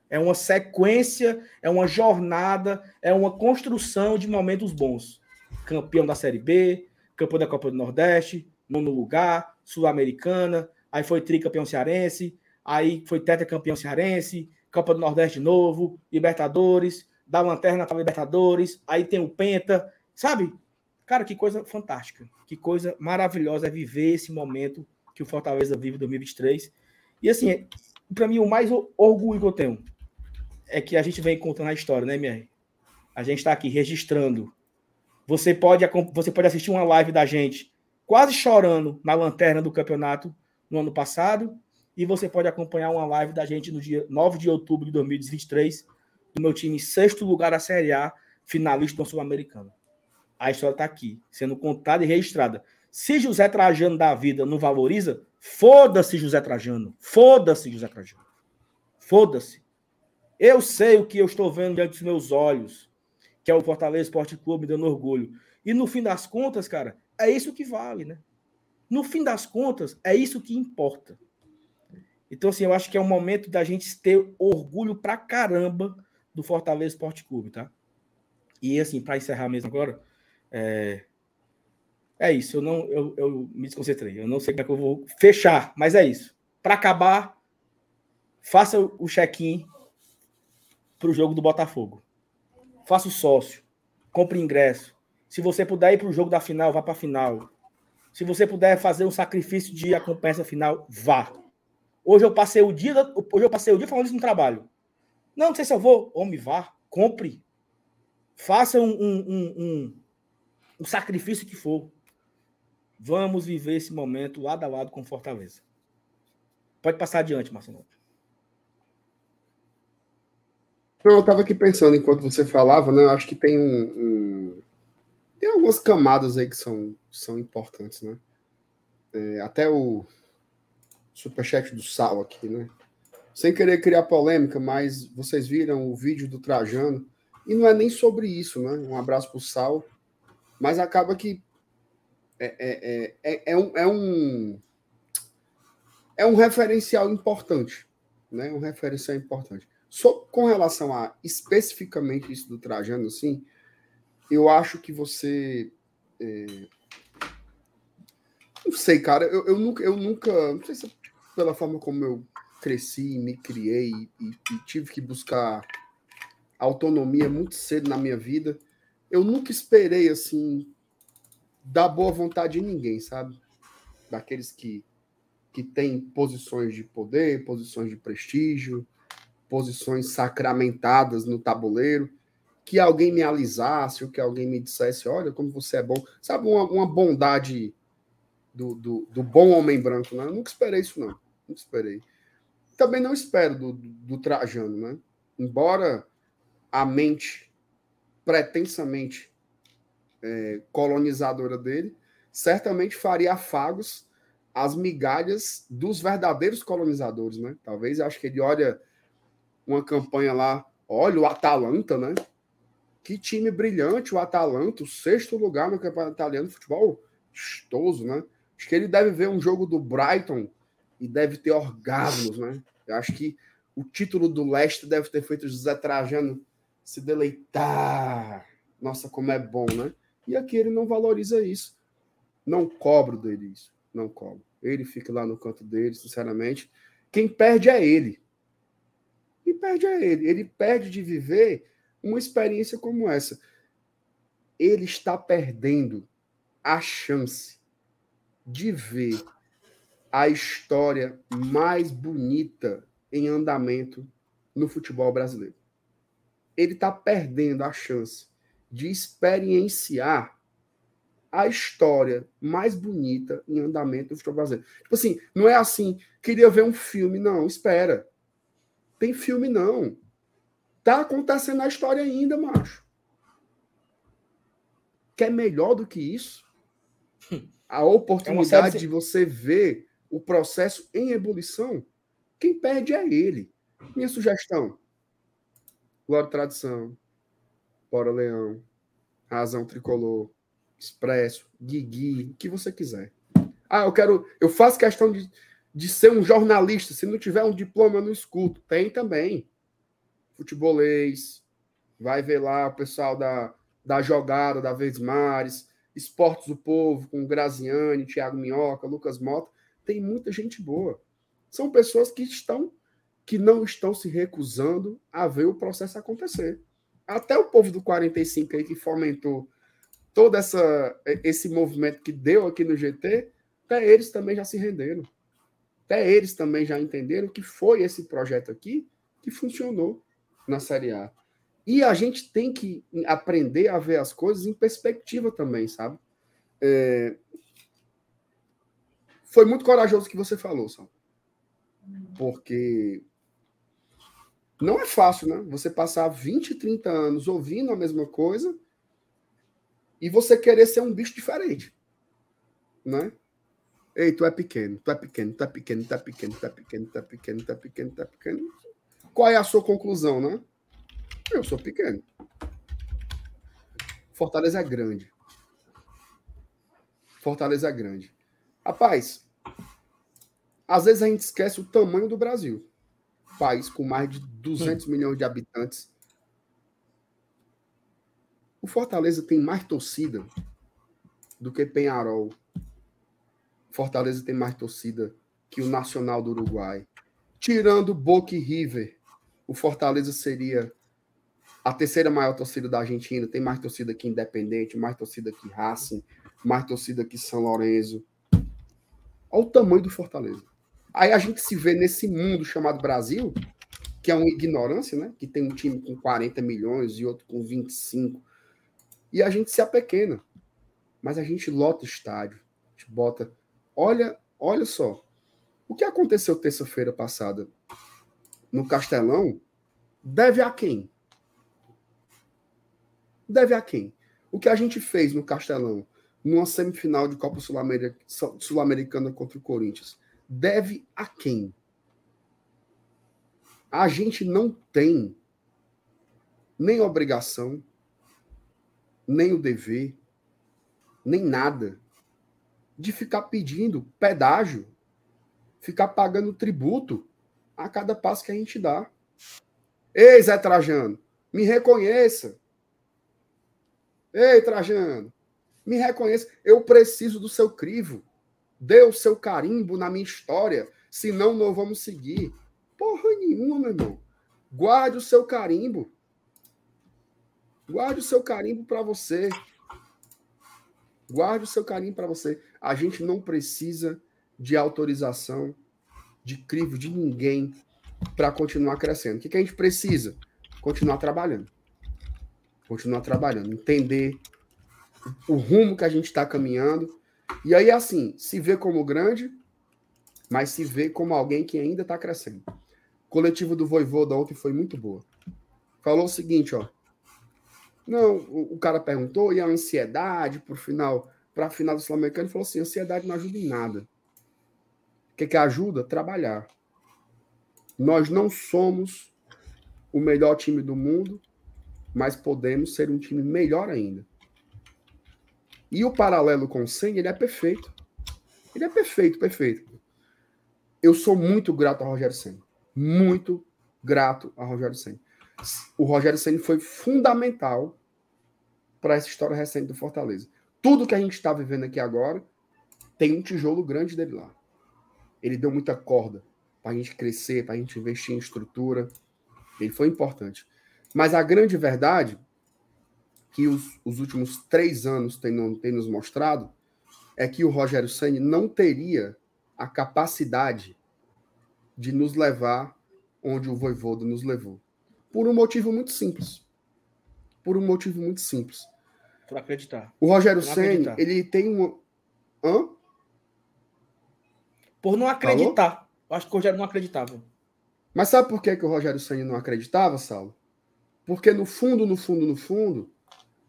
B: É uma sequência, é uma jornada, é uma construção de momentos bons. Campeão da Série B, campeão da Copa do Nordeste, nono lugar, Sul-Americana, aí foi tricampeão cearense, aí foi tetracampeão cearense, Copa do Nordeste de novo, Libertadores, da lanterna para Libertadores, aí tem o Penta, sabe? Cara, que coisa fantástica, que coisa maravilhosa é viver esse momento que o Fortaleza vive em 2023. E assim, para mim, o mais orgulho que eu tenho é que a gente vem contando a história, né, MR? A gente está aqui registrando. Você pode, você pode assistir uma live da gente quase chorando na lanterna do campeonato no ano passado, e você pode acompanhar uma live da gente no dia 9 de outubro de 2023, do meu time em sexto lugar da Série A, finalista do Sul-Americano. A história está aqui, sendo contada e registrada. Se José Trajano da vida não valoriza, foda-se José Trajano. Foda-se José Trajano. Foda-se. Eu sei o que eu estou vendo diante dos meus olhos, que é o Fortaleza Esporte Clube dando orgulho. E no fim das contas, cara, é isso que vale, né? No fim das contas, é isso que importa. Então, assim, eu acho que é um momento da gente ter orgulho pra caramba do Fortaleza Esporte Clube, tá? E, assim, para encerrar mesmo agora, é... é isso. Eu não, eu, eu me desconcentrei. Eu não sei como é que eu vou fechar, mas é isso. Para acabar, faça o check-in para o jogo do Botafogo. Faça o sócio, compre ingresso, se você puder ir para o jogo da final, vá para a final. Se você puder fazer um sacrifício de acompanhar final, vá. Hoje eu passei o dia, hoje eu passei o dia falando isso no trabalho. Não, não sei se eu vou. Homem, vá, compre. Faça um, um, um, um, um sacrifício que for. Vamos viver esse momento lado a lado com Fortaleza. Pode passar adiante, Marcelo.
A: Não, eu estava aqui pensando enquanto você falava, né? Eu acho que tem um, um, tem algumas camadas aí que são, são importantes, né? É, até o superchat do Sal aqui, né? Sem querer criar polêmica, mas vocês viram o vídeo do Trajano, e não é nem sobre isso, né? Um abraço pro Sal, mas acaba que é, é, é, é, um, é um é um referencial importante, né? Um referencial importante. Só com relação a especificamente isso do Trajano, assim, eu acho que você. É... Não sei, cara. Eu, eu, nunca, eu nunca. Não sei se é pela forma como eu cresci, me criei e, e tive que buscar autonomia muito cedo na minha vida. Eu nunca esperei, assim, dar boa vontade em ninguém, sabe? Daqueles que, que têm posições de poder, posições de prestígio, posições sacramentadas no tabuleiro que alguém me alisasse, ou que alguém me dissesse, olha como você é bom. Sabe, uma, uma bondade do, do, do, bom homem branco, né? Eu nunca esperei isso, não. Nunca esperei. Também não espero do, do, Trajano, né? Embora a mente pretensamente é, colonizadora dele, certamente faria afagos às migalhas dos verdadeiros colonizadores, né? Talvez acho que ele olha uma campanha lá, olha o Atalanta, né? Que time brilhante o Atalanta, o sexto lugar no campeonato italiano de futebol vistoso, né? Acho que ele deve ver um jogo do Brighton e deve ter orgasmos, né? Eu acho que o título do Leste deve ter feito José Trajano se deleitar. Nossa, como é bom, né? E aqui ele não valoriza isso. Não cobro dele isso. Não cobro. Ele fica lá no canto dele, sinceramente. Quem perde é ele. Perde é ele. Ele perde de viver uma experiência como essa. Ele está perdendo a chance de ver a história mais bonita em andamento no futebol brasileiro. ele está perdendo a chance de experienciar a história mais bonita em andamento do futebol brasileiro. Tipo assim, não é assim, queria ver um filme, não, espera. Tem filme não. Tá acontecendo a história ainda, macho. Quer melhor do que isso? A oportunidade é de você ver o processo em ebulição, quem perde é ele. Minha sugestão: Glória Tradição, Bora Leão, Razão Tricolor, Expresso, Guigui, o que você quiser. Ah, eu quero. Eu faço questão de, de ser um jornalista. Se não tiver um diploma, não escuto. Tem também. Futebolês. Vai ver lá o pessoal da, da jogada, da Vesmares. Esportes do Povo, com Graziani, Thiago Minhoca, Lucas Mota. Tem muita gente boa. São pessoas que estão que não estão se recusando a ver o processo acontecer. Até o povo do 45 aí que fomentou todo essa, esse movimento que deu aqui no GT, até eles também já se renderam. Até eles também já entenderam que foi esse projeto aqui que funcionou na Série A. E a gente tem que aprender a ver as coisas em perspectiva também, sabe? É... Foi muito corajoso o que você falou, Sal. Porque não é fácil, né? Você passar 20, 30 anos ouvindo a mesma coisa e você querer ser um bicho diferente, né? Ei, tu é pequeno, tu é pequeno, tu é pequeno, tu é pequeno, tu é pequeno, tu é pequeno, tu é pequeno, tu é pequeno. Qual é a sua conclusão, né? Eu sou pequeno. Fortaleza é grande. Fortaleza é grande. Rapaz, às vezes a gente esquece o tamanho do Brasil país com mais de 200 hum. milhões de habitantes. O Fortaleza tem mais torcida do que Penharol. Fortaleza tem mais torcida que o Nacional do Uruguai. Tirando Boca e River, o Fortaleza seria a terceira maior torcida da Argentina. Tem mais torcida que Independente, mais torcida que Racing, mais torcida que São Lourenço. Olha o tamanho do Fortaleza. Aí a gente se vê nesse mundo chamado Brasil, que é uma ignorância, né? Que tem um time com 40 milhões e outro com 25. E a gente se apequena. Mas a gente lota estádio. A gente bota. Olha, olha só. O que aconteceu terça-feira passada no Castelão deve a quem? Deve a quem? O que a gente fez no Castelão, numa semifinal de Copa Sul-Americana contra o Corinthians, deve a quem? A gente não tem nem obrigação, nem o dever, nem nada de ficar pedindo pedágio, ficar pagando tributo a cada passo que a gente dá. Ei, Zé Trajano, me reconheça. Ei, Trajano, me reconheça. Eu preciso do seu crivo. Dê o seu carimbo na minha história, senão não vamos seguir. Porra nenhuma, meu irmão. Guarde o seu carimbo. Guarde o seu carimbo para você. Guarde o seu carimbo para você. A gente não precisa de autorização, de crivo de ninguém para continuar crescendo. O que, que a gente precisa? Continuar trabalhando. Continuar trabalhando. Entender o rumo que a gente está caminhando e aí, assim, se vê como grande, mas se vê como alguém que ainda está crescendo. O coletivo do Voivoda ontem foi muito boa. Falou o seguinte, ó. Não, o, o cara perguntou, e a ansiedade para final, para a final do Sul-Americano, falou assim: ansiedade não ajuda em nada. O que, que ajuda? Trabalhar. Nós não somos o melhor time do mundo, mas podemos ser um time melhor ainda. E o paralelo com o Senna, ele é perfeito. Ele é perfeito, perfeito. Eu sou muito grato a Rogério Senna. Muito grato a Rogério Senna. O Rogério Senna foi fundamental para essa história recente do Fortaleza. Tudo que a gente está vivendo aqui agora tem um tijolo grande dele lá. Ele deu muita corda para a gente crescer, para a gente investir em estrutura. Ele foi importante. Mas a grande verdade que os, os últimos três anos têm, têm nos mostrado é que o Rogério Ceni não teria a capacidade de nos levar onde o Voivoda nos levou. Por um motivo muito simples. por um motivo muito simples.
B: Por acreditar.
A: O Rogério
B: acreditar.
A: ele tem uma. Hã?
B: Por não acreditar. Eu acho que o Rogério não acreditava.
A: Mas sabe por que, que o Rogério Senni não acreditava, Saulo? Porque no fundo, no fundo, no fundo,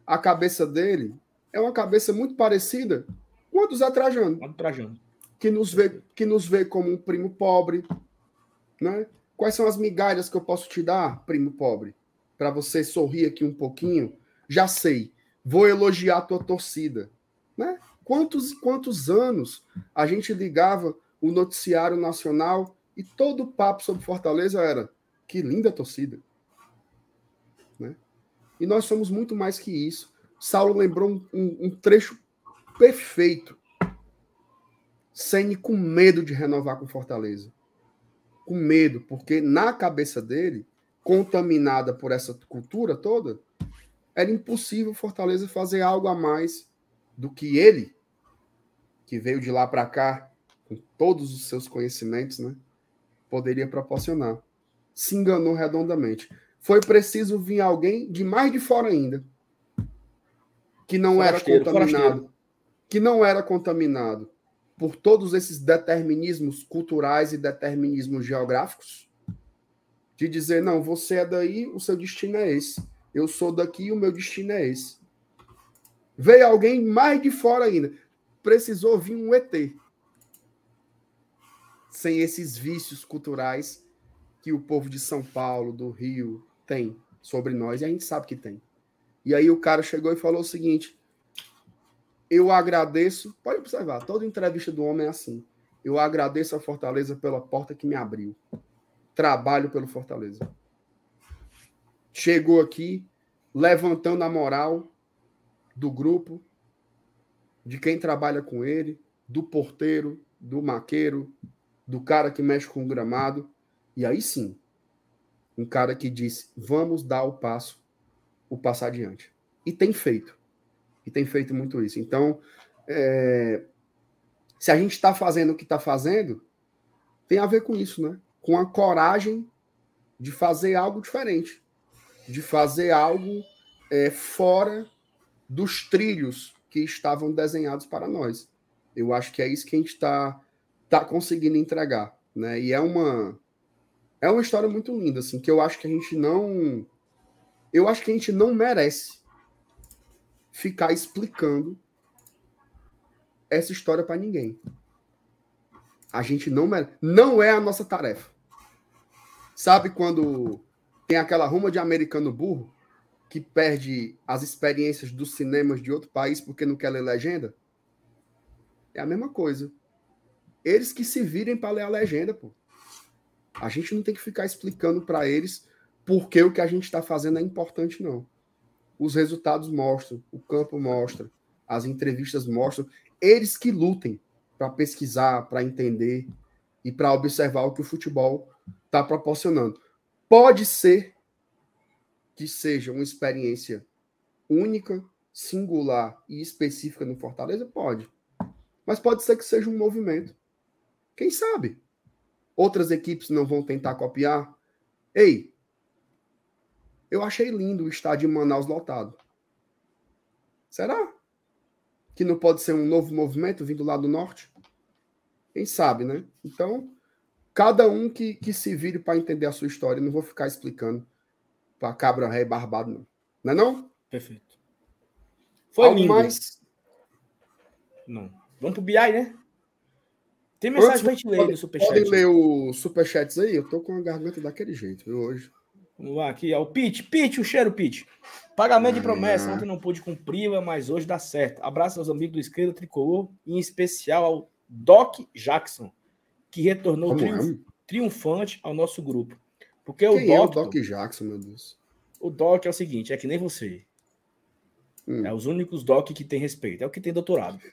A: a cabeça dele é uma cabeça muito parecida com a do Zé Trajano.
B: Do Trajano.
A: que nos vê, que nos vê como um primo pobre, né? Quais são as migalhas que eu posso te dar, primo pobre, para você sorrir aqui um pouquinho? Já sei, vou elogiar a tua torcida, né? Quantos e quantos anos a gente ligava o noticiário nacional e todo o papo sobre Fortaleza era que linda torcida, né? E nós somos muito mais que isso. Saulo lembrou um, um- um trecho perfeito Ceni com medo de renovar com Fortaleza. Com medo, porque na cabeça dele, contaminada por essa cultura toda, era impossível Fortaleza fazer algo a mais do que ele, que veio de lá para cá com todos os seus conhecimentos, né, poderia proporcionar. Se enganou redondamente. Foi preciso vir alguém de mais de fora ainda, que não era contaminado,
B: forasteiro.
A: que não era contaminado por todos esses determinismos culturais e determinismos geográficos, de dizer, não, você é daí, o seu destino é esse. Eu sou daqui, o meu destino é esse. Veio alguém mais de fora ainda. Precisou vir um ET. Sem esses vícios culturais que o povo de São Paulo, do Rio, tem sobre nós, e a gente sabe que tem. E aí o cara chegou e falou o seguinte: eu agradeço, pode observar, toda entrevista do homem é assim. Eu agradeço a Fortaleza pela porta que me abriu. Trabalho pelo Fortaleza. Chegou aqui levantando a moral do grupo, de quem trabalha com ele, do porteiro, do maqueiro, do cara que mexe com o gramado. E aí sim, um cara que disse: vamos dar o passo, o passo adiante. E tem feito e tem feito muito isso. Então, é, se a gente está fazendo o que está fazendo, tem a ver com isso, né? Com a coragem de fazer algo diferente, de fazer algo é, fora dos trilhos que estavam desenhados para nós. Eu acho que é isso que a gente está tá conseguindo entregar, né? E é uma é uma história muito linda, assim, que eu acho que a gente não eu acho que a gente não merece ficar explicando essa história para ninguém. A gente não mere- não é a nossa tarefa. Sabe quando tem aquela ruma de americano burro que perde as experiências dos cinemas de outro país porque não quer ler legenda? É a mesma coisa. Eles que se virem para ler a legenda, pô. A gente não tem que ficar explicando para eles porque o que a gente está fazendo é importante, não os resultados mostram, o campo mostra, as entrevistas mostram, eles que lutem para pesquisar, para entender e para observar o que o futebol está proporcionando. Pode ser que seja uma experiência única, singular e específica no Fortaleza? Pode. Mas pode ser que seja um movimento. Quem sabe? Outras equipes não vão tentar copiar? Ei, eu achei lindo o estádio em Manaus lotado. Será? Que não pode ser um novo movimento vindo lá do norte? Quem sabe, né? Então, cada um que, que se vire para entender a sua história. Não vou ficar explicando para cabra ré barbado, não. Não é não?
B: Perfeito. Foi
A: Algo
B: lindo.
A: mais?
B: Não. Vamos pro BI, né? Tem mensagem pra gente ler no Superchat.
A: Podem ler os superchats aí? Eu tô com a garganta daquele jeito, viu, hoje.
B: Vamos lá, aqui, ó. O Pete, Pete, o cheiro, Pete. Pagamento de
A: Ah.
B: promessa, ontem não pude cumprir, mas hoje dá certo. Abraço aos amigos do Esquerda Tricolor, em especial ao Doc Jackson, que retornou triunf-
A: é?
B: triunfante ao nosso grupo. Porque o
A: Quem é o
B: Doc,
A: Doc Jackson, meu Deus?
B: o Doc é o seguinte, é que nem você.
A: Hum.
B: É os únicos Doc que tem respeito. É o que tem doutorado.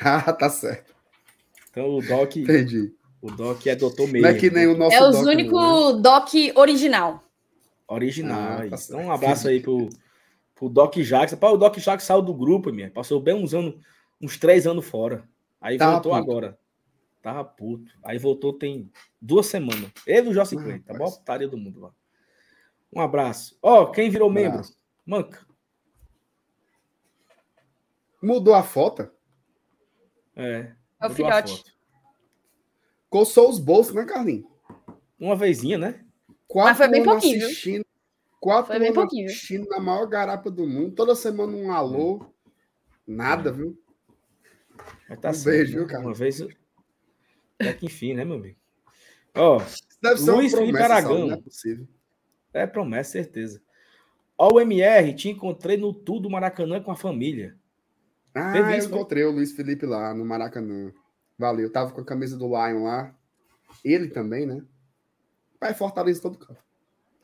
A: Ah, tá certo.
B: Então o Doc,
A: Entendi.
B: o Doc é doutor mesmo.
A: Não é que nem o nosso
C: É os
A: né?
C: únicos doc original.
B: Original.
A: Ah,
B: aí.
A: tá
B: então um abraço aí pro, pro Doc Jackson. Pá, o Doc Jackson saiu do grupo, minha. Passou bem uns anos, uns três anos fora. Aí
A: Tava
B: voltou agora. Tava puto. Aí voltou tem duas semanas. Ele e o
A: Ah,
B: Clay. Tá bom? Putaria do mundo lá. Um abraço. Ó, quem virou membro?
A: Abraço.
B: Manca.
A: Mudou a foto?
B: É.
C: É o filhote.
A: Coçou os bolsos, né, Carlinhos?
B: Uma vezinha, né?
A: Quatro
C: foi bem pouquinho,
A: assistindo. Quatro
C: Foi bem pouquinho,
A: assistindo na maior garapa do mundo. Toda semana um alô. Nada, viu?
B: Mas tá
A: Um
B: certo,
A: beijo,
B: né?
A: viu, cara?
B: Uma vez. Até que enfim, né, meu amigo? Ó,
A: Deve ser
B: Luiz Felipe Aragão.
A: Não é possível.
B: é promessa, certeza. Ó, o MR, te encontrei no Tudo Maracanã com a família.
A: Ah,
B: Teve
A: eu
B: isso, foi?
A: encontrei o Luiz Felipe lá no Maracanã. Valeu. Tava com a camisa do Lion lá. Ele também, né? Pai Fortaleza todo campo.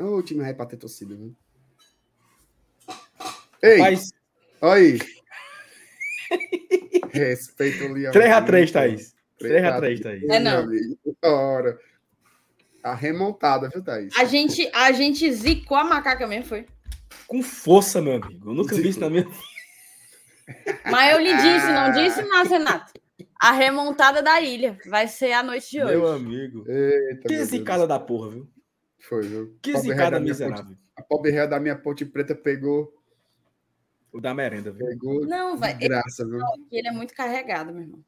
A: Ô, o time vai pra ter torcida, viu? Ei,
B: Mas
A: olha aí. Respeito o Leão.
B: 3x3, Thaís.
A: 3x3,
B: 3x3, Thaís.
C: É, não.
A: Ora. A remontada, viu, Thaís?
C: A gente, a gente zicou a macaca mesmo, foi.
B: Com força, meu amigo. Eu nunca vi isso na minha
C: Mas eu lhe disse, não disse, não, Renato? A remontada da ilha vai ser a noite de
B: Meu
C: hoje.
B: amigo.
A: Eita,
B: Que
A: meu
B: zicada da porra, viu?
A: Foi, viu?
B: Que
A: Pobre
B: zicada
A: da
B: miserável.
A: ponte- A pobre ré da minha ponte preta pegou,
B: O da merenda, viu?
A: pegou
C: Não, vai.
A: graça, viu?
C: Ele é muito carregado, meu irmão.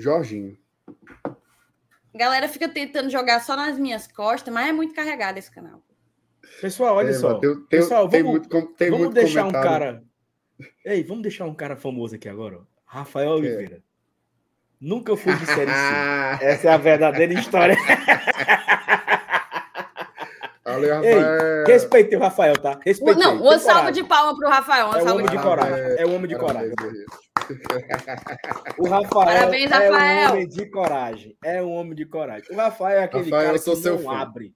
A: Jorginho.
C: A galera fica tentando jogar só nas minhas costas, mas é muito carregado esse canal.
B: Pessoal, olha
A: É,
B: só.
A: tem, tem,
B: Pessoal,
A: tem
B: vamos-
A: muito, tem
B: vamos
A: muito
B: deixar um
A: comentário.
B: cara. Ei, vamos deixar um cara famoso aqui agora, ó. Rafael Oliveira. Nunca fui de série C. Essa é a verdadeira história.
A: Valeu,
B: Ei,
A: Rafael.
B: Respeitei o Rafael, tá? Respeitei.
C: Não, uma salva de palma pro Rafael. Uma
B: É o homem
C: de
B: coragem. É o homem de coragem. O Rafael
C: Parabéns,
B: é
C: Rafael.
B: um homem de coragem. É um homem de coragem. O Rafael é aquele
A: Rafael,
B: cara que não
A: fã.
B: abre.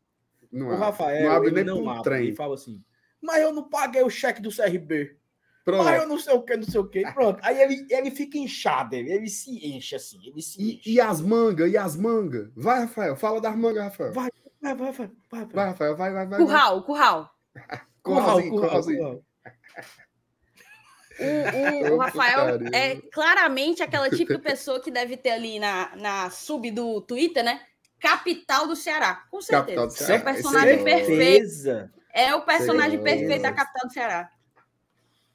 A: Não,
B: o. Rafael
A: não abre
B: ele
A: nem
B: não abre.
A: trem.
B: Ele fala assim, mas eu não paguei o cheque do CRB.
A: Pronto.
B: Mas eu não sei o que, não sei o que. Pronto. Aí ele, ele fica inchado, ele, ele se enche assim. Ele se
A: E,
B: enche.
A: e as mangas? E as mangas? Vai, Rafael. Fala das mangas, Rafael.
B: Vai, vai, vai, vai, vai.
A: Vai, Rafael. Vai, vai, vai. vai.
C: Curral, curral.
A: Curralzinho,
B: curral,
A: curralzinho.
B: curral.
C: O, o- o Rafael é claramente aquela típica pessoa que deve ter ali na, na sub do Twitter, né? Capital do Ceará. Com certeza.
A: Do
C: É
A: Ceará.
C: o personagem
A: é-
C: perfeito. É o personagem
A: Certeza.
C: perfeito da capital do Ceará.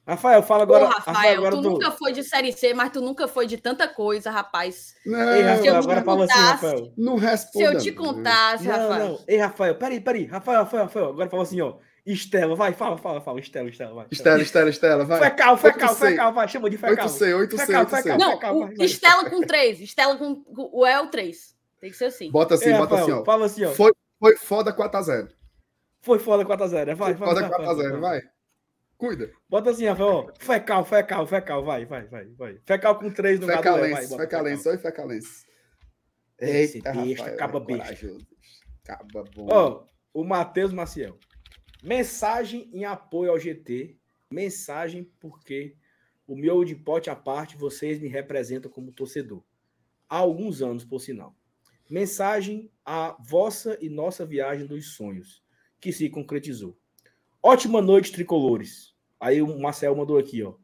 B: Rafael, fala agora.
C: Rafael,
B: agora
C: tu
B: do-
C: nunca foi de Série C, mas tu nunca foi de tanta coisa, rapaz.
A: Não,
B: Ei,
C: eu
B: Rafael,
C: te
B: agora fala assim,
C: contasse-
B: Rafael.
A: não
C: Se
A: responda.
C: eu te contasse,
B: Não,
C: Rafael.
B: não. Ei, Rafael, peraí, peraí. Rafael, Rafael, Rafael. Agora fala assim, ó. Estela, vai, fala, fala, fala. Estela, Estela, vai.
A: Estela, Estela, Estela, vai.
B: Fecal, fecal,
A: 8C.
B: fecal, vai. Chama de fecal.
A: 8C, 8C,
B: Fecal,
A: 8C.
B: fecal.
C: Não,
B: fecal,
C: o. Estela com 3. Estela com o El 3. Tem que ser assim.
A: Bota assim,
B: Ei,
A: bota
B: Rafael,
A: assim, ó.
B: Fala assim, ó.
A: Foi, foi foda 4x0.
B: Foi foda 4x0. Vai, vai.
A: Foda
B: vai, vai,
A: 4x0, vai. Cuida.
B: Bota assim, Rafael. Fecal, fecal, fecal. Vai, vai, vai, vai. Fecal com 3 no El, vai. Bota
A: fecalense, oi, fecalense.
B: Esse
A: Eita,
B: besta,
A: Rafael,
B: caba
A: é
B: besta.
A: corajoso. Caba bom.
B: Ó, o Matheus Maciel. Mensagem em apoio ao GT. Mensagem porque o meu de pote à parte, vocês me representam como torcedor. Há alguns anos, por sinal. Mensagem à vossa e nossa viagem dos sonhos, que se concretizou. Ótima noite, tricolores. Aí o Marcel mandou aqui, ó.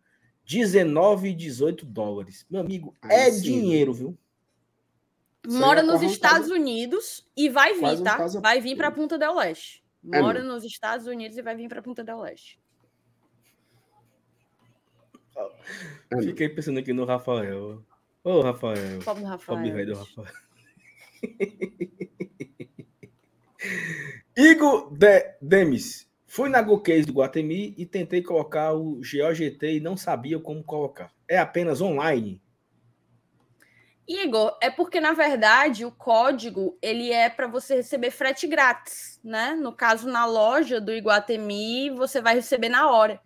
B: 19 e 18 dólares. Meu amigo,
A: Aí
B: é
A: sim.
B: dinheiro, viu?
C: Mora
A: é
C: nos
A: quase um
C: Estados Unidos e vai vir,
A: um
C: tá?
A: caso-
C: Vai vir para Punta del Leste.
A: É,
C: Mora
A: não.
C: nos Estados Unidos e vai vir para Punta del Leste.
A: É.
B: Fiquei pensando aqui no Rafael. Ô, Rafael.
C: Pobre do Rafael.
B: Pobre velho Rafael. Igor De Demis. Fui na GoCase do Guatemi e tentei colocar o GeoGT e não sabia como colocar. É apenas online.
C: Igor, é porque na verdade o código ele é para você receber frete grátis, né? No caso na loja do Iguatemi você vai receber na hora,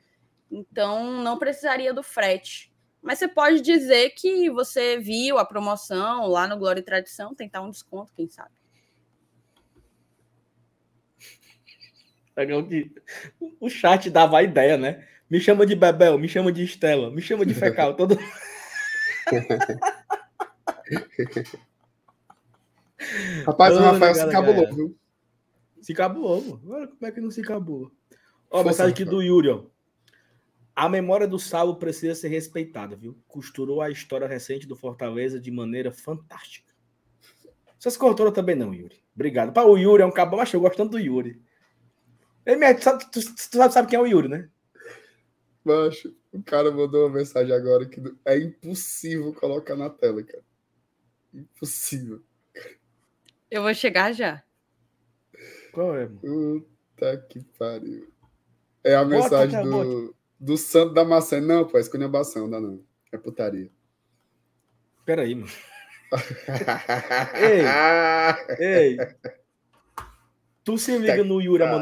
C: então não precisaria do frete. Mas você pode dizer que você viu a promoção lá no Glória e Tradição, tentar um desconto, quem sabe?
B: Legal que o chat dava a ideia, né? Me chama de Bebel, me chama de Estela, me chama de Fecal. Todo...
A: Rapaz, o Rafael se cabulou,
B: galera.
A: viu?
B: Se acabou, mano. Olha como é que não se acabou. Ó,
A: Força,
B: mensagem aqui
A: Rafael.
B: do Yuri, ó. A memória do Saulo precisa ser respeitada, viu? Costurou a história recente do Fortaleza de maneira fantástica. Essas cortoras também não, Yuri. Obrigado. Pá, o Yuri é um cabo, mas eu gosto tanto do Yuri. Ele me... sabe- tu, tu sabe, quem é o Yuri, né?
A: Macho, o cara mandou uma mensagem agora que é impossível colocar na tela, cara. Impossível.
C: Eu vou chegar já.
B: Qual é? mano?
A: Puta que pariu. É a
B: Bota,
A: mensagem
B: cara,
A: do, do santo da maçã. Não, pô, é esculhambação, dá não. É putaria.
B: Peraí, mano. Ei. Tu se liga no Yuri
A: Cara.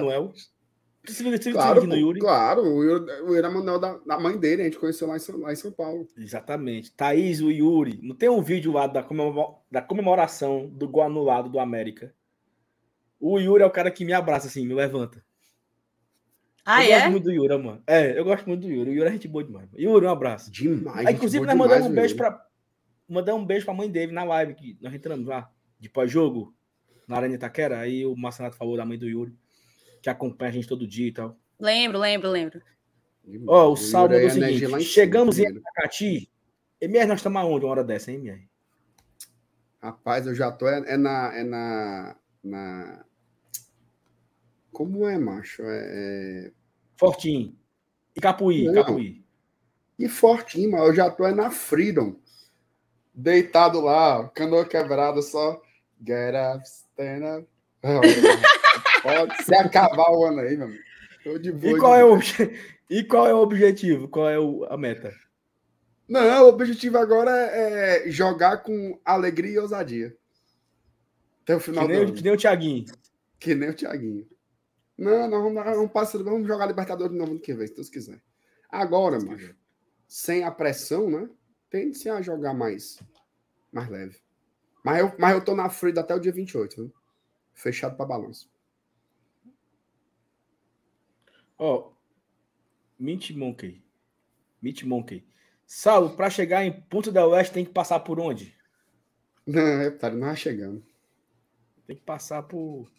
B: Se
A: Claro,
B: liga no Yuri?
A: claro, o Yuri, o Yuri Emanuel da, da mãe dele, a gente conheceu lá em, São, lá em São Paulo.
B: Exatamente. Thaís, o Yuri. Não tem um vídeo lá da, comemora- da comemoração do gol anulado do América? O Yuri é o cara que me abraça assim, me levanta.
C: Ah,
B: eu
C: é?
B: gosto muito do Yuri, mano. É, eu gosto muito do Yuri. O Yuri é gente boa demais. mano. Yuri, um abraço.
A: Demais.
B: Aí,
A: gente
B: inclusive, nós mandamos
A: demais,
B: um beijo pra. Mandamos um beijo pra mãe dele na live que nós entramos lá, de pós-jogo, na Arena Itaquera. Aí o Marcenato falou da mãe do Yuri, que acompanha a gente todo dia e tal.
C: Lembro, lembro, lembro.
B: Ó, o
A: Yuri
B: Sal mandou
A: aí
B: o
A: é
B: seguinte: chegamos em. Aracati. MR, nós estamos aonde uma hora dessa, hein, MR?
A: Rapaz, eu já tô é, é na, é na, na. Como é, macho? É, é...
B: Fortinho. E Capuí,
A: Não.
B: Capuí.
A: E fortinho, mas eu já tô é na Freedom. Deitado lá, canoa quebrada, só. Get up, stand up. Pode se acabar o ano aí, meu amigo. Tô de boa.
B: E qual, é o, obje- e qual é o objetivo? Qual é o- a meta?
A: Não, o objetivo agora é jogar com alegria e ousadia. Até o
B: Que
A: final do
B: nem, que nem o Thiaguinho.
A: Que nem o Thiaguinho. Não, não, não, vamos, passar, vamos jogar Libertadores de novo ano que vem, se Deus quiser. Agora, mano, sem a pressão, né? Tende-se a jogar mais, mais leve. Mas eu, mas eu tô na Frida até o dia 28, viu? Fechado pra balanço.
B: Ó, Mint Monkey. Mint Monkey. Saulo, para chegar em Ponta da Oeste tem que passar por onde?
A: Não, é, tá, não vai chegando.
B: Tem que passar por.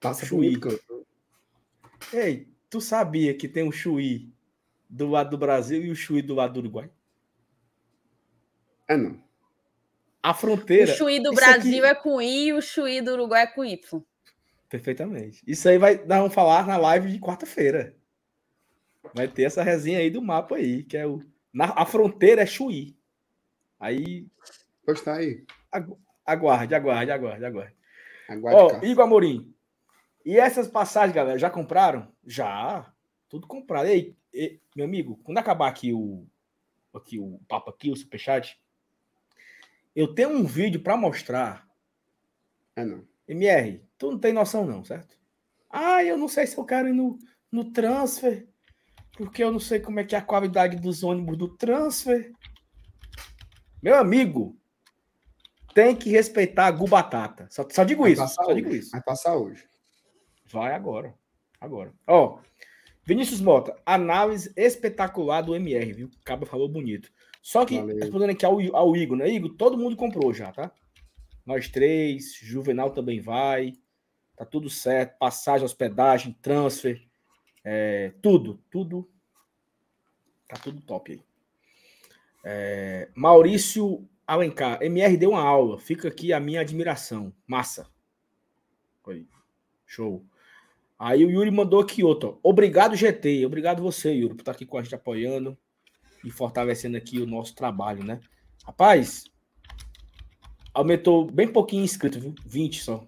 A: Passa por
B: Chuí.
A: muito canto.
B: Ei, tu sabia que tem o Chuí do lado do Brasil e o Chuí do lado do Uruguai?
A: É, não.
B: A
C: O
B: fronteira.
C: Chuí do Brasil
B: aqui-
C: é com I e o Chuí do Uruguai é com Y.
B: Perfeitamente. Isso aí vai nós vamos falar na live de quarta-feira. Vai ter essa resenha aí do mapa aí, que é o. Na, a fronteira é Chuí. Aí
A: Pois tá aí.
B: agu- aguarde, aguarde, aguarde, aguarde.
A: Aguarde
B: Ó,
A: cá.
B: Igor Amorim. E essas passagens, galera, já compraram? Já. Tudo comprado. Ei, ei, meu amigo, quando acabar aqui o aqui o papo aqui, o superchat, eu tenho um vídeo para mostrar.
A: É, não.
B: MR, tu não tem noção não, certo? Ah, eu não sei se eu quero ir no, no transfer, porque eu não sei como é que é a qualidade dos ônibus do transfer. Meu amigo, tem que respeitar a Gu Batata. Só, só digo
A: Vai
B: isso, só digo
A: hoje.
B: isso.
A: Vai passar hoje.
B: Vai agora. Agora. Ó, Vinícius Mota, análise espetacular do MR, viu? O Cabo falou bonito. Só que,
A: Valeu.
B: respondendo aqui ao, ao Igor, né? Igor, todo mundo comprou já, tá? Nós três, Juvenal também vai. Tá tudo certo. Passagem, hospedagem, transfer. é, tudo, tudo. Tá tudo top aí. É, Maurício Alencar, MR deu uma aula. Fica aqui a minha admiração. Massa. Foi. Show. Aí o Yuri mandou aqui outro. Obrigado, GT. Obrigado você, Yuri, por estar aqui com a gente apoiando e fortalecendo aqui o nosso trabalho, né? Rapaz, aumentou bem pouquinho inscrito, viu? 20 só.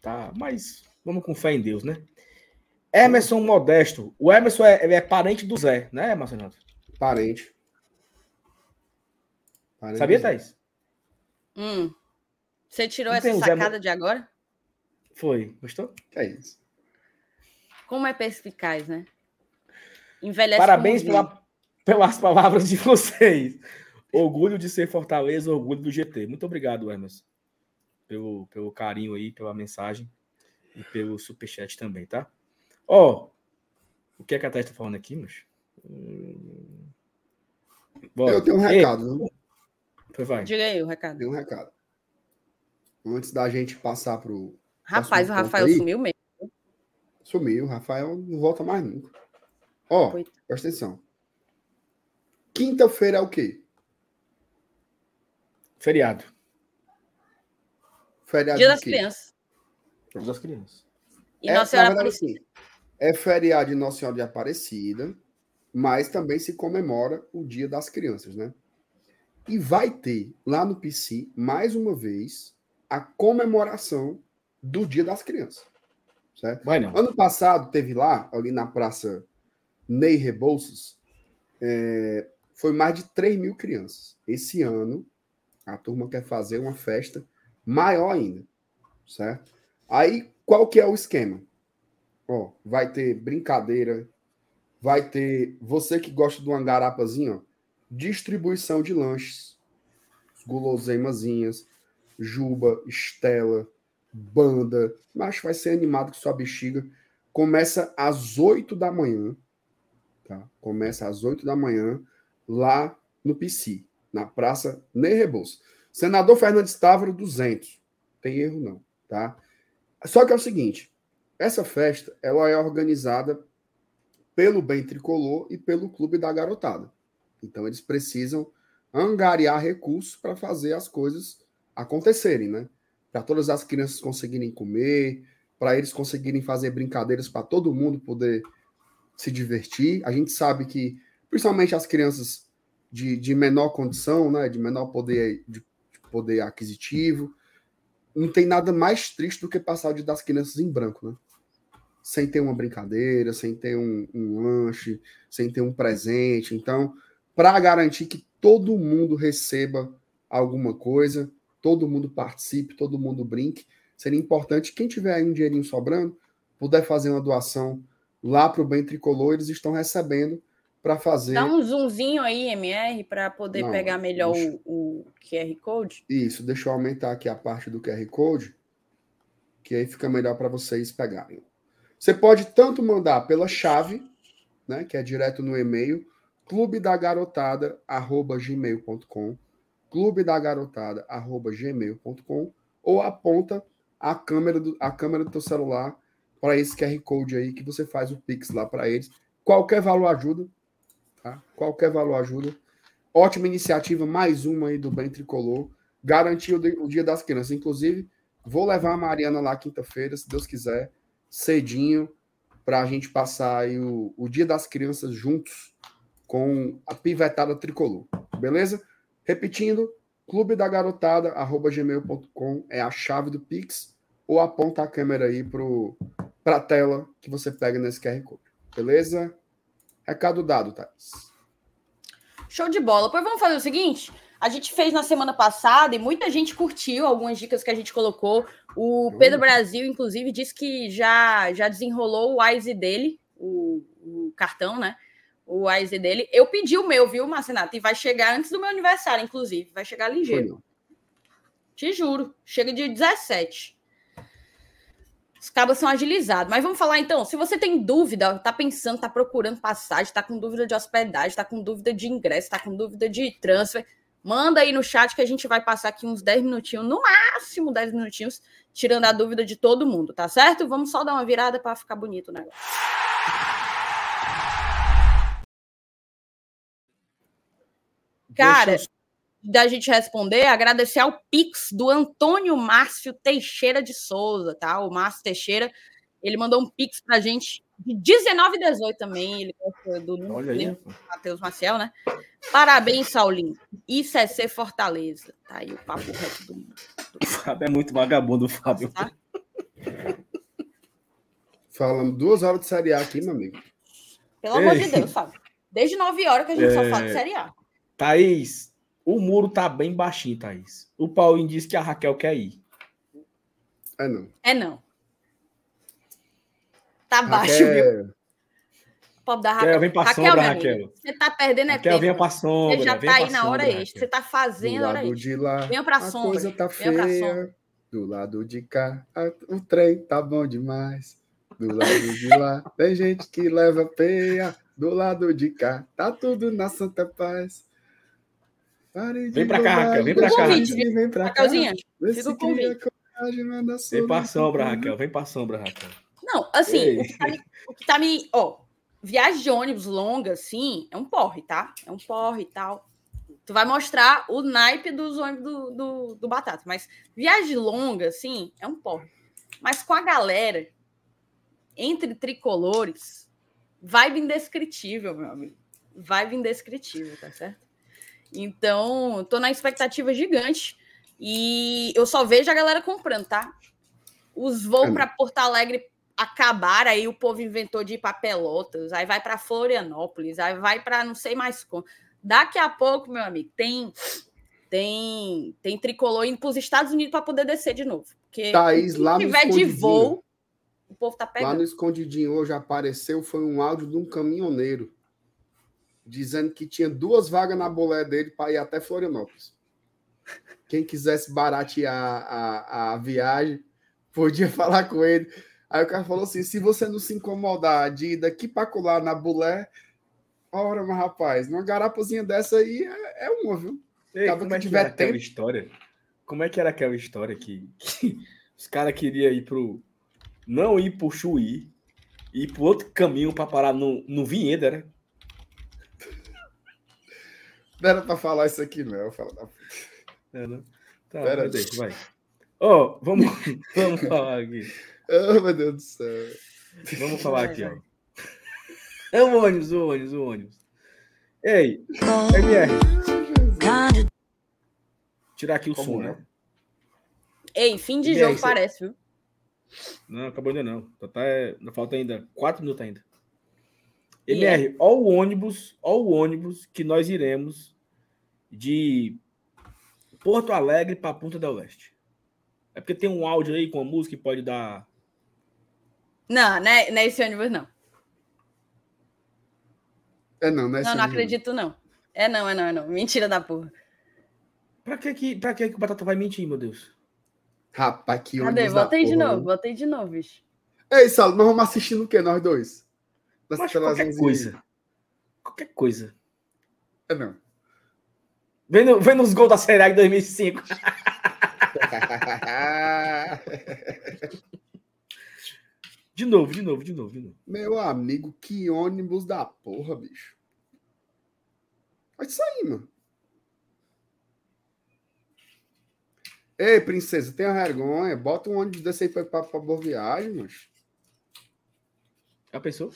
B: Tá, mas vamos com fé em Deus, né? Emerson Modesto. O Emerson é, ele é parente do Zé, né, Marcelo?
A: Parente. Parente
B: Sabia. Thaís?
C: Hum. Você tirou
B: Não
C: essa
B: o Zé
C: sacada de agora?
B: Foi. Gostou?
A: Que é isso?
C: Como é perspicaz, né? Envelhece
B: Parabéns pela- pelas palavras de vocês. Orgulho de ser Fortaleza, orgulho do GT. Muito obrigado, Emerson, pelo, pelo carinho aí, pela mensagem e pelo superchat também, tá? Ó, o que é que a Thaís tá falando aqui, mas? Hum... Bora.
A: Eu tenho um recado, viu?
B: foi, vai.
C: Diga aí o recado.
A: Tenho um recado. Antes da gente passar pro.
C: Rapaz, o Rafael
A: aí.
C: sumiu mesmo.
A: Sumiu, o Rafael não volta mais nunca. Ó,
C: Coitado.
A: presta atenção. Quinta-feira é o quê?
B: Feriado.
A: Feriado
C: Dia
A: de
C: das? Crianças.
B: Dia das crianças.
C: E
A: É,
C: Nossa Senhora
A: verdade,
C: Aparecida.
A: assim, é feriado de Nossa Senhora de Aparecida, mas também se comemora o Dia das Crianças, né? E vai ter lá no PC, mais uma vez, a comemoração do Dia das Crianças. Certo?
B: Vai não.
A: Ano passado teve lá, ali na Praça Ney Rebouças, é, foi mais de 3 mil crianças. Esse ano, a turma quer fazer uma festa maior ainda, certo? Aí, qual que é o esquema? Ó, vai ter brincadeira, vai ter você que gosta de uma garapazinha, ó, distribuição de lanches, guloseimazinhas, juba, estela, banda, mas vai ser animado com sua bexiga. Começa às 8 da manhã, tá? Começa às 8 da manhã lá no PC, na Praça Ney Rebouça. Senador Fernandes Távora, 200. Tem erro não, tá? Só que é o seguinte, essa festa, ela é organizada pelo Bem Tricolor e pelo Clube da Garotada. Então eles precisam angariar recursos para fazer as coisas acontecerem, né? Para todas as crianças conseguirem comer, para eles conseguirem fazer brincadeiras para todo mundo poder se divertir. A gente sabe que, principalmente as crianças de, de menor condição, né, de menor poder, de, de poder aquisitivo, não tem nada mais triste do que passar dia das crianças em branco, né? Sem ter uma brincadeira, sem ter um, um lanche, sem ter um presente. Então, para garantir que todo mundo receba alguma coisa, todo mundo participe, todo mundo brinque. Seria importante, quem tiver aí um dinheirinho sobrando, puder fazer uma doação lá para o Bem Tricolor, eles estão recebendo para fazer.
C: Dá um zoomzinho aí, MR, para poder Não, pegar melhor deixa... o, o, QR Code.
A: Isso, deixa eu aumentar aqui a parte do QR Code, que aí fica melhor para vocês pegarem. Você pode tanto mandar pela chave, né, que é direto no e-mail, clubedagarotada@gmail.com clubedagarotada@gmail.com ou aponta a câmera do, a câmera do teu celular para esse QR Code aí que você faz o Pix lá para eles. Qualquer valor ajuda, tá? Qualquer valor ajuda. Ótima iniciativa, mais uma aí do Bem Tricolor. Garantiu o Dia das Crianças. Inclusive, vou levar a Mariana lá quinta-feira, se Deus quiser, cedinho, para a gente passar o, o Dia das Crianças juntos com a pivetada tricolor. Beleza? Repetindo, clube da garotada, arroba gmail.com é a chave do Pix, ou aponta a câmera aí para a tela que você pega nesse QR Code. Beleza? Recado dado, Thais.
C: Show de bola. Pois vamos fazer o seguinte: a gente fez na semana passada e muita gente curtiu algumas dicas que a gente colocou. O Pedro Brasil, inclusive, disse que já, já desenrolou o Wise dele, o, o cartão, né? o AZ dele. Eu pedi o meu, viu, Marcenato? E vai chegar antes do meu aniversário, inclusive. Vai chegar ligeiro. Te juro. Chega de 17. Os cabos são agilizados. Mas vamos falar então. Se você tem dúvida, tá pensando, tá procurando passagem, tá com dúvida de hospedagem, tá com dúvida de ingresso, tá com dúvida de transfer, manda aí no chat que a gente vai passar aqui uns 10 minutinhos, no máximo 10 minutinhos, tirando a dúvida de todo mundo, tá certo? Vamos só dar uma virada para ficar bonito o negócio. Cara, da gente responder, agradecer ao Pix do Antônio Márcio Teixeira de Souza, tá? O Márcio Teixeira, ele mandou um Pix pra gente de 19 e 18 também, ele do número, Matheus Maciel, né? Parabéns, Saulinho. Isso é ser Fortaleza. Tá aí o papo reto do mundo.
B: O Fábio é muito vagabundo, Fábio. Tá?
A: Falando duas horas de Série A aqui, meu amigo.
C: Pelo Ei. amor de Deus, Fábio. Desde 9 horas que a gente é... só fala de Série A.
B: Thaís, o muro tá bem baixinho, Thaís. O Paulinho disse que a Raquel quer ir.
A: É não.
C: É não. Tá baixo, Raquel... viu? Pobre da Raquel.
B: Vem pra Raquel, sombra, Raquel.
C: Você tá perdendo é
B: Raquel, tempo. Venha pra sombra.
C: Você já tá aí na hora extra. Você tá fazendo a hora extra.
A: Lá,
C: venha pra a sombra.
A: coisa tá feia. Do lado de cá, o trem tá bom demais. Do lado de lá, tem gente que leva peia. Do lado de cá, tá tudo na santa paz.
B: Vem pra cá, Raquel. Vem pra cá.
C: Convite, vem pra
B: Raquelzinha, fica o convite. Vem pra sombra, Raquel. Vem pra sombra, Raquel.
C: Não, assim, o que, tá me, o que tá me. Ó, viagem de ônibus longa, assim, é um porre, tá? É um porre e tal. Tu vai mostrar o naipe dos ônibus do, do, do Batata. Mas viagem longa, assim, é um porre. Mas com a galera, entre tricolores, vibe indescritível, meu amigo. Vibe indescritível, tá certo? Então, tô na expectativa gigante. E eu só vejo a galera comprando, tá? Os voos é. para Porto Alegre acabaram, aí o povo inventou de ir para Pelotas, aí vai para Florianópolis, aí vai para não sei mais como. Daqui a pouco, meu amigo, tem tem tem tricolor indo para os Estados Unidos para poder descer de novo. Porque
A: Thaís, lá
C: se tiver de voo, o povo tá pegando.
A: Lá no escondidinho hoje apareceu foi um áudio de um caminhoneiro dizendo que tinha duas vagas na bolé dele para ir até Florianópolis. Quem quisesse baratear a, a, a viagem, podia falar com ele. Aí o cara falou assim: se você não se incomodar de ir daqui para colar na bulé, ora, mas rapaz, uma garapazinha dessa aí é, é uma, viu?
B: Ei, como é que tiver era tempo... aquela história? Como é que era aquela história que, que os caras queriam ir pro. Não ir pro Chuí, ir pro outro caminho para parar no, no Vinheda, né?
A: Não era pra falar isso aqui, não. Fala da...
B: É, não? Tá, Pera deixa, vai. Ó, oh, vamos, vamos falar aqui.
A: Oh, meu Deus do céu.
B: Vamos falar aqui, ó. É o ônibus, o ônibus, o ônibus. Ei, MR. Tirar aqui o Como som, né?
C: Ei, fim de jogo parece, viu?
B: Não, acabou ainda não. Tá, é... Falta ainda quatro minutos ainda. MR, é. ó o ônibus, ó o ônibus que nós iremos de Porto Alegre para Punta del Oeste. É porque tem um áudio aí com a música que pode dar.
C: Não, não é, não é esse ônibus, não.
A: É não, não é
C: Não, não acredito, não. É não, é não, é não. Mentira da porra.
B: Pra que, que, pra que, que o Batata vai mentir, meu Deus?
A: Rapaz, que
C: ônibus Cadê? Botei de novo, botei de novo, bicho.
A: Ei, Saulo, nós vamos assistindo o quê, nós dois?
B: Mas qualquer coisa. Qualquer coisa.
A: É não.
B: Vendo, vendo os gols da Série A em 2005. de novo, de novo, de novo, de novo.
A: Meu amigo, que ônibus da porra, bicho. Olha isso aí, mano. Ei, princesa, tenha vergonha. Bota um ônibus desse aí pra, pra, pra boa viagem, mano.
B: Já pensou?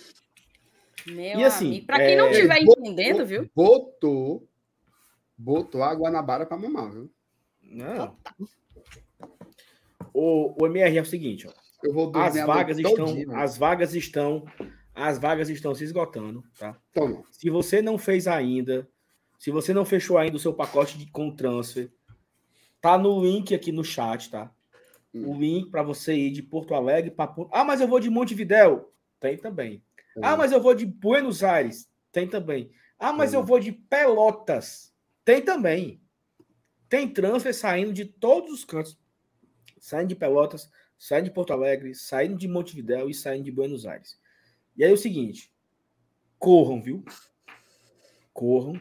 C: Meu e assim, para quem não estiver é... entendendo, viu?
A: Botou, botou a Guanabara para mamar, viu?
B: Não. O, o MR é o seguinte, ó. as vagas estão, as vagas estão, as vagas estão se esgotando, tá?
A: Toma.
B: Se você não fez ainda, se você não fechou ainda o seu pacote de com transfer, tá no link aqui no chat, tá? Hum. O link para você ir de Porto Alegre para Ah, mas eu vou de Montevidéu. Tem também. Ah, mas eu vou de Buenos Aires. Tem também. Ah, mas eu vou de Pelotas. Tem também. Tem transfer saindo de todos os cantos. Saindo de Pelotas, saindo de Porto Alegre, saindo de Montevidéu e saindo de Buenos Aires. E aí é o seguinte: corram, viu? Corram.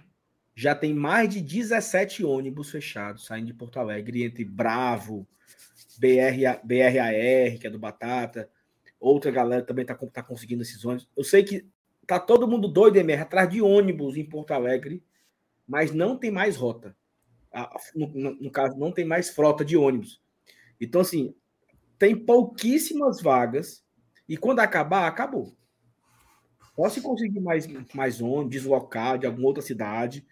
B: Já tem mais de 17 ônibus fechados saindo de Porto Alegre entre Bravo, BR, BRAR, que é do Batata, outra galera também tá, tá conseguindo esses ônibus. Eu sei que tá todo mundo doido, MR, atrás de ônibus em Porto Alegre, mas não tem mais rota. No, no, no, caso, não tem mais frota de ônibus. Então, assim, tem pouquíssimas vagas e quando acabar, acabou. Posso conseguir mais, mais ônibus, deslocar de alguma outra cidade,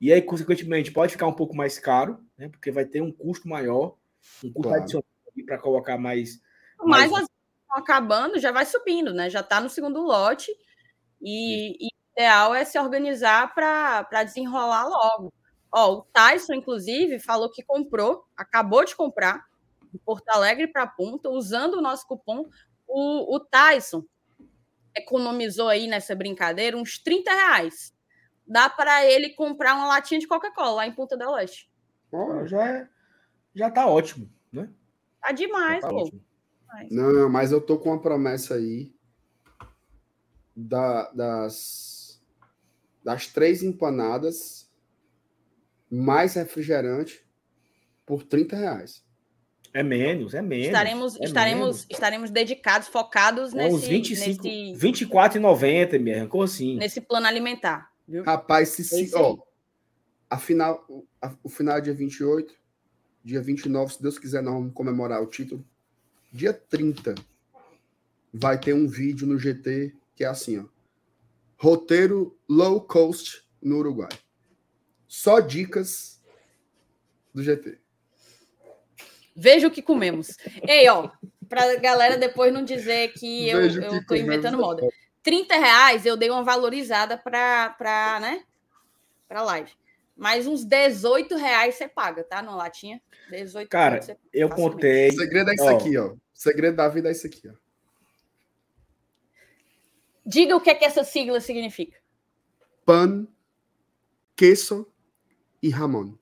B: e aí, consequentemente, pode ficar um pouco mais caro, né? Porque vai ter um custo maior, um custo claro. adicional para colocar mais.
C: Mas mais... as acabando, já vai subindo, né? Já está no segundo lote e, e, o ideal é se organizar para desenrolar logo. Ó, o Tyson, inclusive, falou que comprou, acabou de comprar, de Porto Alegre para Punta, usando o nosso cupom. O, o Tyson economizou aí nessa brincadeira uns 30 reais. Dá para ele comprar uma latinha de Coca-Cola lá em Punta del Oeste.
B: já, é, já tá ótimo, né?
C: Tá demais, tá pô.
A: Ótimo. Não, mas eu tô com uma promessa aí da, das, das três empanadas mais refrigerante por 30 reais.
B: É menos, é menos.
C: Estaremos,
B: é
C: estaremos, menos. estaremos dedicados, focados nesse. Uns
B: 25, nesse, 24,90 mesmo, assim.
C: Nesse plano alimentar. Viu?
A: Rapaz, se, se ó, a final, a, o final é dia 28, dia 29, se Deus quiser, nós vamos comemorar o título dia 30. vai ter um vídeo no GT que é assim, ó. Roteiro low cost no Uruguai. Só dicas do GT.
C: Veja o que comemos. Ei, ó, pra galera depois não dizer que eu,
A: Veja
C: eu
A: que
C: tô inventando
A: comemos.
C: moda. 30 reais eu dei uma valorizada pra, pra né? Pra live. Mas uns 18 reais você paga, tá? Na latinha. 18
B: Cara, eu contei.
A: O segredo é isso
B: Ó.
A: aqui, ó. O segredo da vida é isso aqui, ó.
C: Diga o que é que essa sigla significa.
A: Pan, queso e ramon.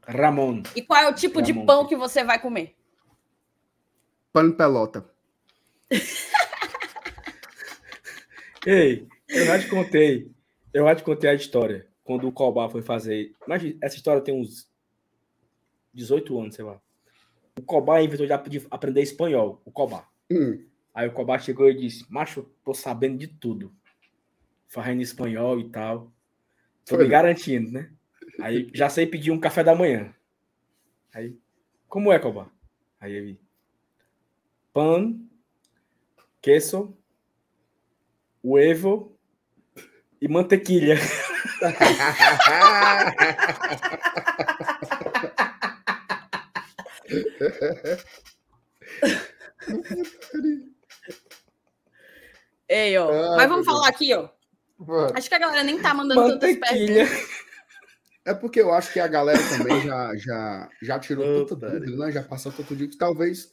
B: Ramon.
C: E qual é o tipo de
B: Ramon.
C: pão que você vai comer?
A: Pan pelota.
B: Ei, eu já te contei. Eu já te contei a história. Quando o Cobá foi fazer. Imagina, essa história tem uns 18 anos, sei lá. O Cobá inventou de ap- de aprender espanhol. O Cobá.
A: Hum,
B: Aí o Cobá chegou e disse: Macho, tô sabendo de tudo. Fazendo espanhol e tal. Tô
A: Foi.
B: me garantindo, né? Aí já sei pedir um café da manhã. Aí, como é, Cobá? Aí ele. Pan, queso, huevo e mantequilha.
C: Ei, ó.
A: Ah,
C: Mas vamos falar aqui, ó.
A: Mano,
C: Acho que a galera nem tá mandando tantas perguntas.
A: É porque eu acho que a galera também já, já, já tirou tanta
B: Otário.
A: dúvida, né? Já passou tanto dia que talvez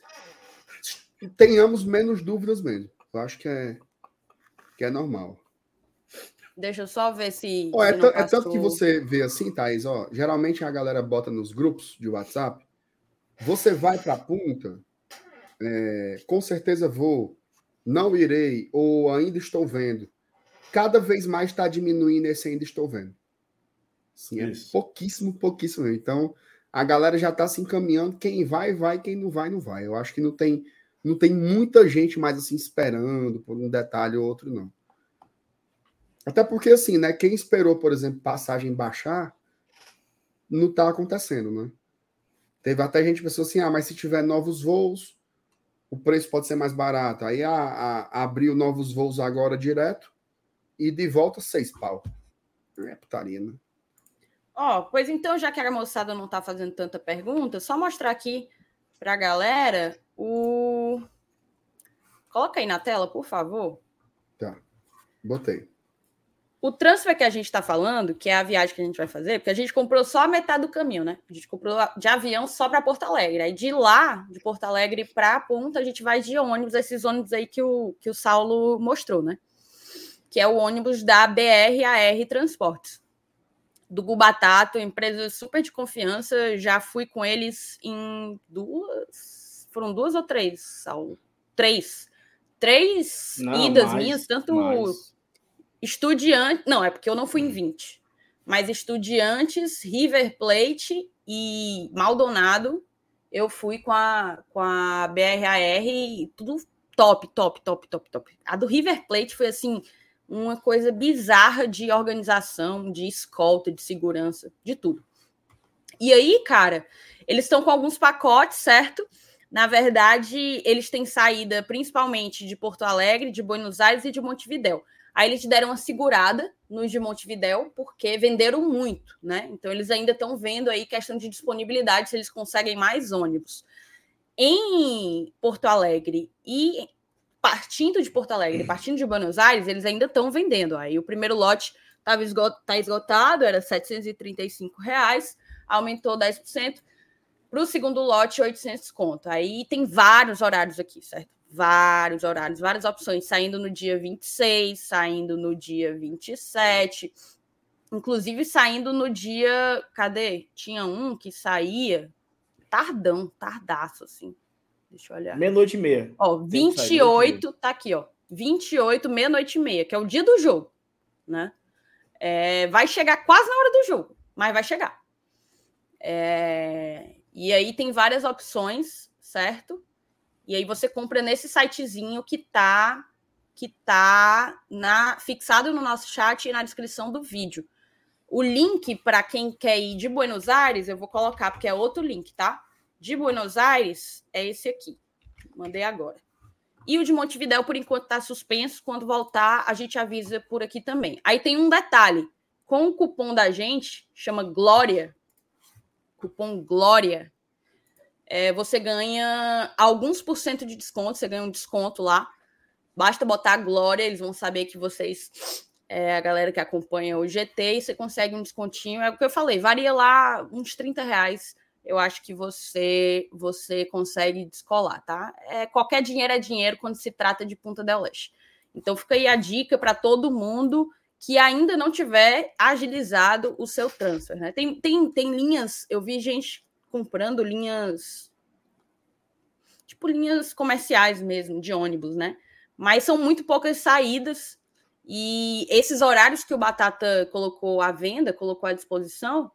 A: tenhamos menos dúvidas mesmo. Eu acho que é, que é normal.
C: Deixa eu só ver se.
A: Ó, é,
C: se
A: tan- é tanto que você vê assim, Thaís, ó, geralmente a galera bota nos grupos de WhatsApp, você vai para a punta, é, com certeza vou, não irei, ou ainda estou vendo. Cada vez mais está diminuindo esse ainda estou vendo. Sim, é
B: Isso.
A: pouquíssimo, pouquíssimo. mesmo. Então, a galera já está se encaminhando. Quem vai, vai. Quem não vai, não vai. Eu acho que não tem, não tem muita gente mais assim esperando por um detalhe ou outro, não. Até porque, assim, né? Quem esperou, por exemplo, passagem baixar, não está acontecendo, né? Teve até gente que pensou assim: ah, mas se tiver novos voos, o preço pode ser mais barato. Aí a, a- abriu novos voos agora direto e de volta seis pau. É putaria, né?
C: Ó, pois então, já que a moçada não tá fazendo tanta pergunta, só mostrar aqui pra galera o. Coloca aí na tela, por favor.
A: Botei.
C: O transfer que a gente está falando, que é a viagem que a gente vai fazer, porque a gente comprou só a metade do caminho, né? A gente comprou de avião só para Porto Alegre. Aí de lá, de Porto Alegre para a Ponta, a gente vai de ônibus, esses ônibus aí que o, que o Saulo mostrou, né? Que é o ônibus da BRAR Transportes. Do Gubatato, empresa super de confiança. Já fui com eles em duas. Foram duas ou três, Saulo? Três. Três
B: Não,
C: idas
B: mais,
C: minhas, tanto
B: mais.
C: Estudiantes. Não, é porque eu não fui em 20. Mas Estudiantes, River Plate e Maldonado, eu fui com a, com a BRAR e tudo top, top, top, top, top. A do River Plate foi assim. Uma coisa bizarra de organização, de escolta, de segurança, de tudo. E aí, cara, eles estão com alguns pacotes, certo? Na verdade, eles têm saída principalmente de Porto Alegre, de Buenos Aires e de Montevidéu. Aí eles deram uma segurada nos de Montevidéu, porque venderam muito, né? Então eles ainda estão vendo aí questão de disponibilidade, se eles conseguem mais ônibus. Em Porto Alegre e partindo de Porto Alegre, partindo de Buenos Aires, eles ainda estão vendendo. Aí o primeiro lote estava esgot tá esgotado, era 735 reais, aumentou 10%. Para o segundo lote, 800 conto. Aí tem vários horários aqui, certo? Vários horários, várias opções, saindo no dia 26, saindo no dia 27, inclusive saindo no dia. Cadê? Tinha um que saía tardão, tardaço, assim. Deixa eu olhar.
B: Meia-noite e meia.
C: Ó,
B: Tem que sair
C: 28, tá aqui, ó. 28, meia-noite e meia, que é o dia do jogo, né? É, vai chegar quase na hora do jogo, mas vai chegar. É, e aí tem várias opções, certo? E aí você compra nesse sitezinho que tá que tá na fixado no nosso chat e na descrição do vídeo. O link para quem quer ir de Buenos Aires, eu vou colocar porque é outro link, tá? De Buenos Aires é esse aqui. Mandei agora. E o de Montevidéu, por enquanto, está suspenso. Quando voltar, a gente avisa por aqui também. Aí tem um detalhe: com o cupom da gente, chama Glória, cupom Glória, é, você ganha alguns por cento de desconto, você ganha um desconto lá. Basta botar Glória, eles vão saber que vocês é a galera que acompanha o GT e você consegue um descontinho. É o que eu falei, varia lá uns 30 reais. Eu acho que você você consegue descolar, tá? É, qualquer dinheiro é dinheiro quando se trata de Punta del Leste. Então fica aí a dica para todo mundo que ainda não tiver agilizado o seu transfer, né? Tem, tem, tem linhas, eu vi gente comprando linhas tipo linhas comerciais mesmo, de ônibus, né? Mas são muito poucas saídas e esses horários que o Batata colocou à venda, colocou à disposição,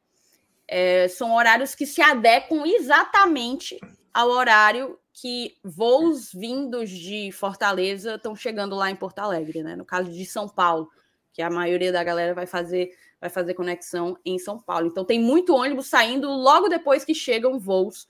C: é, são horários que se adequam exatamente ao horário que voos vindos de Fortaleza estão chegando lá em Porto Alegre, né? No caso de São Paulo, que a maioria da galera vai fazer vai fazer conexão em São Paulo. Então tem muito ônibus saindo logo depois que chegam voos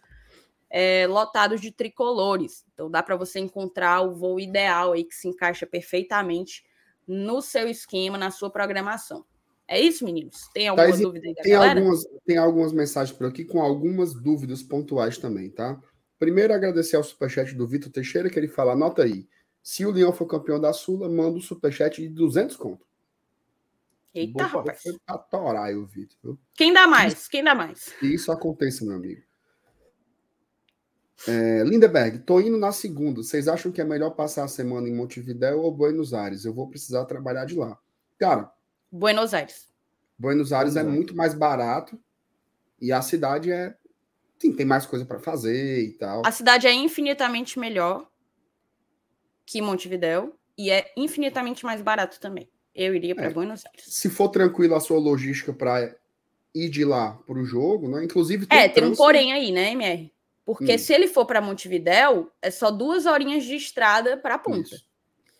C: é, lotados de tricolores. Então dá para você encontrar o voo ideal aí que se encaixa perfeitamente no seu esquema, na sua programação. É isso, meninos? Tem alguma
A: Thais,
C: dúvida aí da
A: tem
C: galera?
A: algumas, tem algumas mensagens por aqui com algumas dúvidas pontuais também, tá? Primeiro, agradecer ao superchat do Vitor Teixeira, que ele fala, anota aí, se o Leão for campeão da Sula, manda um superchat de 200 conto.
C: Eita, rapaz.
A: Foi pra torar aí o Vitor, viu?
C: Quem dá mais? Quem dá mais?
A: E isso aconteça, meu amigo. É, Lindeberg, tô indo na segunda. Vocês acham que é melhor passar a semana em Montevidéu ou Buenos Aires? Eu vou precisar trabalhar de lá. Cara,
C: Buenos Aires.
A: Buenos Aires é
B: Buenos Aires.
A: muito mais barato e a cidade é sim, tem mais coisa para fazer e tal.
C: A cidade é infinitamente melhor que Montevidéu e é infinitamente mais barato também. Eu iria para
A: É.
C: Buenos Aires.
A: Se for tranquilo a sua logística para ir de lá para o jogo, né? Inclusive
C: É, tem um
A: transfer-
C: porém aí, né, MR? Porque
A: Hum.
C: se ele for para Montevidéu, é só duas horinhas de estrada para a ponta.
A: Isso.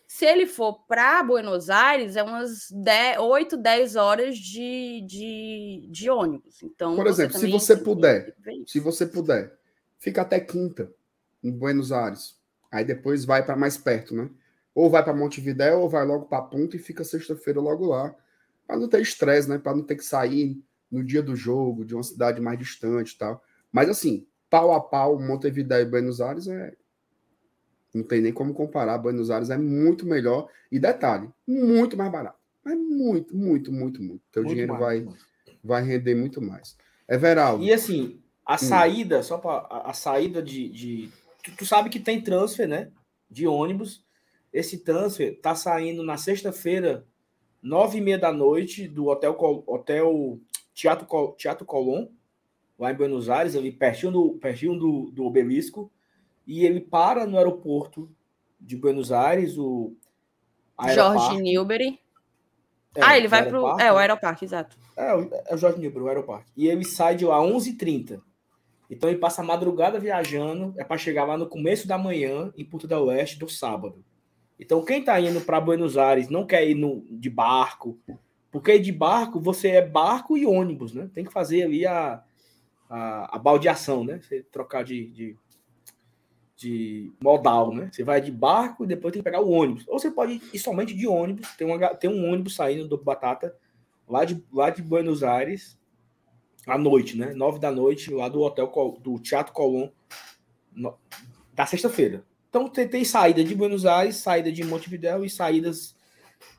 C: Se ele for para Buenos Aires, é umas 10, 8, 10 horas de, de, de ônibus. Então,
A: Por exemplo, se você
C: tem
A: puder. Se você puder, fica até quinta em Buenos Aires. Aí depois vai para mais perto, né? Ou vai para Montevidéu ou vai logo para Punta e fica sexta-feira logo lá. Para não ter estresse, né? Para não ter que sair no dia do jogo de uma cidade mais distante e tal. Mas assim, pau a pau, Montevidéu e Buenos Aires é não tem nem como comparar. Buenos Aires é muito melhor e detalhe, muito mais barato. É muito, muito, muito, muito. Teu
B: Muito
A: dinheiro
B: mais,
A: vai
B: mais.
A: vai render muito mais. Everaldo.
B: E assim,
A: Hum.
B: a saída, só para a, a saída de. de tu, tu sabe que tem transfer, né? De ônibus. Esse transfer tá saindo na sexta-feira, nove e meia da noite, do hotel, Col- hotel Teatro, Col- Teatro Colón, lá em Buenos Aires, ali pertinho do, pertinho do, do obelisco. E ele para no aeroporto de Buenos Aires, o
C: Jorge
B: Aeroparque.
C: Newbery.
B: É,
C: ah, ele
B: o
C: vai pro.
B: Aeroparque,
C: É, o? Aeroparque, exato.
B: É, o- é o Jorge Newbery, o aeroporto. E ele sai de lá 11h30. Então ele passa a madrugada viajando, é para chegar lá no começo da manhã em Punta del Oeste do sábado. Então quem tá indo para Buenos Aires não quer ir no, de barco, porque de barco você é barco e ônibus, né? Tem que fazer ali a, a, a baldeação, né? Você trocar de, de, de modal, né? Você vai de barco e depois tem que pegar o ônibus. Ou você pode ir somente de ônibus, tem, uma, tem um ônibus saindo do Batata lá de, lá de Buenos Aires à noite, né? Nove da noite, lá do hotel do Teatro Colón, da sexta-feira. Então tem, saída de Buenos Aires, saída de Montevidéu e saídas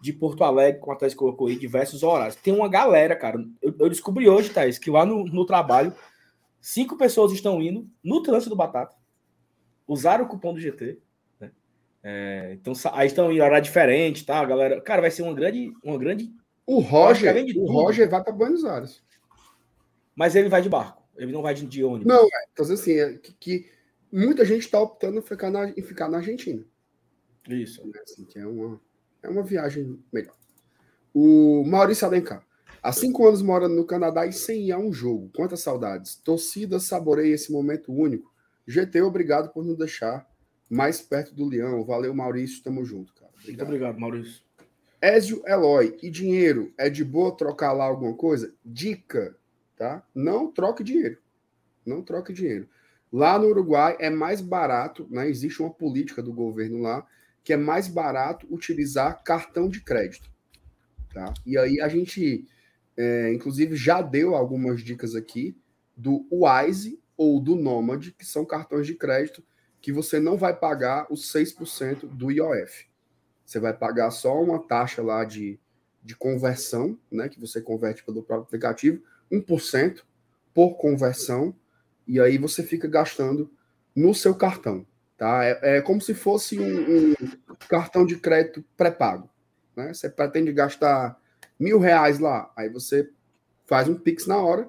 B: de Porto Alegre, como a Thais colocou aí, diversos horários. Tem uma galera, cara. Eu, eu descobri hoje, Thais, que lá no, no trabalho, cinco pessoas estão indo no trânsito do Batata, usaram o cupom do GT. né? É, então aí estão em horário diferente, tá, galera? Cara, vai ser uma grande, uma grande
A: O Roger, o
B: tudo-
A: Roger vai para Buenos Aires.
B: Mas ele vai de barco, ele não vai de, de ônibus.
A: Não, é, então assim, é que, que muita gente está optando em ficar na, em ficar na Argentina.
B: Isso.
A: né, assim, que é uma, é uma viagem melhor. O Maurício Alencar. Há cinco anos morando no Canadá e sem ir a um jogo. Quantas saudades. Torcida saboreia esse momento único. GT, obrigado por nos deixar mais perto do Leão. Valeu, Maurício. Tamo junto, cara.
B: Muito
A: Obrigado.
B: obrigado, Maurício.
A: Ézio Eloy. E dinheiro? É de boa trocar lá alguma coisa? Dica, tá? Não troque dinheiro. Não troque dinheiro. Lá no Uruguai é mais barato, né? Existe uma política do governo lá que é mais barato utilizar cartão de crédito. Tá? E aí a gente, é, inclusive, já deu algumas dicas aqui do Wise ou do Nomad, que são cartões de crédito que você não vai pagar os 6% do IOF. Você vai pagar só uma taxa lá de, de conversão, né, que você converte pelo próprio aplicativo, 1% por conversão, e aí você fica gastando no seu cartão. Tá? É, é como se fosse um, um cartão de crédito pré-pago. Né? Você pretende gastar mil reais lá, aí você faz um Pix na hora,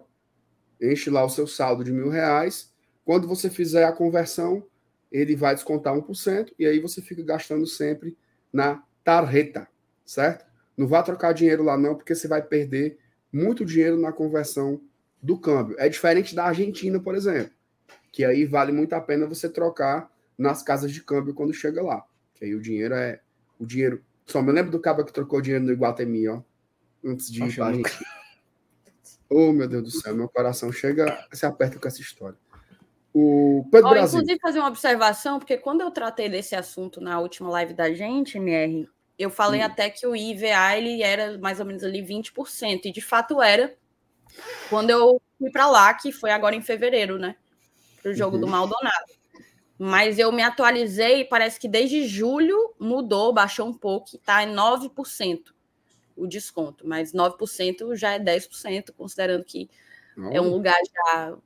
A: enche lá o seu saldo de mil reais. Quando você fizer a conversão, ele vai descontar 1%, e aí você fica gastando sempre na tarjeta, certo? Não vá trocar dinheiro lá não, porque você vai perder muito dinheiro na conversão do câmbio. É diferente da Argentina, por exemplo, que aí vale muito a pena você trocar nas casas de câmbio quando chega lá. Que aí o dinheiro é. O dinheiro. Só me lembro do cabo que trocou dinheiro no Iguatemi, ó. Antes de ir pra Argentina. Oh, meu Deus do céu, meu coração chega, se aperta com essa história. O
C: Pedro oh, Brasil. Inclusive, fazer uma observação, porque quando eu tratei desse assunto na última live da gente, MR, eu falei hum. até que o IVA ele era mais ou menos ali 20%, e de fato era, quando eu fui para lá, que foi agora em fevereiro, né? Para o jogo uhum. do Maldonado. Mas eu me atualizei e parece que desde julho mudou, baixou um pouco, está em 9% o desconto. Mas 9% já é 10%, considerando que Não. é um lugar já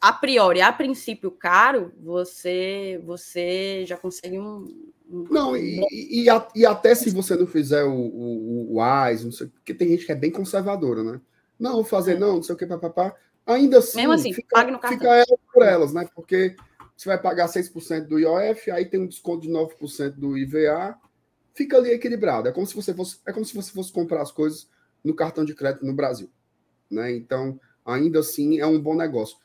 C: a priori, a princípio caro, você você já consegue um.
A: um... Não, e, e, e, até se você não fizer o, o, o AIS, não sei, porque tem gente que é bem conservadora, né? Não, vou fazer, não, não sei o que, papapá. Ainda assim,
C: Mesmo assim fica, pague no cartão.
A: fica ela por elas, né? Porque você vai pagar 6% do IOF, aí tem um desconto de 9% do IVA, fica ali equilibrado. É como se você fosse, é como se você fosse comprar as coisas no cartão de crédito no Brasil, né? Então, ainda assim, é um bom negócio.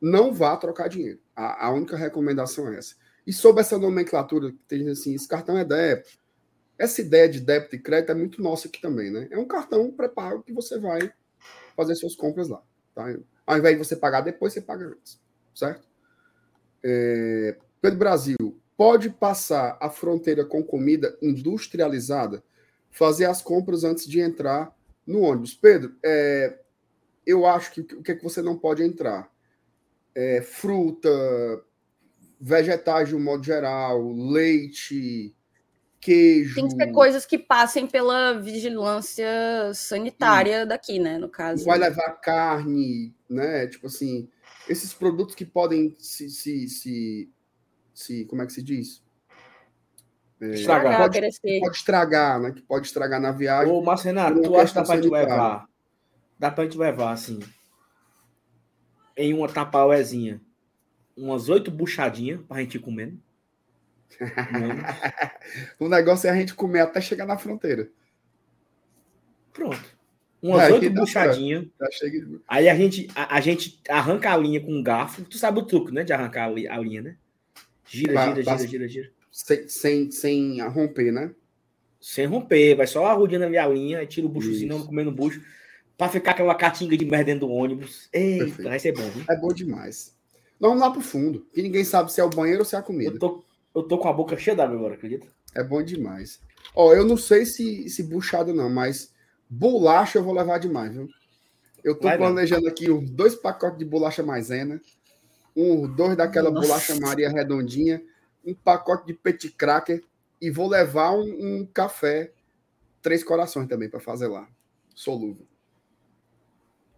A: Não vá trocar dinheiro. A, a única recomendação é essa. E sobre essa nomenclatura que tem assim, esse cartão é débito. Essa ideia de débito e crédito é muito nossa aqui também, né? É um cartão pré-pago que você vai fazer suas compras lá. Tá? Ao invés de você pagar depois, você paga antes. Certo? É, Pedro Brasil, pode passar a fronteira com comida industrializada, fazer as compras antes de entrar no ônibus. Pedro, é, eu acho que o que, é que você não pode entrar? É, fruta, vegetais de um modo geral, leite, queijo.
C: Tem que ser coisas que passem pela vigilância sanitária daqui, né? No caso.
A: Vai levar carne, né? Tipo assim, esses produtos que podem se, se, se, se como é que se diz?
C: É, estragar.
A: Pode, pode, estragar, né? Que pode estragar na viagem.
B: Ô, Márcio Renato, tu acha que dá pra gente levar? Dá pra gente levar, assim, em uma tapauezinha, umas oito buchadinhas pra gente ir comendo?
A: o negócio é a gente comer até chegar na fronteira.
B: Pronto. Umas oito buchadinhas. Aí a gente, a, a, gente arranca a linha com um garfo. Tu sabe o truque, né? De arrancar a, linha, né? Gira, pra, gira, gira, gira, gira.
A: Sem, sem, sem romper, né?
B: Sem romper. Vai só arrudando a linha, tira o buchozinho, não comendo bucho. Pra ficar aquela catinga de merda dentro do ônibus. Eita, Perfeito. vai ser bom, viu?
A: É bom demais. Vamos lá pro fundo. Que ninguém sabe se é o banheiro ou se é a comida.
B: Eu tô, eu tô com a boca cheia d'água agora, acredita?
A: É bom demais. Ó, eu não sei se, se buchado não, mas bolacha eu vou levar demais, viu? Eu tô Vai planejando aqui uns dois pacotes de bolacha maisena, um, dois daquela Nossa. bolacha Maria redondinha, um pacote de petit cracker e vou levar um, um café três corações também para fazer lá, solúvel.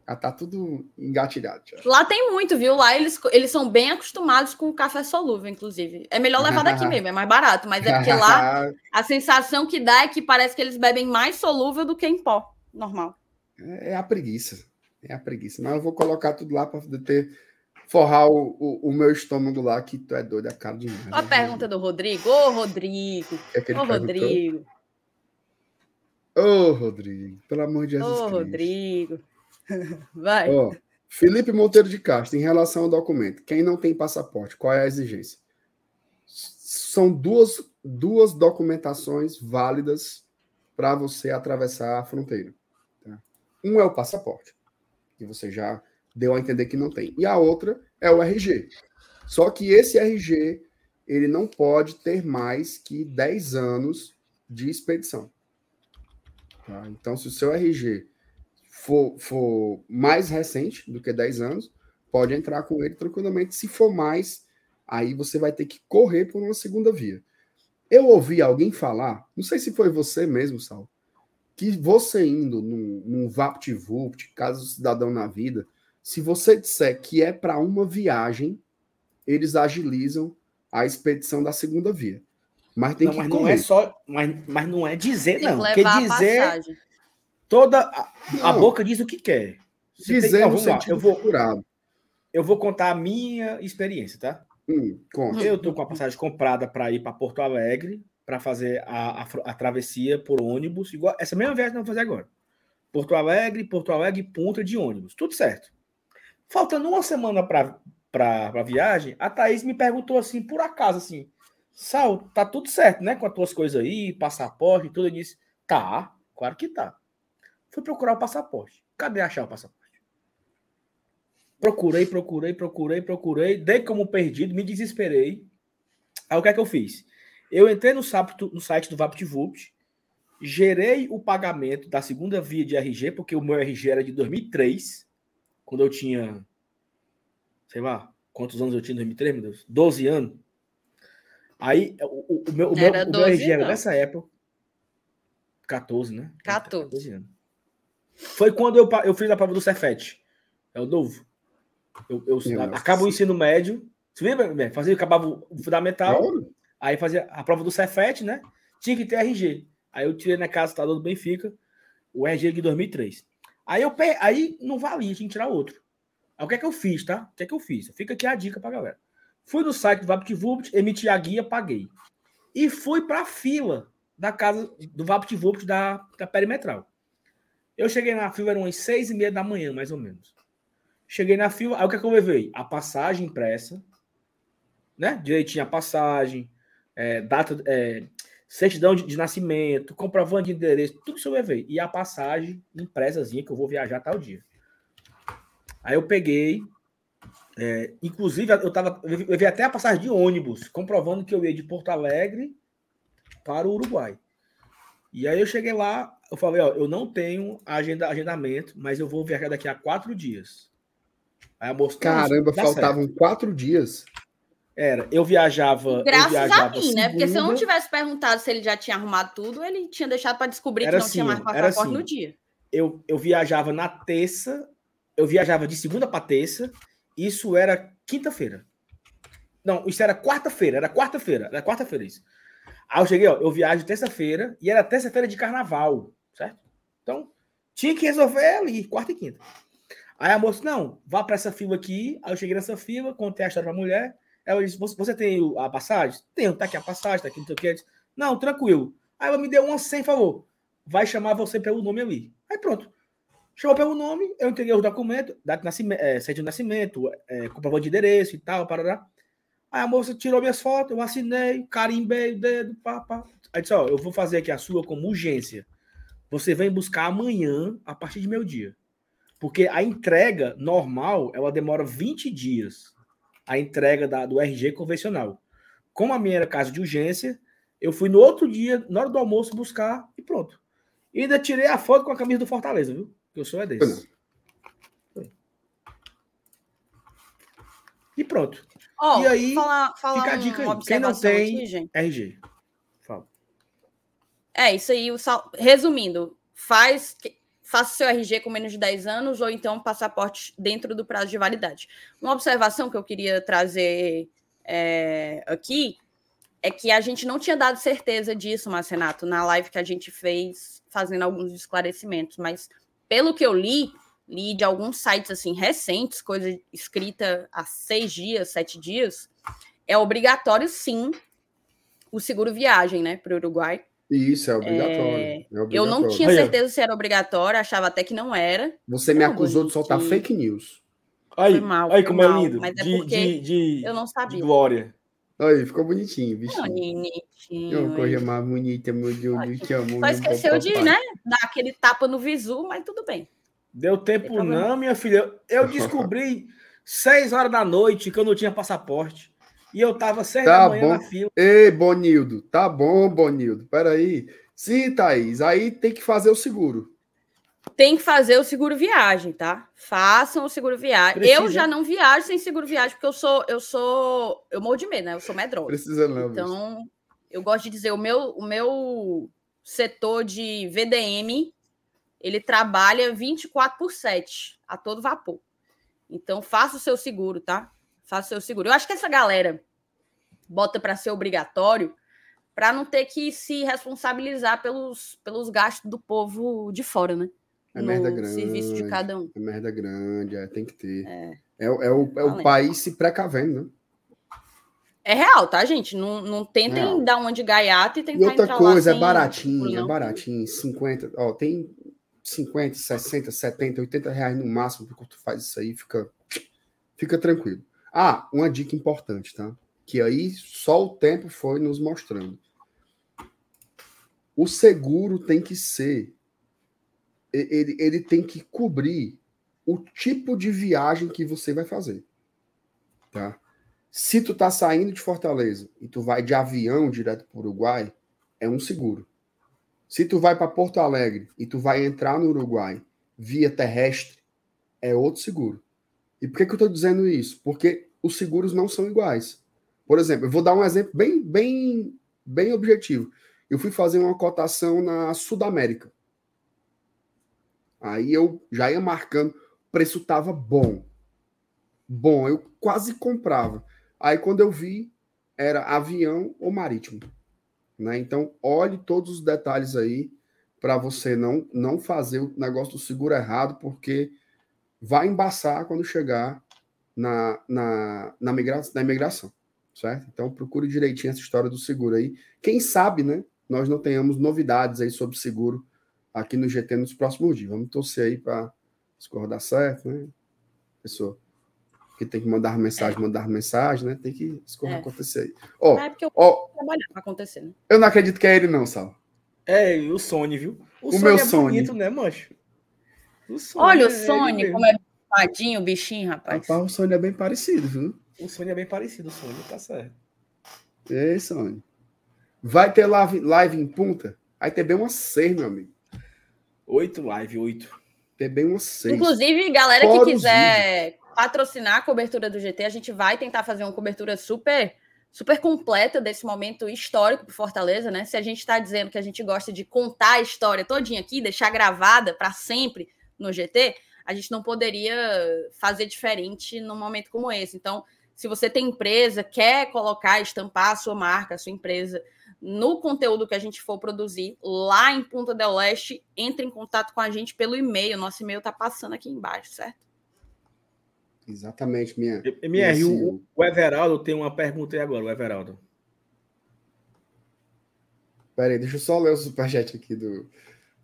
A: Já tá tudo engatilhado. Já.
C: Lá tem muito, viu? Lá eles, eles são bem acostumados com café solúvel, inclusive. É melhor levar daqui mesmo, é mais barato. Mas é porque lá a sensação que dá é que parece que eles bebem mais solúvel do que em pó, normal.
A: É, é a preguiça. É a preguiça. Mas eu vou colocar tudo lá para ter forrar o, o, o, meu estômago lá, que tu é doido, é caro demais.
C: A né? pergunta do Rodrigo. Ô, Rodrigo. É Ô, Rodrigo.
A: Ô, Rodrigo. Pelo amor de Jesus Ô,
C: Cristo. Rodrigo. Vai.
A: Ó, Felipe Monteiro de Castro, em relação ao documento, quem não tem passaporte, qual é a exigência? São duas, duas documentações válidas para você atravessar a fronteira. Tá? Um é o passaporte, que você já deu a entender que não tem. E a outra é o RG. Só que esse RG, ele não pode ter mais que 10 anos de expedição. Tá? Então, se o seu RG for, for mais recente do que 10 anos, pode entrar com ele tranquilamente. Se for mais, aí você vai ter que correr por uma segunda via. Eu ouvi alguém falar, não sei se foi você mesmo, Sal, que você indo num, num VaptVupt, caso cidadão na vida, se você disser que é para uma viagem, eles agilizam a expedição da segunda via. Mas tem
B: não,
A: que
B: mas
A: correr.
B: não é só, mas, mas não é dizer,
C: Tem que
B: não.
C: a
B: dizer,
C: passagem.
B: Toda a, a boca diz o que quer. Você tem-
A: Dizer
B: ó, eu vou,
A: figurado.
B: eu vou contar a minha experiência, tá?
A: Hum.
B: Eu tô com a passagem comprada para ir para Porto Alegre para fazer a, a, a travessia por ônibus, igual essa mesma viagem que nós vamos fazer agora. Porto Alegre, Porto Alegre, ponta de ônibus, tudo certo. Faltando uma semana para a viagem, a Thaís me perguntou assim, por acaso, assim, Sal, tá tudo certo, né? Com as tuas coisas aí, passaporte e tudo. Eu disse, tá, claro que tá. Fui procurar o passaporte. Cadê achar o passaporte? Procurei, procurei, procurei, procurei, dei como perdido, me desesperei. Aí o que é que eu fiz? Eu entrei no, site- no site do VaptVupt, gerei o pagamento da segunda via de RG, porque o meu RG era de 2003, quando eu tinha, sei lá, quantos anos eu tinha em 2003, meu Deus? 12 anos. Aí o, o- o meu, o meu,
C: Era
B: o meu
C: 12
B: RG era
C: não.
B: dessa época. 14, né?
C: 14.
B: anos. Foi quando eu, eu fiz a prova do Cefet. É o novo. Eu, eu acabo o ensino médio. Você lembra? Bé? Fazia, acabava o fundamental. Aí fazia a prova do Cefet, né? Tinha que ter RG. Aí eu tirei na casa do estador do Benfica o RG de 2003. Aí eu pe- aí não valia, tinha que tirar outro. Aí o que é que eu fiz, tá? O que é que eu fiz? Fica aqui a dica pra galera. Fui no site do VaptVupt, emiti a guia, paguei. E fui pra fila da casa do VaptVupt da, da perimetral. Eu cheguei na fila, eram umas seis e meia da manhã, mais ou menos. Cheguei na fila, aí o que é que eu levei? A passagem impressa, né? Direitinho a passagem, é, data, é, certidão de, de nascimento, comprovante de endereço, tudo isso eu levei. E a passagem impressazinha que eu vou viajar tal dia. Aí eu peguei, é, inclusive eu tava, eu levei até a passagem de ônibus, comprovando que eu ia de Porto Alegre para o Uruguai. E aí eu cheguei lá, eu falei, ó, eu não tenho agenda, agendamento, mas eu vou viajar daqui a quatro dias. Aí a moça, "Não,
A: Caramba,
B: dá certo."
A: faltavam quatro dias.
B: Era, eu viajava. eu
C: Graças a
B: viajava
C: mim, né? Porque se eu não
B: segunda,
C: tivesse perguntado se ele já tinha arrumado tudo, ele tinha deixado para descobrir
B: Era
C: que não tinha
B: assim,
C: mais
B: era
C: passaporte
B: assim.
C: no dia.
B: eu, eu viajava na terça, eu viajava de segunda para terça, isso era quinta-feira. Não, isso era quarta-feira, era quarta-feira, era quarta-feira isso. Aí eu cheguei, ó, eu viajo terça-feira, e era terça-feira de carnaval, certo? Então, tinha que resolver ali, quarta e quinta. Aí a moça, não, vá para essa fila aqui. Aí eu cheguei nessa fila, contei a história pra mulher. Ela disse, você, tem a passagem? Tenho, tá aqui a passagem, tá aqui, não sei o que. Não, tranquilo. Aí ela me deu uma sem favor. Vai chamar você pelo nome ali. Aí pronto. Chamou pelo nome, eu entreguei os documentos, data de nascimento, é, de nascimento, é, comprovante de endereço e tal, parará. Aí a moça tirou minhas fotos, eu assinei, carimbei o dedo, pá, pá. Aí disse, ó, eu vou fazer aqui a sua como urgência. Você vem buscar amanhã, a partir de meu dia. Porque a entrega normal, ela demora 20 dias. A entrega da, do RG convencional. Como a minha era caso de urgência, eu fui no outro dia, na hora do almoço, buscar e pronto. E ainda tirei a foto com a camisa do Fortaleza, viu? Que eu sou é desse. Foi. E pronto.
C: Ó,
B: E aí,
C: falar, falar
B: fica a dica aí. Quem não tem-
C: aqui.
B: RG. Fala.
C: É, isso aí, o sal... resumindo, faz faça seu RG com menos de 10 anos ou então passaporte dentro do prazo de validade. Uma observação que eu queria trazer é, aqui é que a gente não tinha dado certeza disso, Marcenato, na live que a gente fez fazendo alguns esclarecimentos, mas pelo que eu li, li de alguns sites assim recentes, coisa escrita há seis dias, sete dias, é obrigatório sim o seguro viagem, né, para o Uruguai.
A: Isso, é obrigatório.
C: É,
A: é
C: Eu
A: obrigatório.
C: não tinha certeza se era obrigatório, achava até que não era.
A: Você me acusou de soltar fake news.
B: Aí,
C: Foi mal,
B: aí
C: foi
B: como
C: mal,
B: é lindo.
C: mas é
B: de,
C: porque
B: de, de,
C: Eu não
B: de
C: sabia.
B: glória.
A: Aí, ficou bonitinho, bichinho.
C: Bonitinho,
A: Eu coisa
C: hein?
A: mais bonita, meu Deus, eu te amo.
C: Só esqueceu de, né, dar aquele tapa no visu, mas tudo bem.
B: Deu
C: Tem
B: tempo
C: problema.
B: não, minha filha. Eu descobri seis horas da noite, que eu não tinha passaporte. E eu tava seis
A: Tá
B: da manhã
A: bom.
B: na fila.
A: Ei, Bonildo, tá bom, Bonildo. Peraí. Sim, Thaís, aí tem que fazer o seguro.
C: Tem que fazer o seguro viagem, tá? Façam o seguro viagem.
B: Precisa.
C: Eu já não viajo sem seguro viagem, porque eu sou, eu sou, eu morro de medo, né? Eu sou medrosa.
A: Precisa não.
C: Então, eu gosto de dizer, o meu, o meu setor de VDM, ele trabalha 24 por 7, a todo vapor. Então, faça o seu seguro, tá? Faça o seu seguro. Eu acho que essa galera bota para ser obrigatório para não ter que se responsabilizar pelos, pelos gastos do povo de fora, né?
A: É merda
C: no
A: grande.
C: serviço de cada um.
A: É merda grande, é, tem que ter. É, o- é o, é o país se precavendo, né?
C: É real, tá, gente? Não, não tentem
A: Real.
C: dar uma de gaiato e tentar
A: E outra coisa, é baratinho, é baratinho, 50, ó, tem 50, 60, 70, 80 reais no máximo que tu faz isso aí, fica, fica tranquilo. Ah, uma dica importante, tá? Que aí só o tempo foi nos mostrando. O seguro tem que ser, ele, ele tem que cobrir o tipo de viagem que você vai fazer, tá? Se tu tá saindo de Fortaleza e tu vai de avião direto para o Uruguai, é um seguro. Se tu vai para Porto Alegre e tu vai entrar no Uruguai via terrestre, é outro seguro. E por que, que eu estou dizendo isso? Porque os seguros não são iguais. Por exemplo, eu vou dar um exemplo bem, bem, bem objetivo. Eu fui fazer uma cotação na Sudamérica. Aí eu já ia marcando, o preço estava bom. Bom, eu quase comprava. Aí quando eu vi, era avião ou marítimo. Né? Então, olhe todos os detalhes aí para você não, não fazer o negócio do seguro errado, porque vai embaçar quando chegar na, na, na, migra na imigração, certo? Então, procure direitinho essa história do seguro aí. Quem sabe, né? Nós não tenhamos novidades aí sobre seguro aqui no GT nos próximos dias. Vamos torcer aí para coisas dar certo, né? Pessoa que tem que mandar mensagem, mandar mensagem, né? Tem que coisas
C: É.
A: acontecer aí. Ó,
C: É porque eu vou trabalhar pra acontecer, né?
A: eu não acredito que é ele, não, Sal.
B: É, e o Sony, viu? O,
A: O
B: Sony
A: meu
B: é
A: Sony.
B: bonito, né, mancho? O Sony
C: Olha o
B: é
C: Sony, como é padinho, o bichinho, rapaz.
A: Rapaz, o Sony é bem parecido, viu?
B: O Sony é bem parecido, o Sony, tá certo.
A: É, Sony. Vai ter live, live em punta? Aí tem bem umas seis, meu amigo.
B: Oito live, oito.
A: Tem bem umas seis.
C: Inclusive, galera
A: Fora
C: que quiser patrocinar a cobertura do GT, a gente vai tentar fazer uma cobertura super super completa desse momento histórico para Fortaleza, né? Se a gente está dizendo que a gente gosta de contar a história todinha aqui, deixar gravada para sempre no GT, a gente não poderia fazer diferente num momento como esse. Então, se você tem empresa, quer colocar, estampar a sua marca, a sua empresa no conteúdo que a gente for produzir lá em Punta del Leste, entre em contato com a gente pelo e-mail. Nosso e-mail tá passando aqui embaixo, certo?
A: Exatamente, minha.
B: MR,
A: Esse-
B: o, o Everaldo tem uma pergunta aí agora, o Everaldo.
A: Pera aí, deixa eu só ler o superchat aqui do,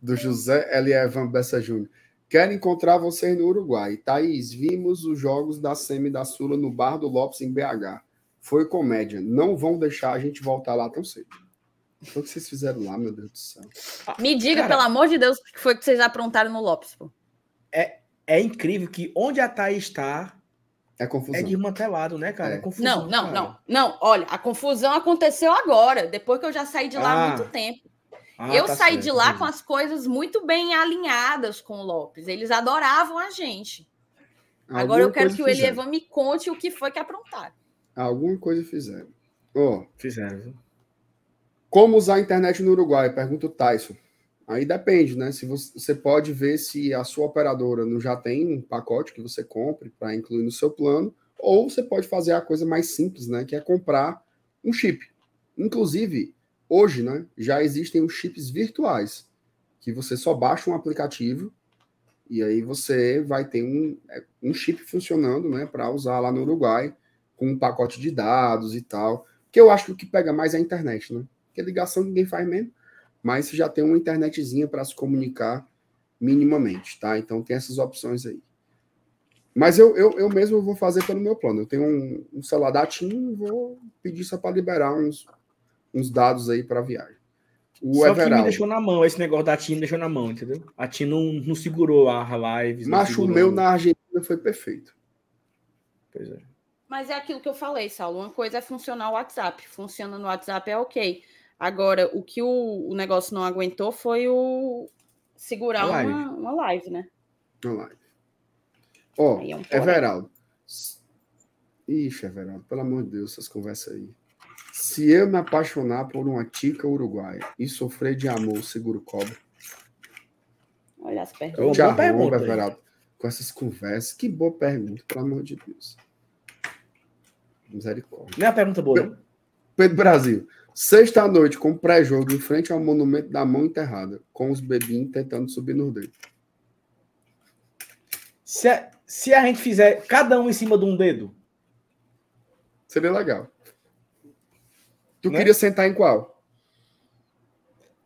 A: do José Elievan Bessa Júnior. Quero encontrar vocês no Uruguai. Thaís, vimos os jogos da Semi da Sula no Bar do Lopes em BH. Foi comédia. Não vão deixar a gente voltar lá tão cedo. O que vocês fizeram lá, meu Deus do céu?
C: Me diga,
B: Cara-
C: pelo amor de Deus, o que foi que vocês aprontaram no Lopes, pô.
B: É incrível que onde a Thaís está
A: É
B: é
A: confusão.
B: desmantelado, né, cara? É,
A: É.
B: confusão.
C: Não, não,
B: cara.
C: não. Não, olha, a confusão aconteceu agora, depois que eu já saí de lá há
B: Ah,
C: muito tempo.
B: Ah,
C: eu
B: tá
C: saí
B: certo,
C: de lá com as coisas muito bem alinhadas com o Lopes. Eles adoravam a gente. Agora eu
A: Alguma
C: quero que o. Elievan me conte o que foi que aprontaram.
A: Alguma coisa fizeram. Ó,
B: Fizeram?
A: Como usar a internet no Uruguai? Pergunta o Tyson. Aí depende, né? Se você, você pode ver se a sua operadora não já tem um pacote que você compre para incluir no seu plano, ou você pode fazer a coisa mais simples, né? Que é comprar um chip. Inclusive, hoje, né? Já existem os chips virtuais, que você só baixa um aplicativo e aí você vai ter um, é, um chip funcionando, né? Para usar lá no Uruguai, com um pacote de dados e tal. Que eu acho que o que pega mais é a internet, né? Porque ligação ninguém faz mesmo, mas você já tem uma internetzinha para se comunicar minimamente, tá? Então tem essas opções aí. Mas eu, eu, eu mesmo vou fazer pelo meu plano. Eu tenho um, um celular da TIM, vou pedir só para liberar uns, uns dados aí para viagem. O
B: Só que me deixou na mão, esse negócio da TIM me deixou na mão, entendeu? A TIM não, não segurou a live.
A: Macho
B: segurou-
A: meu na Argentina foi perfeito.
B: Pois é.
C: Mas é aquilo que eu falei, Saulo. Uma coisa é funcionar o WhatsApp. Funciona no WhatsApp é ok. Agora, o que o, o negócio não aguentou foi o segurar
B: live.
C: Uma, uma live, né?
A: Uma live. Ó,
C: Aí é um.
A: Everaldo. Ixi, Everaldo, pelo amor de Deus, essas conversas aí. Se eu me apaixonar por uma tica uruguaia e sofrer de amor, seguro cobra.
C: Olha as perguntas.
A: Te
B: boa
A: arromba,
B: pergunta aí.
A: Everaldo, com essas conversas. Que boa pergunta, pelo amor de Deus. Misericórdia.
B: Não é uma pergunta boa?
A: Pedro Brasil. Sexta noite, com pré-jogo, em frente ao monumento da mão enterrada, com os bebinhos tentando subir no dedo.
B: Se a, se a gente fizer cada um em cima de um dedo,
A: Seria legal. Tu
B: Né?
A: queria sentar em qual?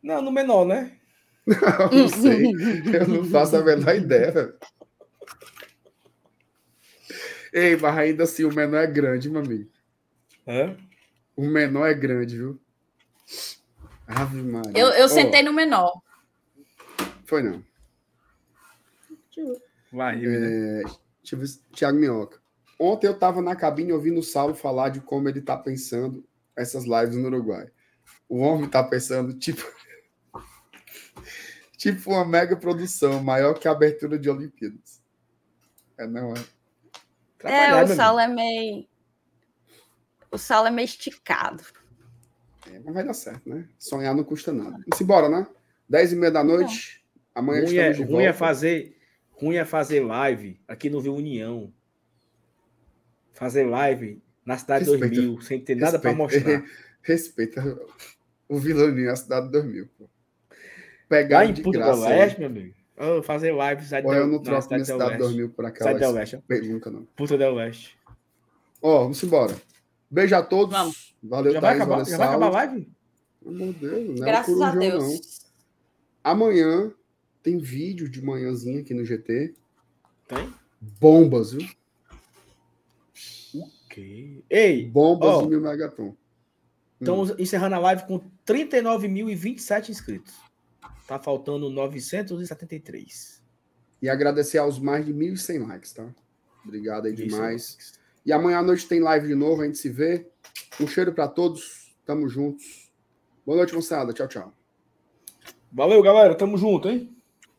B: não, no menor, né?
A: Eu não sei. Eu não faço a menor ideia. Ei, mas ainda assim, o menor é grande, meu amigo.
B: Hã?
A: O menor é grande, viu? Ave Maria.
C: Eu, eu
A: Ó,
C: sentei no menor.
A: Foi não.
B: Vai?
A: É, deixa eu ver. se- Thiago Minhoca. Ontem eu estava na cabine ouvindo o Saulo falar de como ele tá pensando essas lives no Uruguai. O homem tá pensando, tipo. tipo uma mega produção, maior que a abertura de Olimpíadas. É, não é?
C: É, o Saulo é meio. O Saulo é meio esticado.
A: É, mas vai dar certo, né? Sonhar não custa nada. Vamos embora, né? 10 e meia da noite. Amanhã
B: Ruim é,
A: estamos de
B: ruim é
A: volta.
B: fazer, ruim é fazer live aqui no Viu União. Fazer live na cidade
A: Respeita.
B: 2000, sem ter nada para
A: Respeita.
B: mostrar.
A: Respeita o Vilaninho, a cidade 2000. Pô. Pegar
B: Lá em
A: de
B: Puta do
A: graça.
B: Oeste, meu amigo. Oh, fazer live na cidade
A: Ou eu
B: do-
A: não troco minha
B: cidade do
A: cidade
B: Oeste.
A: 2000 por
B: Cidade
A: aquela
B: Oeste.
A: pergunta, não.
B: Puta do Oeste.
A: Ó, vamos embora. Beijo a todos.
C: Vamos.
A: Valeu,
B: Já vai
A: Thaís,
B: acabar,
A: valeu,
B: já vai acabar a live?
A: Pelo amor de Deus, não é um
C: Graças a Deus.
A: não. Amanhã tem vídeo de manhãzinha aqui no GT.
B: Tem?
A: Bombas, viu?
B: Ok. Ei,
A: Bombas
B: Ó.
A: de mil megaton.
B: estamos encerrando a live com 39.027 inscritos. Tá faltando 973.
A: E agradecer aos mais de 1.100 likes, tá? Obrigado aí
B: Isso.
A: demais. E amanhã à noite tem live de novo, a gente se vê. Um cheiro para todos. Tamo juntos. Boa noite, moçada. Tchau, tchau.
B: Valeu, galera. Tamo junto, hein?